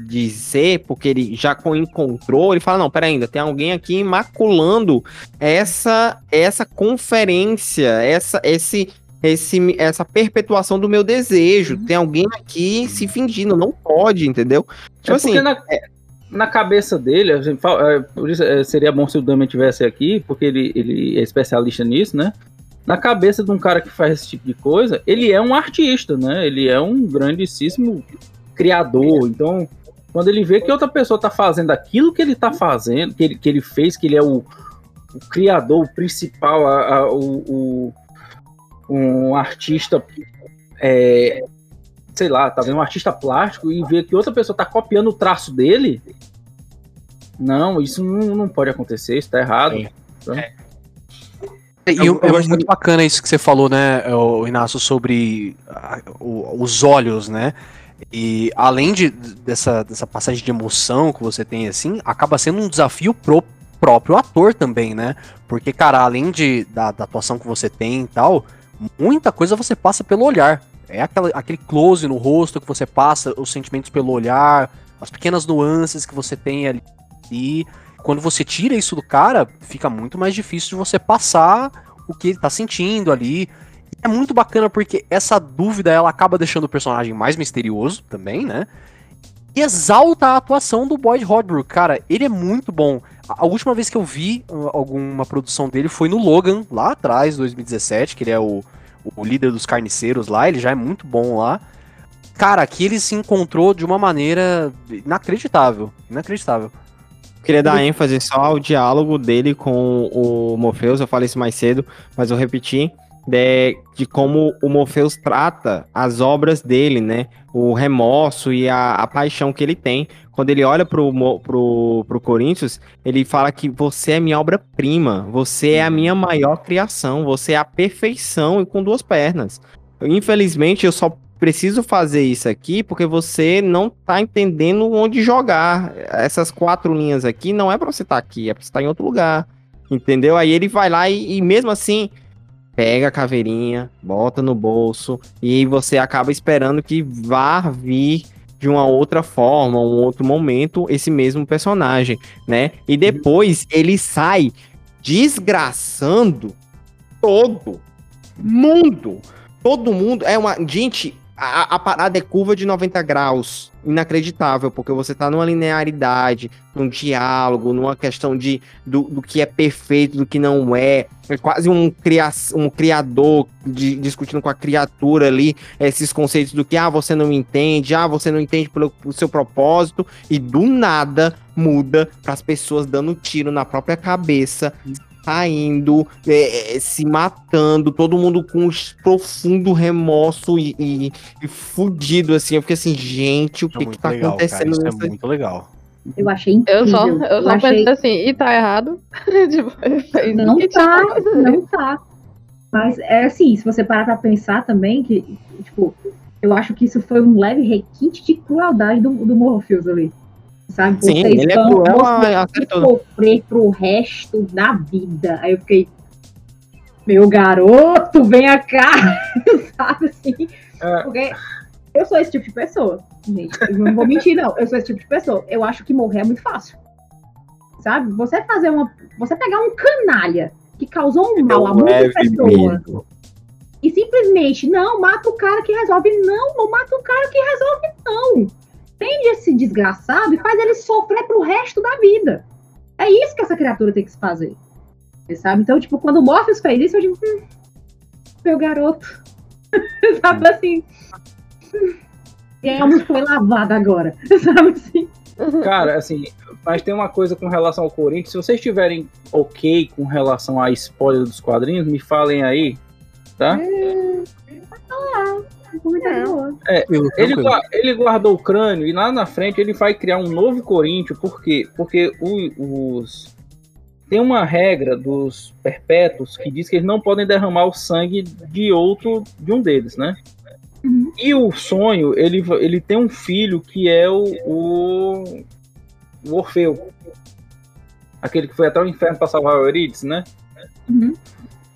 diz ser, porque ele já encontrou, ele fala: não, pera ainda, tem alguém aqui maculando essa, essa conferência, essa, esse. Esse, essa perpetuação do meu desejo. Uhum. Tem alguém aqui se fingindo, não pode, entendeu? Tipo é assim. Na... É na cabeça dele, é, por isso é, seria bom se o Damian tivesse aqui, porque ele, ele é especialista nisso, né? Na cabeça de um cara que faz esse tipo de coisa, ele é um artista, né? Ele é um grandíssimo criador. Então, quando ele vê que outra pessoa está fazendo aquilo que ele está fazendo, que ele, que ele fez, que ele é o, o criador, o principal, a, a, o, o, um artista é, sei lá, tá vendo um artista plástico e ver que outra pessoa tá copiando o traço dele. Não, isso não, não pode acontecer, isso tá errado. É. Então, é. E eu, eu, é muito bacana isso que você falou, né, Inácio, sobre os olhos, né? E além de, dessa, dessa passagem de emoção que você tem, assim, acaba sendo um desafio pro próprio ator também, né? Porque, cara, além de, da, da atuação que você tem e tal, muita coisa você passa pelo olhar. É aquela, aquele close no rosto que você passa os sentimentos pelo olhar, as pequenas nuances que você tem ali. E quando você tira isso do cara, fica muito mais difícil de você passar o que ele tá sentindo ali. É muito bacana porque essa dúvida ela acaba deixando o personagem mais misterioso também, né? E exalta a atuação do Boyd Hodbrook. Cara, ele é muito bom. A última vez que eu vi uh, alguma produção dele foi no Logan, lá atrás, 2017, que ele é o, o líder dos carniceiros lá, ele já é muito bom lá. Cara, aqui ele se encontrou de uma maneira inacreditável. Inacreditável. Queria dar ênfase só ao diálogo dele com o Morpheus, eu falei isso mais cedo, mas eu repeti, de, de como o Morpheus trata as obras dele, né? O remorso e a, a paixão que ele tem quando ele olha pro, pro, pro Corinthians, ele fala que você é minha obra-prima, você é a minha maior criação, você é a perfeição e com duas pernas. Infelizmente, eu só preciso fazer isso aqui porque você não tá entendendo onde jogar. Essas quatro linhas aqui não é para você estar tá aqui, é pra você estar tá em outro lugar. Entendeu? Aí ele vai lá e, e mesmo assim pega a caveirinha, bota no bolso e você acaba esperando que vá vir de uma outra forma, um outro momento, esse mesmo personagem, né? E depois ele sai desgraçando todo mundo. Todo mundo é uma. Gente, a, a, parada é curva de 90 graus. Inacreditável, porque você tá numa linearidade, num diálogo, numa questão de do, do que é perfeito, do que não é. É quase um, cria, um criador de, discutindo com a criatura ali esses conceitos do que, ah, você não entende, ah, você não entende pelo, pelo seu propósito, e do nada muda para as pessoas dando tiro na própria cabeça, saindo, é, é, se matando, todo mundo com um profundo remorso e, e, e, fudido, assim. Eu fiquei assim, gente, o que, é que tá legal, acontecendo? Cara, isso é muito legal. Eu achei incrível. Eu só, eu só achei... pensei assim, e tá errado? [LAUGHS] tipo, não tá, não tá. Mas é assim, se você parar pra pensar também, que, tipo, eu acho que isso foi um leve requinte de crueldade do, do Morpheus ali sabe? Sim, Vocês ele é vão é cruel, sofrer pro resto da vida. Aí eu fiquei, meu garoto, venha cá, [LAUGHS] sabe assim? É. Porque eu sou esse tipo de pessoa, gente. Eu não vou mentir, não. Eu sou esse tipo de pessoa. Eu acho que morrer é muito fácil. Sabe? Você fazer uma. Você pegar um canalha que causou um mal a muitas pessoas. E simplesmente, não, mata o cara que resolve. Não, não mata o cara que resolve, não prende esse desgraçado e faz ele sofrer pro resto da vida. É isso que essa criatura tem que se fazer. Sabe? Então, tipo, quando o Morpheus fez isso, eu digo, hum, meu garoto. [LAUGHS] sabe assim? Hum, foi lavada agora. [LAUGHS] sabe assim? Cara, assim, mas tem uma coisa com relação ao Corinthians. Se vocês estiverem ok com relação à spoiler dos quadrinhos, me falem aí, tá? É, é, ele, ele guardou o crânio e lá na frente ele vai criar um novo Corinthians, por quê? Porque o, os. Tem uma regra dos perpétuos que diz que eles não podem derramar o sangue de outro, de um deles, né? Uhum. E o sonho, ele, ele tem um filho que é o, o, o Orfeu. Aquele que foi até o inferno para salvar o Eurídice, né? Uhum.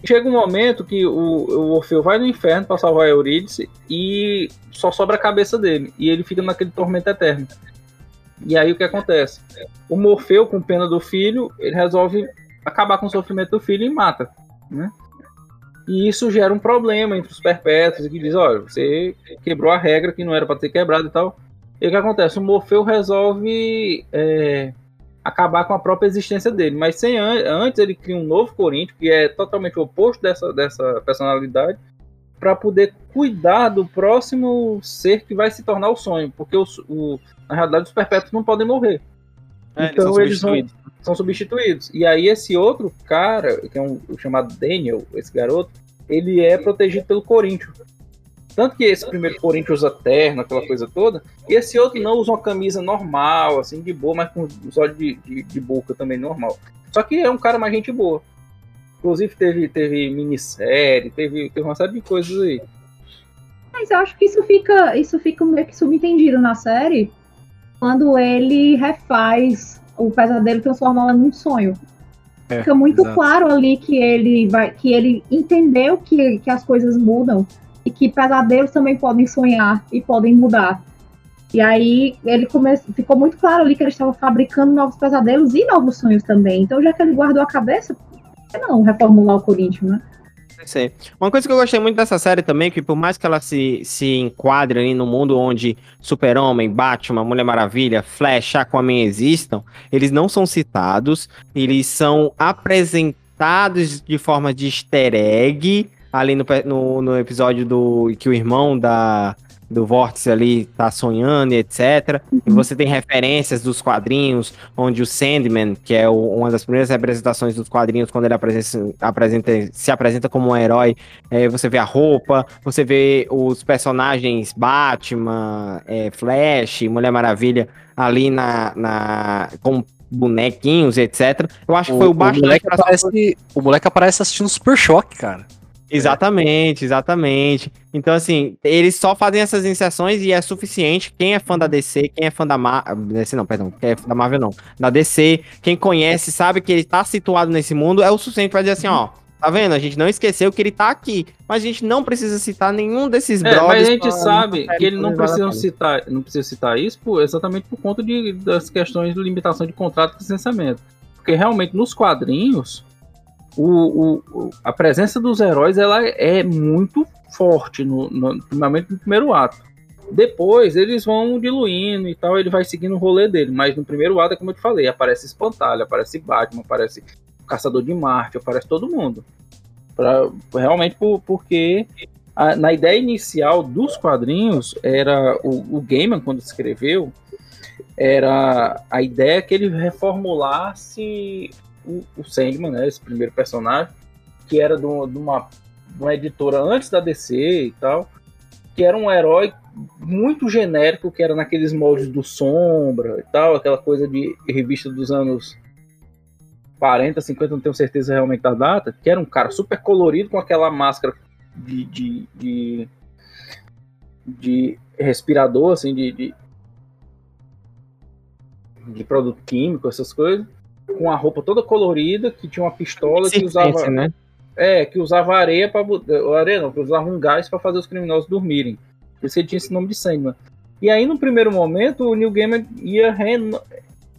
Chega um momento que o, o Orfeu vai no inferno para salvar Eurídice e só sobra a cabeça dele. E ele fica naquele tormento eterno. E aí o que acontece? O Morfeu, com pena do filho, ele resolve acabar com o sofrimento do filho e mata. Né? E isso gera um problema entre os perpétuos, que diz, olha, você quebrou a regra que não era para ter quebrado e tal. E o que acontece? O Morfeu resolve é, acabar com a própria existência dele. Mas sem antes ele cria um novo Corinthians, que é totalmente oposto dessa, dessa personalidade, para poder cuidar do próximo ser que vai se tornar o sonho. Porque o, o na realidade os perpétuos não podem morrer. É, então eles, são, eles vão, são substituídos. E aí esse outro cara, que é um chamado Daniel, esse garoto, ele é protegido pelo Corinthians. Tanto que esse primeiro Corinthians usa terno, aquela coisa toda, e esse outro não usa uma camisa normal, assim, de boa, mas com os olhos de, de, de boca também normal. Só que é um cara mais gente boa. Inclusive teve, teve minissérie, teve, teve uma série de coisas aí. Mas eu acho que isso fica, isso fica meio que subentendido na série quando ele refaz o pesadelo e transforma ela num sonho. É, fica muito exato. claro ali que ele vai, que ele entendeu que, que as coisas mudam e que pesadelos também podem sonhar e podem mudar. E aí ele come... ficou muito claro ali que ele estava fabricando novos pesadelos e novos sonhos também. Então, já que ele guardou a cabeça, por que não reformular o Corinthians, né? Sim. Uma coisa que eu gostei muito dessa série também, que por mais que ela se, se enquadre ali no mundo onde Super-Homem, Batman, Mulher Maravilha, Flash, Aquaman existam, eles não são citados, eles são apresentados de forma de easter egg, ali no, no, no episódio do que o irmão da, do Vórtice ali tá sonhando e etc. Uhum. E você tem referências dos quadrinhos, onde o Sandman, que é o, uma das primeiras representações dos quadrinhos, quando ele apresenta, apresenta se apresenta como um herói, é, você vê a roupa, você vê os personagens Batman, é, Flash, Mulher Maravilha ali na, na com bonequinhos, etc. Eu acho que foi o, o Batman. O moleque, aparece, o moleque aparece assistindo Super Choque, cara. Exatamente, exatamente. Então, assim, eles só fazem essas inserções e é suficiente. Quem é fã da DC, quem é fã da Marvel. DC não, perdão, quem é fã da Marvel não. Da DC, quem conhece, sabe que ele tá situado nesse mundo, é o suficiente pra dizer assim, ó. Tá vendo? A gente não esqueceu que ele tá aqui. Mas a gente não precisa citar nenhum desses é, brothers. Mas a gente sabe que ele não precisa citar, não precisa citar isso por, exatamente por conta de, das questões de limitação de contrato e licenciamento. Porque realmente nos quadrinhos, o, o, a presença dos heróis ela é muito forte, no, no, primeiramente no primeiro ato. Depois eles vão diluindo e tal, ele vai seguindo o rolê dele. Mas no primeiro ato, como eu te falei, aparece Espantalho, aparece Batman, aparece Caçador de Marte, aparece todo mundo. Pra, realmente por, porque a, na ideia inicial dos quadrinhos, era o, o Gaiman, quando escreveu, era a ideia que ele reformulasse o, o Sandman, né, esse primeiro personagem, que era de uma, de uma editora antes da DC e tal, que era um herói muito genérico, que era naqueles moldes do Sombra e tal, aquela coisa de revista dos anos 40, 50, não tenho certeza realmente da data, que era um cara super colorido com aquela máscara de, de, de, de respirador, assim, de, de, de, produto químico, essas coisas, com a roupa toda colorida, que tinha uma pistola que usava. Né? É, que usava areia para areia não, que usava um gás para fazer os criminosos dormirem. Por isso ele tinha esse nome de Sandman. E aí, no primeiro momento, o Neil Gaiman ia reno...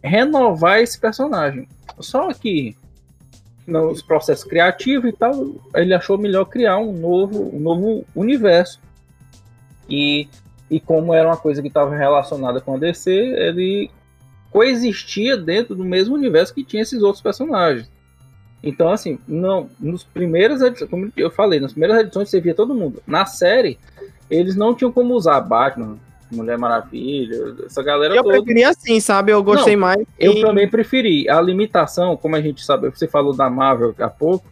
renovar esse personagem. Só que nos processos criativos e tal, ele achou melhor criar um novo, um novo universo. E, e como era uma coisa que estava relacionada com a DC, ele coexistia dentro do mesmo universo que tinha esses outros personagens. Então, assim, não, nos primeiras edições, como eu falei, nas primeiras edições você via todo mundo. Na série, eles não tinham como usar Batman, Mulher Maravilha, essa galera eu toda. Eu preferi assim, sabe? Eu gostei não, mais. Eu também preferi. A limitação, como a gente sabe, você falou da Marvel há pouco,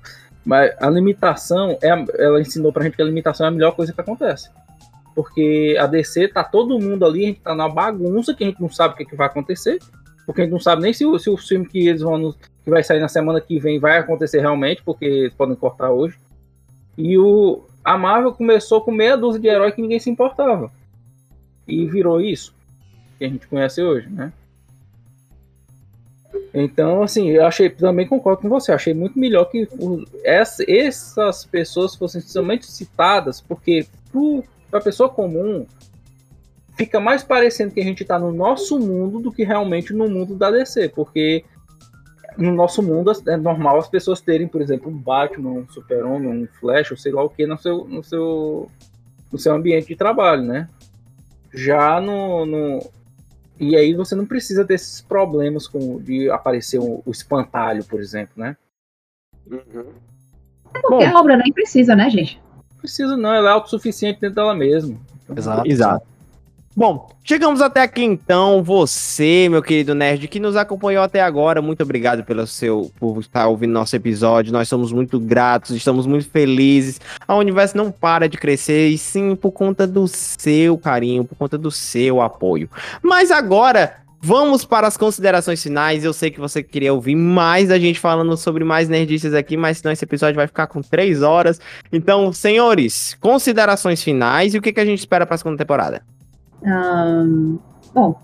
mas a limitação, é, ela ensinou pra gente que a limitação é a melhor coisa que acontece. Porque a DC tá todo mundo ali, a gente tá na bagunça, que a gente não sabe o que, que vai acontecer. Porque a gente não sabe nem se o, se o filme que eles vão que vai sair na semana que vem vai acontecer realmente, porque eles podem cortar hoje. E o, a Marvel começou com meia dúzia de heróis que ninguém se importava. E virou isso que a gente conhece hoje, né? Então, assim, eu achei, também concordo com você, achei muito melhor que essa, essas pessoas fossem somente citadas, porque para a pessoa comum fica mais parecendo que a gente está no nosso mundo do que realmente no mundo da DC, porque no nosso mundo é normal as pessoas terem, por exemplo, um Batman, um Super-Homem, um Flash, ou sei lá o que, no seu, no seu, no seu ambiente de trabalho, né? Já no, no, E aí você não precisa desses problemas com, de aparecer o, o espantalho, por exemplo, né? Uhum. É porque Bom, a obra nem precisa, né, gente? Precisa não, ela é autossuficiente dentro dela mesma. Então, Exato. Exato. Bom, chegamos até aqui então. Você, meu querido nerd, que nos acompanhou até agora, muito obrigado pelo seu por estar ouvindo nosso episódio. Nós somos muito gratos, estamos muito felizes. A universo não para de crescer e sim por conta do seu carinho, por conta do seu apoio. Mas agora Vamos para as considerações finais. Eu sei que você queria ouvir mais da gente falando sobre mais nerdices aqui, mas senão esse episódio vai ficar com três horas. Então, senhores, considerações finais e o que, que a gente espera para a segunda temporada? Um, bom,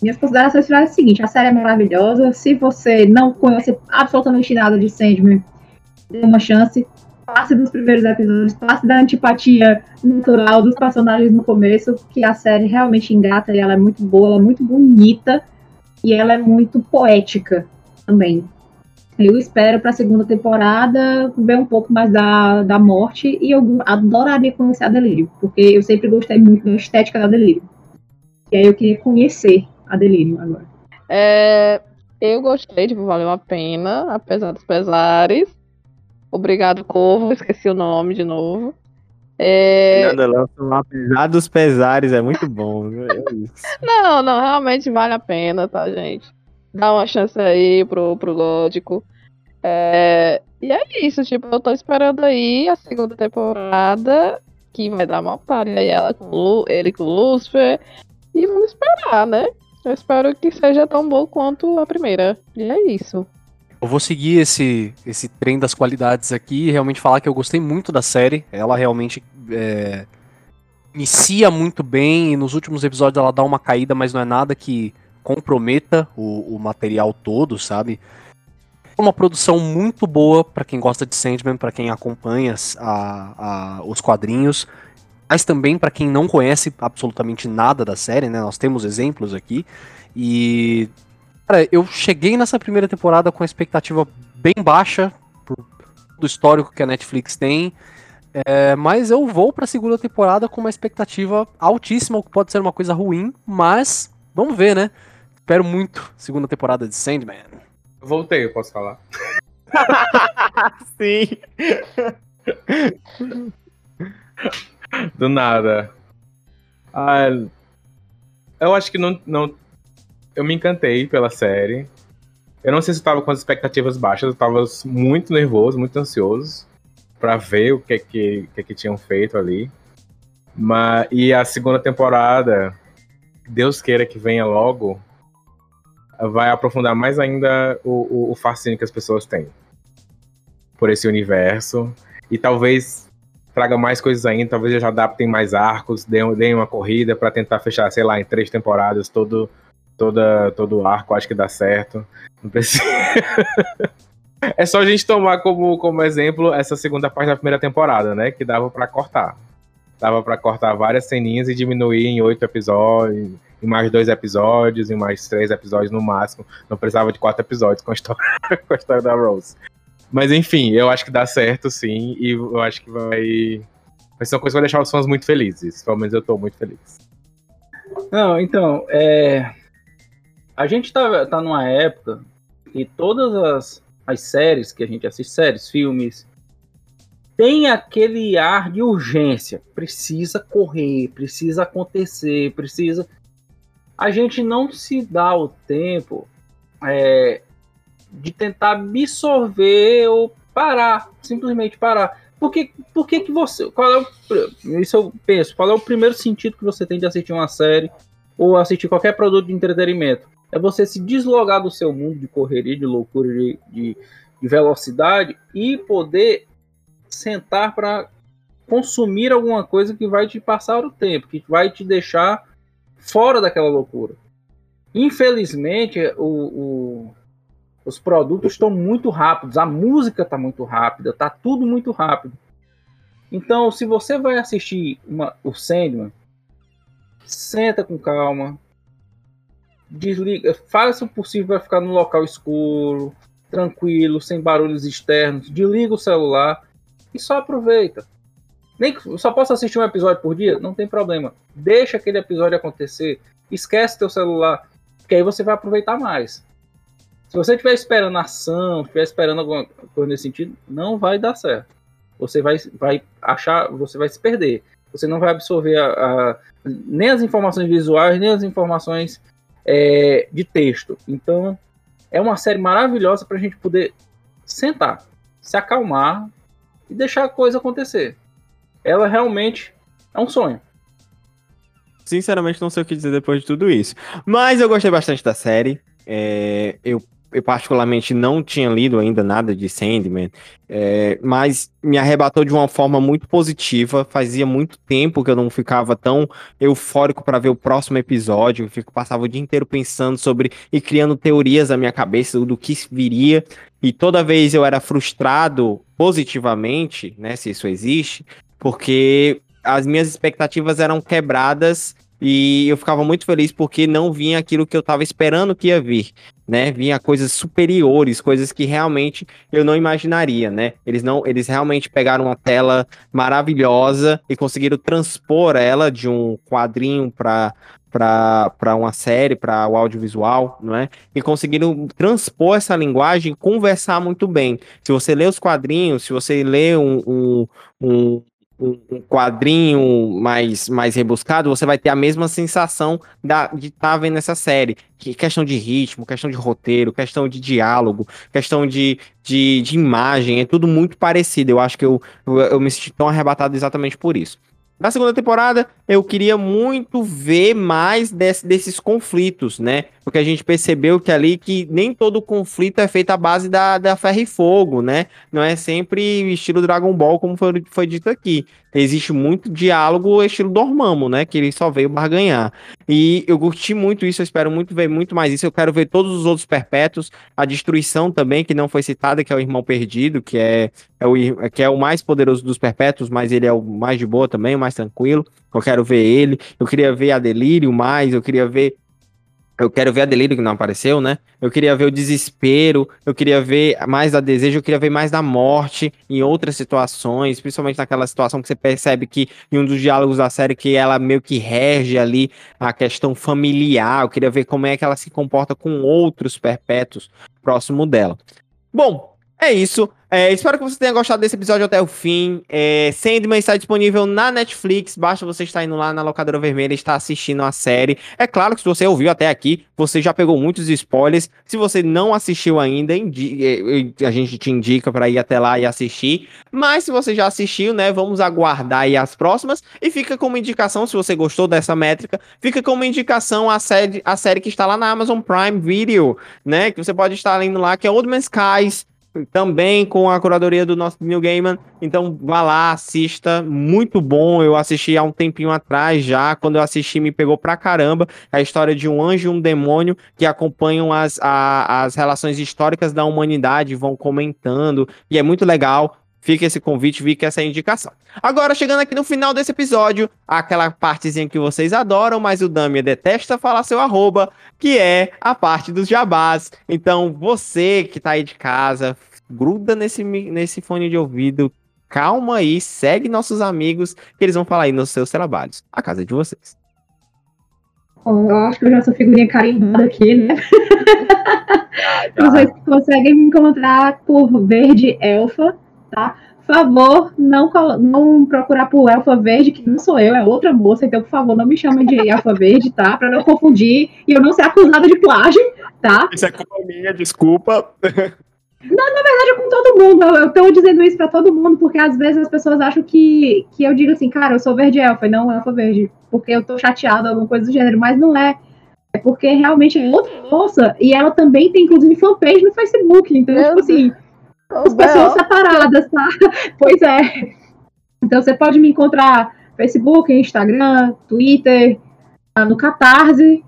minhas considerações finais é o seguinte: a série é maravilhosa. Se você não conhece absolutamente nada de Sandman, dê uma chance. Passe dos primeiros episódios, passe da antipatia natural dos personagens no começo, que a série realmente engata e ela é muito boa, ela é muito bonita e ela é muito poética também. Eu espero para a segunda temporada ver um pouco mais da, da morte e eu adoraria conhecer a Delírio, porque eu sempre gostei muito da estética da Delírio. E aí eu queria conhecer a Delírio agora. É, eu gostei, tipo, valeu a pena, apesar dos pesares. Obrigado, Corvo, esqueci o nome de novo. É... apesar dos pesares, é muito bom. É [LAUGHS] não, não, realmente vale a pena, tá, gente? Dá uma chance aí pro, pro Gótico. É... E é isso, tipo, eu tô esperando aí a segunda temporada, que vai dar uma palha aí ela com ele com o Lucifer. E vamos esperar, né? Eu espero que seja tão bom quanto a primeira. E é isso. Eu vou seguir esse, esse trem das qualidades aqui e realmente falar que eu gostei muito da série. Ela realmente é, inicia muito bem e nos últimos episódios ela dá uma caída, mas não é nada que comprometa o, o material todo, sabe? uma produção muito boa para quem gosta de Sandman, para quem acompanha a, a, os quadrinhos, mas também para quem não conhece absolutamente nada da série, né? Nós temos exemplos aqui. E cara, eu cheguei nessa primeira temporada com a expectativa bem baixa do histórico que a Netflix tem. É, mas eu vou para a segunda temporada com uma expectativa altíssima, o que pode ser uma coisa ruim, mas vamos ver, né? Espero muito segunda temporada de Sandman. Voltei, eu posso falar. [LAUGHS] Sim. Do nada. Ah, eu acho que não, não. Eu me encantei pela série. Eu não sei se eu tava com as expectativas baixas, eu tava muito nervoso, muito ansioso para ver o que é que, que, é que tinham feito ali. Mas, e a segunda temporada, Deus queira que venha logo, vai aprofundar mais ainda o, o, o fascínio que as pessoas têm por esse universo. E talvez traga mais coisas ainda, talvez já adaptem mais arcos, deem, uma corrida para tentar fechar, sei lá, em três temporadas todo toda todo o arco, acho que dá certo. Não precisa. [LAUGHS] é só a gente tomar como, como exemplo essa segunda parte da primeira temporada, né, que dava para cortar. Dava para cortar várias ceninhas e diminuir em oito episódios, em mais dois episódios, em mais três episódios no máximo. Não precisava de quatro episódios com a história, [LAUGHS] com a história da Rose. Mas enfim, eu acho que dá certo sim, e eu acho que vai. Vai ser uma coisa que vai deixar os fãs muito felizes. Pelo menos eu tô muito feliz. Não, então, é. A gente tá, tá numa época que todas as, as séries que a gente assiste, séries, filmes, tem aquele ar de urgência. Precisa correr, precisa acontecer, precisa. A gente não se dá o tempo é, de tentar absorver ou parar, simplesmente parar. Por que, por que, que você. Qual é o, isso eu penso, qual é o primeiro sentido que você tem de assistir uma série ou assistir qualquer produto de entretenimento? É você se deslogar do seu mundo de correria, de loucura, de, de, de velocidade e poder sentar para consumir alguma coisa que vai te passar o tempo, que vai te deixar fora daquela loucura. Infelizmente, o, o os produtos estão muito rápidos, a música está muito rápida, está tudo muito rápido. Então, se você vai assistir uma, o Sandman, senta com calma, desliga, faça o possível para ficar no local escuro, tranquilo, sem barulhos externos, desliga o celular e só aproveita. Nem só posso assistir um episódio por dia, não tem problema. Deixa aquele episódio acontecer, esquece teu celular, porque aí você vai aproveitar mais. Se você estiver esperando ação, estiver esperando alguma coisa nesse sentido, não vai dar certo. Você vai, vai achar, você vai se perder. Você não vai absorver a, a, nem as informações visuais, nem as informações é, de texto. Então, é uma série maravilhosa para a gente poder sentar, se acalmar e deixar a coisa acontecer. Ela realmente é um sonho. Sinceramente, não sei o que dizer depois de tudo isso. Mas eu gostei bastante da série. É, eu eu particularmente não tinha lido ainda nada de Sandman, é, mas me arrebatou de uma forma muito positiva. Fazia muito tempo que eu não ficava tão eufórico para ver o próximo episódio. Eu fico, passava o dia inteiro pensando sobre e criando teorias na minha cabeça do que viria. E toda vez eu era frustrado positivamente, né, se isso existe, porque as minhas expectativas eram quebradas e eu ficava muito feliz porque não vinha aquilo que eu estava esperando que ia vir né? Vinha coisas superiores, coisas que realmente eu não imaginaria, né? Eles não, eles realmente pegaram uma tela maravilhosa e conseguiram transpor ela de um quadrinho para para uma série, para o audiovisual, não é? E conseguiram transpor essa linguagem, conversar muito bem. Se você lê os quadrinhos, se você lê um, um, um um quadrinho mais, mais rebuscado, você vai ter a mesma sensação da, de estar tá vendo essa série. Que questão de ritmo, questão de roteiro, questão de diálogo, questão de, de, de imagem, é tudo muito parecido. Eu acho que eu, eu, eu me senti tão arrebatado exatamente por isso. Na segunda temporada, eu queria muito ver mais desse, desses conflitos, né? Porque a gente percebeu que ali que nem todo conflito é feito à base da, da ferro e fogo, né? Não é sempre estilo Dragon Ball, como foi, foi dito aqui. Existe muito diálogo estilo Dormammu, né? Que ele só veio barganhar. E eu curti muito isso, eu espero muito ver muito mais isso. Eu quero ver todos os outros perpétuos, a destruição também, que não foi citada, que é o irmão perdido, que é, é, o, que é o mais poderoso dos perpétuos, mas ele é o mais de boa também, o mais tranquilo. Eu quero ver ele. Eu queria ver a Delírio mais, eu queria ver eu quero ver a Delírio que não apareceu, né? Eu queria ver o desespero, eu queria ver mais da desejo, eu queria ver mais da morte em outras situações, principalmente naquela situação que você percebe que em um dos diálogos da série que ela meio que rege ali a questão familiar. Eu queria ver como é que ela se comporta com outros perpétuos próximo dela. Bom, é isso. É, espero que você tenha gostado desse episódio até o fim. É, Sandman está disponível na Netflix. Basta você estar indo lá na locadora vermelha e estar assistindo a série. É claro que se você ouviu até aqui, você já pegou muitos spoilers. Se você não assistiu ainda, a gente te indica para ir até lá e assistir. Mas se você já assistiu, né, vamos aguardar aí as próximas. E fica como indicação, se você gostou dessa métrica, fica como indicação a série, a série que está lá na Amazon Prime Video, né, que você pode estar lendo lá, que é Old Man's Skies também com a curadoria do nosso New Gaiman. Então vá lá, assista, muito bom. Eu assisti há um tempinho atrás já. Quando eu assisti, me pegou pra caramba. A história de um anjo e um demônio que acompanham as, a, as relações históricas da humanidade, vão comentando, e é muito legal. Fica esse convite, fica essa indicação. Agora, chegando aqui no final desse episódio, aquela partezinha que vocês adoram, mas o Dami detesta falar seu arroba, que é a parte dos jabás. Então, você que tá aí de casa, gruda nesse, nesse fone de ouvido, calma aí, segue nossos amigos, que eles vão falar aí nos seus trabalhos. A casa é de vocês. eu acho que eu já sou figurinha carimbada aqui, né? [LAUGHS] Vocês conseguem me encontrar por Verde Elfa tá? Por favor, não, não procurar por Elfa Verde, que não sou eu, é outra moça, então, por favor, não me chamem de [LAUGHS] Elfa Verde, tá? Pra não confundir e eu não ser acusada de plágio, tá? Isso é culpa minha, desculpa. [LAUGHS] Não, na verdade é com todo mundo. Eu tô dizendo isso pra todo mundo, porque às vezes as pessoas acham que, que eu digo assim, cara, eu sou verde elfa e não elfa verde. Porque eu tô chateada, alguma coisa do gênero, mas não é. É porque realmente é outra moça e ela também tem, inclusive, fanpage no Facebook. Então, Meu tipo Deus. assim, as pessoas separadas, tá? [LAUGHS] Pois é. Então você pode me encontrar no Facebook, Instagram, Twitter, ah, no Catarse,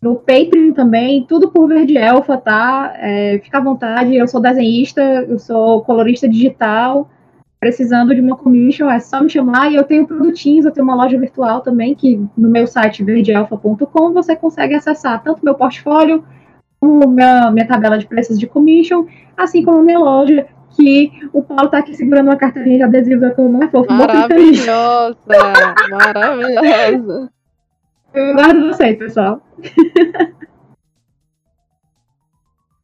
no Patreon também, tudo por Verde Elfa, tá? É, fica à vontade, eu sou desenhista, eu sou colorista digital, precisando de uma commission, é só me chamar, e eu tenho produtinhos, eu tenho uma loja virtual também, que no meu site verdeelfa.com você consegue acessar tanto meu portfólio, como minha, minha tabela de preços de commission, assim como a minha loja, que o Paulo tá aqui segurando uma carteirinha de adesivo eu não é fofo. Maravilhosa, maravilhosa. Eu guardo vocês, pessoal.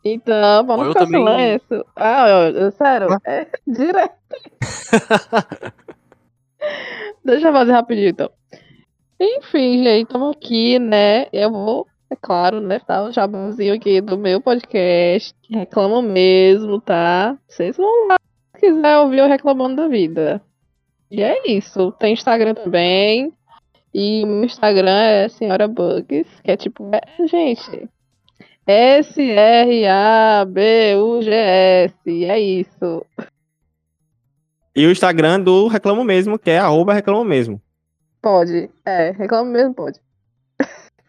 Então, vamos ficar também... silêncio. Ah, eu, sério, ah. é direto. Deixa eu fazer rapidinho, então. Enfim, gente, estamos aqui, né? Eu vou é claro, né? Tá o jabuzinho aqui do meu podcast. Reclamo mesmo, tá? Vocês vão lá se quiser ouvir eu reclamando da vida. E é isso. Tem Instagram também. E o Instagram é Senhora Bugs, que é tipo, é, gente, S-R-A-B-U-G-S. É isso. E o Instagram do Reclamo Mesmo, que é arroba Reclamo Mesmo. Pode. É, Reclamo Mesmo pode.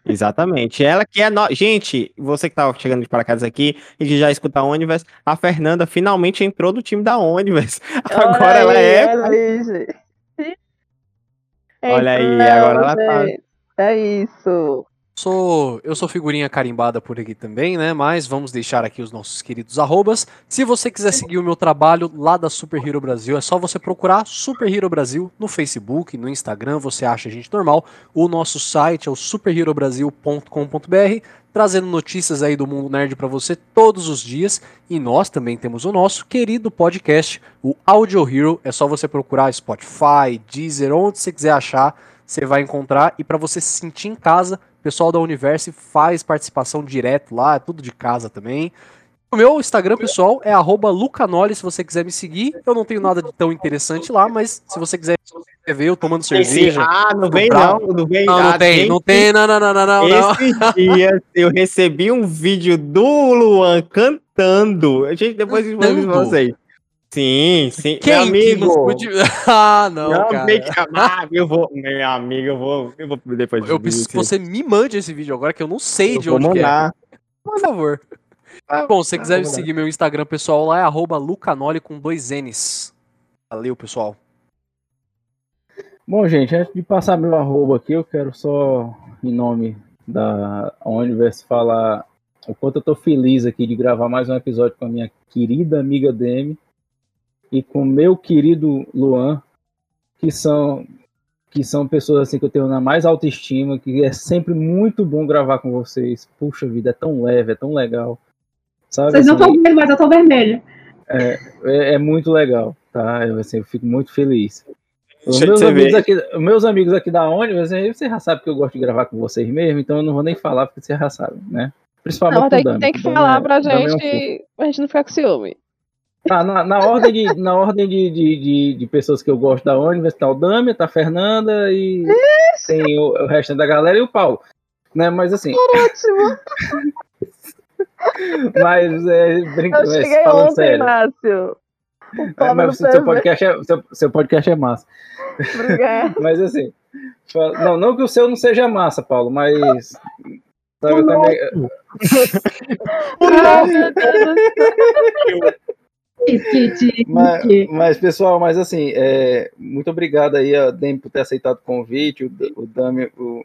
Exatamente. Ela que é. No... Gente, você que tá chegando de paraquedas aqui e que já escuta a Onivers, a Fernanda finalmente entrou do time da Onivers. [LAUGHS] Agora ela é. Olha aí, agora ela tá. É isso. Sou, eu sou figurinha carimbada por aqui também, né? Mas vamos deixar aqui os nossos queridos arrobas. Se você quiser seguir o meu trabalho lá da Super Hero Brasil, é só você procurar Super Hero Brasil no Facebook, no Instagram, você acha a gente normal. O nosso site é o superherobrasil.com.br, trazendo notícias aí do mundo nerd para você todos os dias. E nós também temos o nosso querido podcast, o Audio Hero. É só você procurar Spotify, Deezer, onde você quiser achar, você vai encontrar. E para você se sentir em casa, pessoal da Universe faz participação direto lá, é tudo de casa também. O meu Instagram pessoal é lucanoli, se você quiser me seguir. Eu não tenho nada de tão interessante lá, mas se você quiser ver eu tomando cerveja. Ah, não vem não, não vem Não, não tem, não tem, não, não, não, não, não. Esses dias eu recebi um vídeo do Luan cantando. Gente, depois vocês. Sim, sim. Quem meu amigo. Que [LAUGHS] ah, não, não cara. Ah, eu vou, meu amigo, eu vou, eu vou depois. Eu preciso que você me mande esse vídeo agora que eu não sei eu de onde mandar. é. Por favor. Ah, Bom, se você quiser seguir meu Instagram pessoal lá é @lucanoli com dois N's. Valeu, pessoal. Bom, gente, antes de passar meu arroba aqui, eu quero só, em nome da Universe, falar o quanto eu tô feliz aqui de gravar mais um episódio com a minha querida amiga Demi e com meu querido Luan, que são que são pessoas assim que eu tenho na mais autoestima, que é sempre muito bom gravar com vocês. Puxa vida, é tão leve, é tão legal. Sabe, vocês não estão assim, vendo, mas eu tô vermelha. É, é, é, muito legal, tá? Eu, assim, eu fico muito feliz. Os meus, amigos aqui, meus amigos aqui da ONU, assim, você já sabe que eu gosto de gravar com vocês mesmo, então eu não vou nem falar porque você já sabe, né? Principalmente não, tem, Dami, tem que falar é, pra gente, é um pra gente não ficar com ciúme. Tá, na, na ordem, de, na ordem de, de, de, de, pessoas que eu gosto da ONU, tá o Dami, tá a Fernanda e Isso. tem o, o resto da galera e o Paulo. Né? Mas assim. Ótimo! [LAUGHS] mas é, brinca, eu cheguei falando ontem, sério. Márcio. É, mas seu podcast, é, seu, seu podcast é massa. Obrigada. [LAUGHS] mas assim, não, não que o seu não seja massa, Paulo, mas. Sabe, [LAUGHS] eu também. [LAUGHS] mas, mas, pessoal, mas assim, é, muito obrigado aí a Demi por ter aceitado o convite, o, o Dami, o,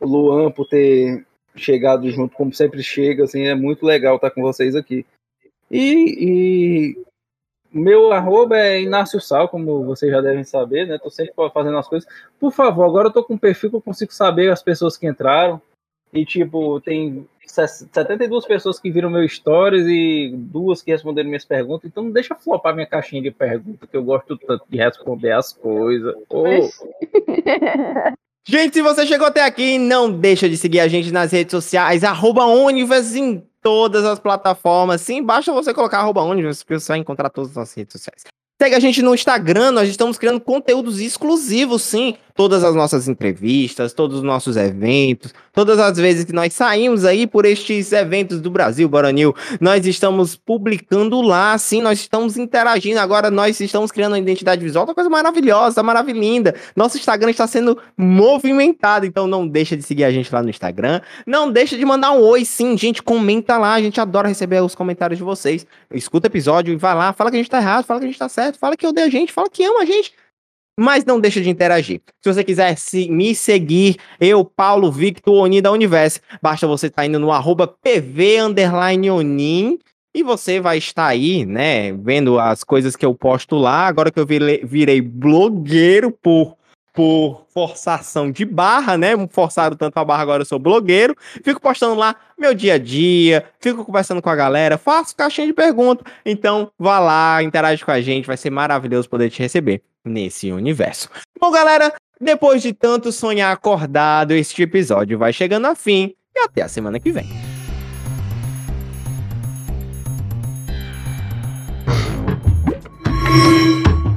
o Luan por ter chegado junto, como sempre chega, assim, é muito legal estar com vocês aqui. E, e meu arroba é Inácio Sal, como vocês já devem saber, né? Tô sempre fazendo as coisas. Por favor, agora eu tô com um perfil que eu consigo saber as pessoas que entraram. E, tipo, tem 72 pessoas que viram meu stories e duas que responderam minhas perguntas. Então não deixa flopar minha caixinha de perguntas, que eu gosto tanto de responder as coisas. Oh. [LAUGHS] Gente, se você chegou até aqui, não deixa de seguir a gente nas redes sociais, arroba em todas as plataformas. Sim, basta você colocar arroba que você vai encontrar todas as redes sociais. Segue a gente no Instagram, nós estamos criando conteúdos exclusivos, sim. Todas as nossas entrevistas, todos os nossos eventos, todas as vezes que nós saímos aí por estes eventos do Brasil, Boranil, nós estamos publicando lá, sim, nós estamos interagindo. Agora nós estamos criando uma identidade visual, uma coisa maravilhosa, maravilhosa. Nosso Instagram está sendo movimentado, então não deixa de seguir a gente lá no Instagram. Não deixa de mandar um oi, sim, gente, comenta lá, a gente adora receber os comentários de vocês. Escuta o episódio e vai lá, fala que a gente tá errado, fala que a gente tá certo, fala que odeia a gente, fala que ama a gente. Mas não deixa de interagir. Se você quiser se, me seguir, eu, Paulo Victor Oni da Universo, basta você estar tá indo no arroba PV Onin e você vai estar aí, né, vendo as coisas que eu posto lá. Agora que eu virei, virei blogueiro por por forçação de barra, né? Forçaram tanto a barra, agora eu sou blogueiro. Fico postando lá meu dia a dia, fico conversando com a galera, faço caixinha de pergunta. Então, vá lá, interage com a gente, vai ser maravilhoso poder te receber nesse universo. Bom, galera, depois de tanto sonhar acordado, este episódio vai chegando a fim e até a semana que vem.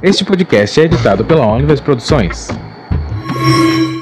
Este podcast é editado pela Onivers Produções. Música